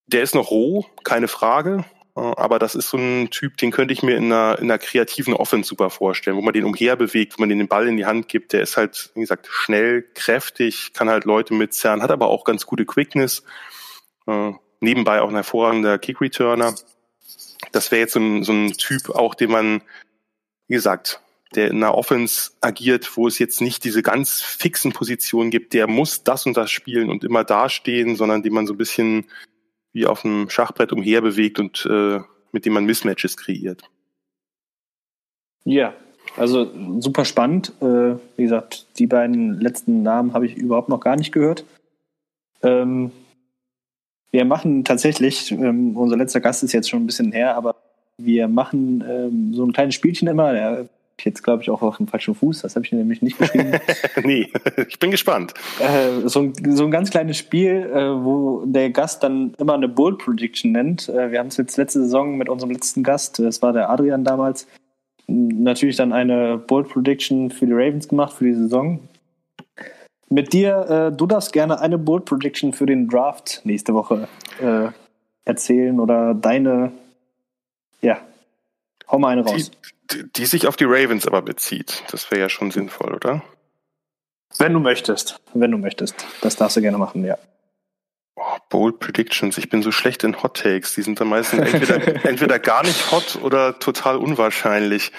Der ist noch roh, keine Frage. Äh, aber das ist so ein Typ, den könnte ich mir in einer, in einer kreativen Offense super vorstellen, wo man den umherbewegt, wo man den Ball in die Hand gibt. Der ist halt, wie gesagt, schnell, kräftig, kann halt Leute mitzerren, hat aber auch ganz gute Quickness. Äh, nebenbei auch ein hervorragender Kick-Returner. Das wäre jetzt so ein, so ein Typ auch, den man, wie gesagt, der in einer Offense agiert, wo es jetzt nicht diese ganz fixen Positionen gibt, der muss das und das spielen und immer dastehen, sondern den man so ein bisschen wie auf dem Schachbrett umherbewegt und äh, mit dem man Mismatches kreiert. Ja, also super spannend. Äh, wie gesagt, die beiden letzten Namen habe ich überhaupt noch gar nicht gehört. Ähm, wir machen tatsächlich, ähm, unser letzter Gast ist jetzt schon ein bisschen her, aber wir machen ähm, so ein kleines Spielchen immer. Der jetzt, glaube ich, auch auf dem falschen Fuß. Das habe ich nämlich nicht geschrieben. [laughs] nee, [laughs] ich bin gespannt. Äh, so, ein, so ein ganz kleines Spiel, äh, wo der Gast dann immer eine Bold Prediction nennt. Äh, wir haben es jetzt letzte Saison mit unserem letzten Gast, das war der Adrian damals, natürlich dann eine Bold Prediction für die Ravens gemacht für die Saison. Mit dir, äh, du darfst gerne eine Bold Prediction für den Draft nächste Woche äh, erzählen oder deine, ja, hau mal eine raus. Die, die, sich auf die Ravens aber bezieht. Das wäre ja schon sinnvoll, oder? Wenn du möchtest, wenn du möchtest. Das darfst du gerne machen, ja. Oh, Bold Predictions. Ich bin so schlecht in Hot Takes. Die sind dann meistens entweder, [laughs] entweder gar nicht hot oder total unwahrscheinlich.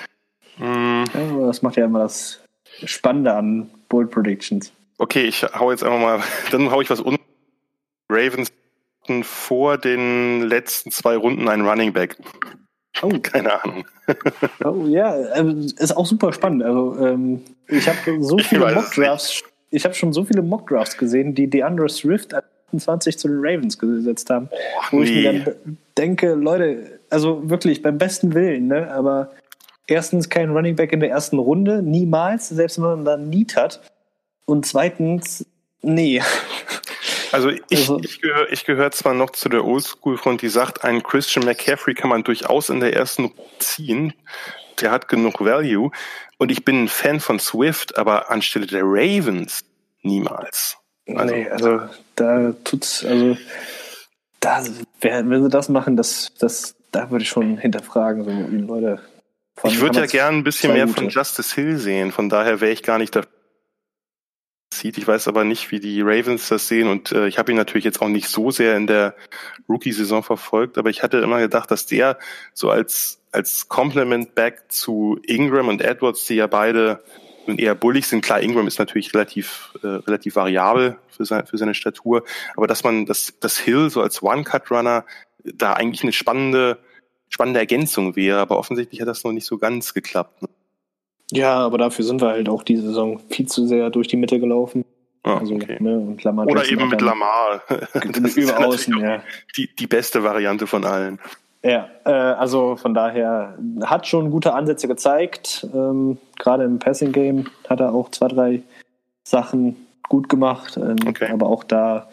Hm. Ja, das macht ja immer das Spannende an Bold Predictions. Okay, ich hau jetzt einfach mal, [laughs] dann hau ich was un. Ravens vor den letzten zwei Runden ein Running Back. Oh. [laughs] Keine Ahnung. Oh ja, ähm, ist auch super spannend. Also ähm, ich habe so viele Mockdrafts, ich habe schon so viele Mockdrafts gesehen, die DeAndre Swift 28 zu den Ravens gesetzt haben, oh, wo nee. ich mir dann denke, Leute, also wirklich beim besten Willen, ne? Aber erstens kein Running Back in der ersten Runde, niemals, selbst wenn man dann Need hat. Und zweitens, nee. Also ich, also, ich gehöre ich gehör zwar noch zu der Oldschool-Front, die sagt, einen Christian McCaffrey kann man durchaus in der ersten ziehen. Der hat genug Value. Und ich bin ein Fan von Swift, aber anstelle der Ravens niemals. Also, nee, also da tut's, also da, wenn sie das machen, das, das, da würde ich schon hinterfragen, so Leute. Ich würde ja gern ein bisschen mehr von Justice Hill sehen, von daher wäre ich gar nicht dafür zieht. Ich weiß aber nicht, wie die Ravens das sehen und äh, ich habe ihn natürlich jetzt auch nicht so sehr in der Rookie-Saison verfolgt, aber ich hatte immer gedacht, dass der so als als Complement Back zu Ingram und Edwards, die ja beide eher bullig sind. Klar, Ingram ist natürlich relativ äh, relativ variabel für, sein, für seine Statur, aber dass man das das Hill so als One-Cut-Runner da eigentlich eine spannende spannende Ergänzung wäre, aber offensichtlich hat das noch nicht so ganz geklappt. Ne? Ja, aber dafür sind wir halt auch diese Saison viel zu sehr durch die Mitte gelaufen. Ah, also, okay. ne, und Lamar Oder eben mit Lamar. [laughs] das über außen, ja. Die, die beste Variante von allen. Ja, äh, also von daher hat schon gute Ansätze gezeigt. Ähm, Gerade im Passing Game hat er auch zwei, drei Sachen gut gemacht. Ähm, okay. Aber auch da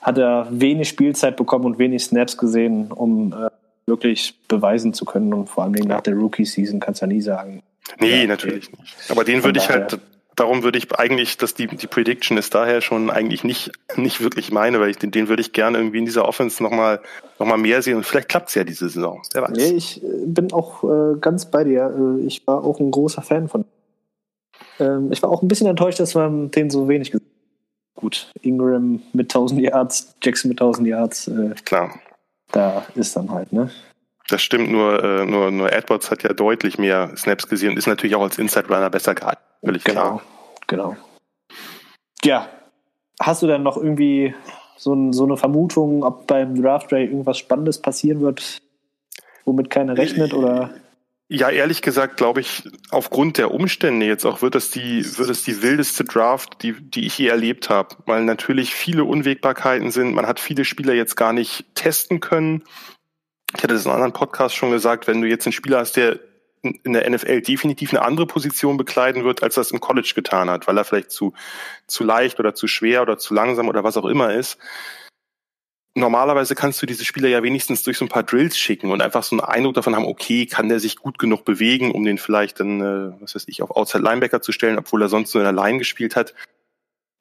hat er wenig Spielzeit bekommen und wenig Snaps gesehen, um äh, wirklich beweisen zu können. Und vor allem nach der Rookie-Season kannst du ja nie sagen, Nee, ja, natürlich okay. nicht. Aber den würde ich halt, darum würde ich eigentlich, dass die, die Prediction ist daher schon eigentlich nicht, nicht wirklich meine, weil ich den, den würde ich gerne irgendwie in dieser Offense nochmal noch mal mehr sehen und vielleicht klappt es ja diese Saison. Wer weiß. Nee, ich äh, bin auch äh, ganz bei dir. Äh, ich war auch ein großer Fan von. Ähm, ich war auch ein bisschen enttäuscht, dass man den so wenig gesehen Gut, Ingram mit 1000 Yards, Jackson mit 1000 Yards. Äh, Klar. Da ist dann halt, ne? Das stimmt, nur, äh, nur, nur Edwards hat ja deutlich mehr Snaps gesehen und ist natürlich auch als Inside Runner besser gehalten. Völlig genau, klar. Genau. Ja. Hast du denn noch irgendwie so, so eine Vermutung, ob beim Draft Day irgendwas Spannendes passieren wird, womit keiner rechnet oder? Ja, ehrlich gesagt glaube ich, aufgrund der Umstände jetzt auch wird es die, wird es die wildeste Draft, die, die ich je erlebt habe, weil natürlich viele Unwägbarkeiten sind. Man hat viele Spieler jetzt gar nicht testen können ich hatte das in einem anderen Podcast schon gesagt, wenn du jetzt einen Spieler hast, der in der NFL definitiv eine andere Position bekleiden wird, als das im College getan hat, weil er vielleicht zu, zu leicht oder zu schwer oder zu langsam oder was auch immer ist. Normalerweise kannst du diese Spieler ja wenigstens durch so ein paar Drills schicken und einfach so einen Eindruck davon haben, okay, kann der sich gut genug bewegen, um den vielleicht dann, äh, was weiß ich, auf Outside Linebacker zu stellen, obwohl er sonst nur in der Line gespielt hat.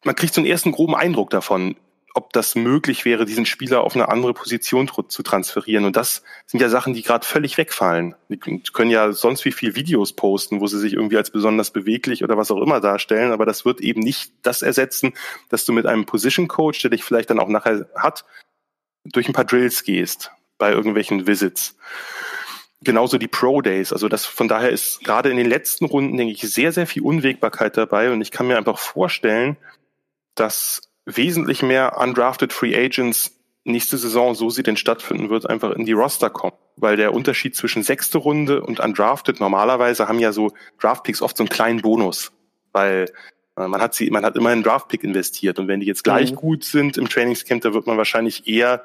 Man kriegt so einen ersten groben Eindruck davon ob das möglich wäre, diesen Spieler auf eine andere Position zu transferieren. Und das sind ja Sachen, die gerade völlig wegfallen. Die können ja sonst wie viel Videos posten, wo sie sich irgendwie als besonders beweglich oder was auch immer darstellen, aber das wird eben nicht das ersetzen, dass du mit einem Position Coach, der dich vielleicht dann auch nachher hat, durch ein paar Drills gehst bei irgendwelchen Visits. Genauso die Pro Days. Also das von daher ist gerade in den letzten Runden, denke ich, sehr, sehr viel Unwägbarkeit dabei. Und ich kann mir einfach vorstellen, dass wesentlich mehr undrafted Free Agents nächste Saison, so sie denn stattfinden wird, einfach in die Roster kommen. weil der Unterschied zwischen sechste Runde und undrafted normalerweise haben ja so Draftpicks oft so einen kleinen Bonus, weil äh, man hat sie, man hat immer einen Draftpick investiert und wenn die jetzt gleich mhm. gut sind im Trainingscamp, da wird man wahrscheinlich eher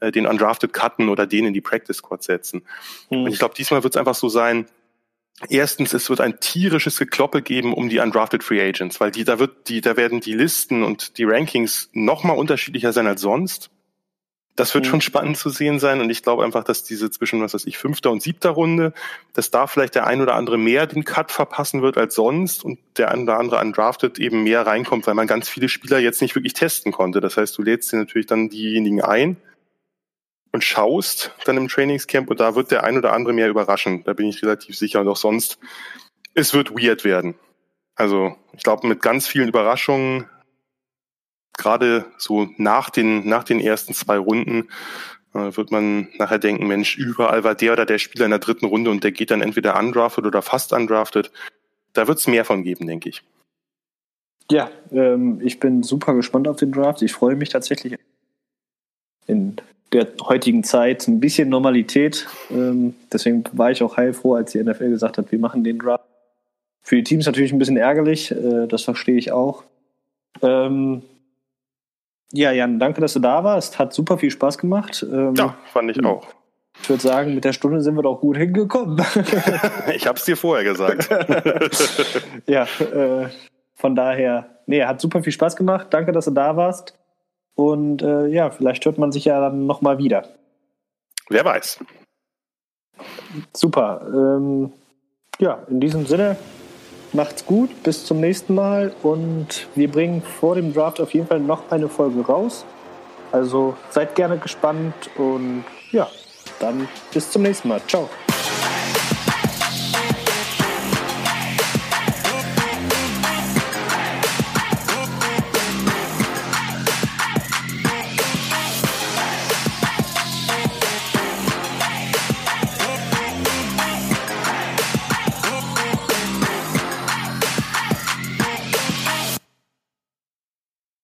äh, den undrafted cutten oder den in die Practice Squad setzen. Mhm. Und ich glaube, diesmal wird es einfach so sein, Erstens, es wird ein tierisches Gekloppe geben um die undrafted Free Agents, weil die, da wird, die, da werden die Listen und die Rankings nochmal unterschiedlicher sein als sonst. Das wird mhm. schon spannend zu sehen sein und ich glaube einfach, dass diese zwischen, was weiß ich, fünfter und siebter Runde, dass da vielleicht der ein oder andere mehr den Cut verpassen wird als sonst und der ein oder andere undrafted eben mehr reinkommt, weil man ganz viele Spieler jetzt nicht wirklich testen konnte. Das heißt, du lädst dir natürlich dann diejenigen ein und schaust dann im Trainingscamp und da wird der ein oder andere mehr überraschen. Da bin ich relativ sicher und auch sonst, es wird weird werden. Also ich glaube, mit ganz vielen Überraschungen gerade so nach den, nach den ersten zwei Runden äh, wird man nachher denken, Mensch, überall war der oder der Spieler in der dritten Runde und der geht dann entweder undrafted oder fast undrafted. Da wird es mehr von geben, denke ich. Ja, ähm, ich bin super gespannt auf den Draft. Ich freue mich tatsächlich in der heutigen Zeit ein bisschen Normalität. Ähm, deswegen war ich auch heilfroh, als die NFL gesagt hat, wir machen den Draft. Für die Teams natürlich ein bisschen ärgerlich, äh, das verstehe ich auch. Ähm, ja, Jan, danke, dass du da warst. Hat super viel Spaß gemacht. Ähm, ja, fand ich auch. Ich würde sagen, mit der Stunde sind wir doch gut hingekommen. [laughs] ich habe es dir vorher gesagt. [laughs] ja, äh, von daher, nee, hat super viel Spaß gemacht. Danke, dass du da warst. Und äh, ja, vielleicht hört man sich ja dann nochmal wieder. Wer weiß. Super. Ähm, ja, in diesem Sinne, Macht's gut, bis zum nächsten Mal und wir bringen vor dem Draft auf jeden Fall noch eine Folge raus. Also seid gerne gespannt und ja, dann bis zum nächsten Mal. Ciao.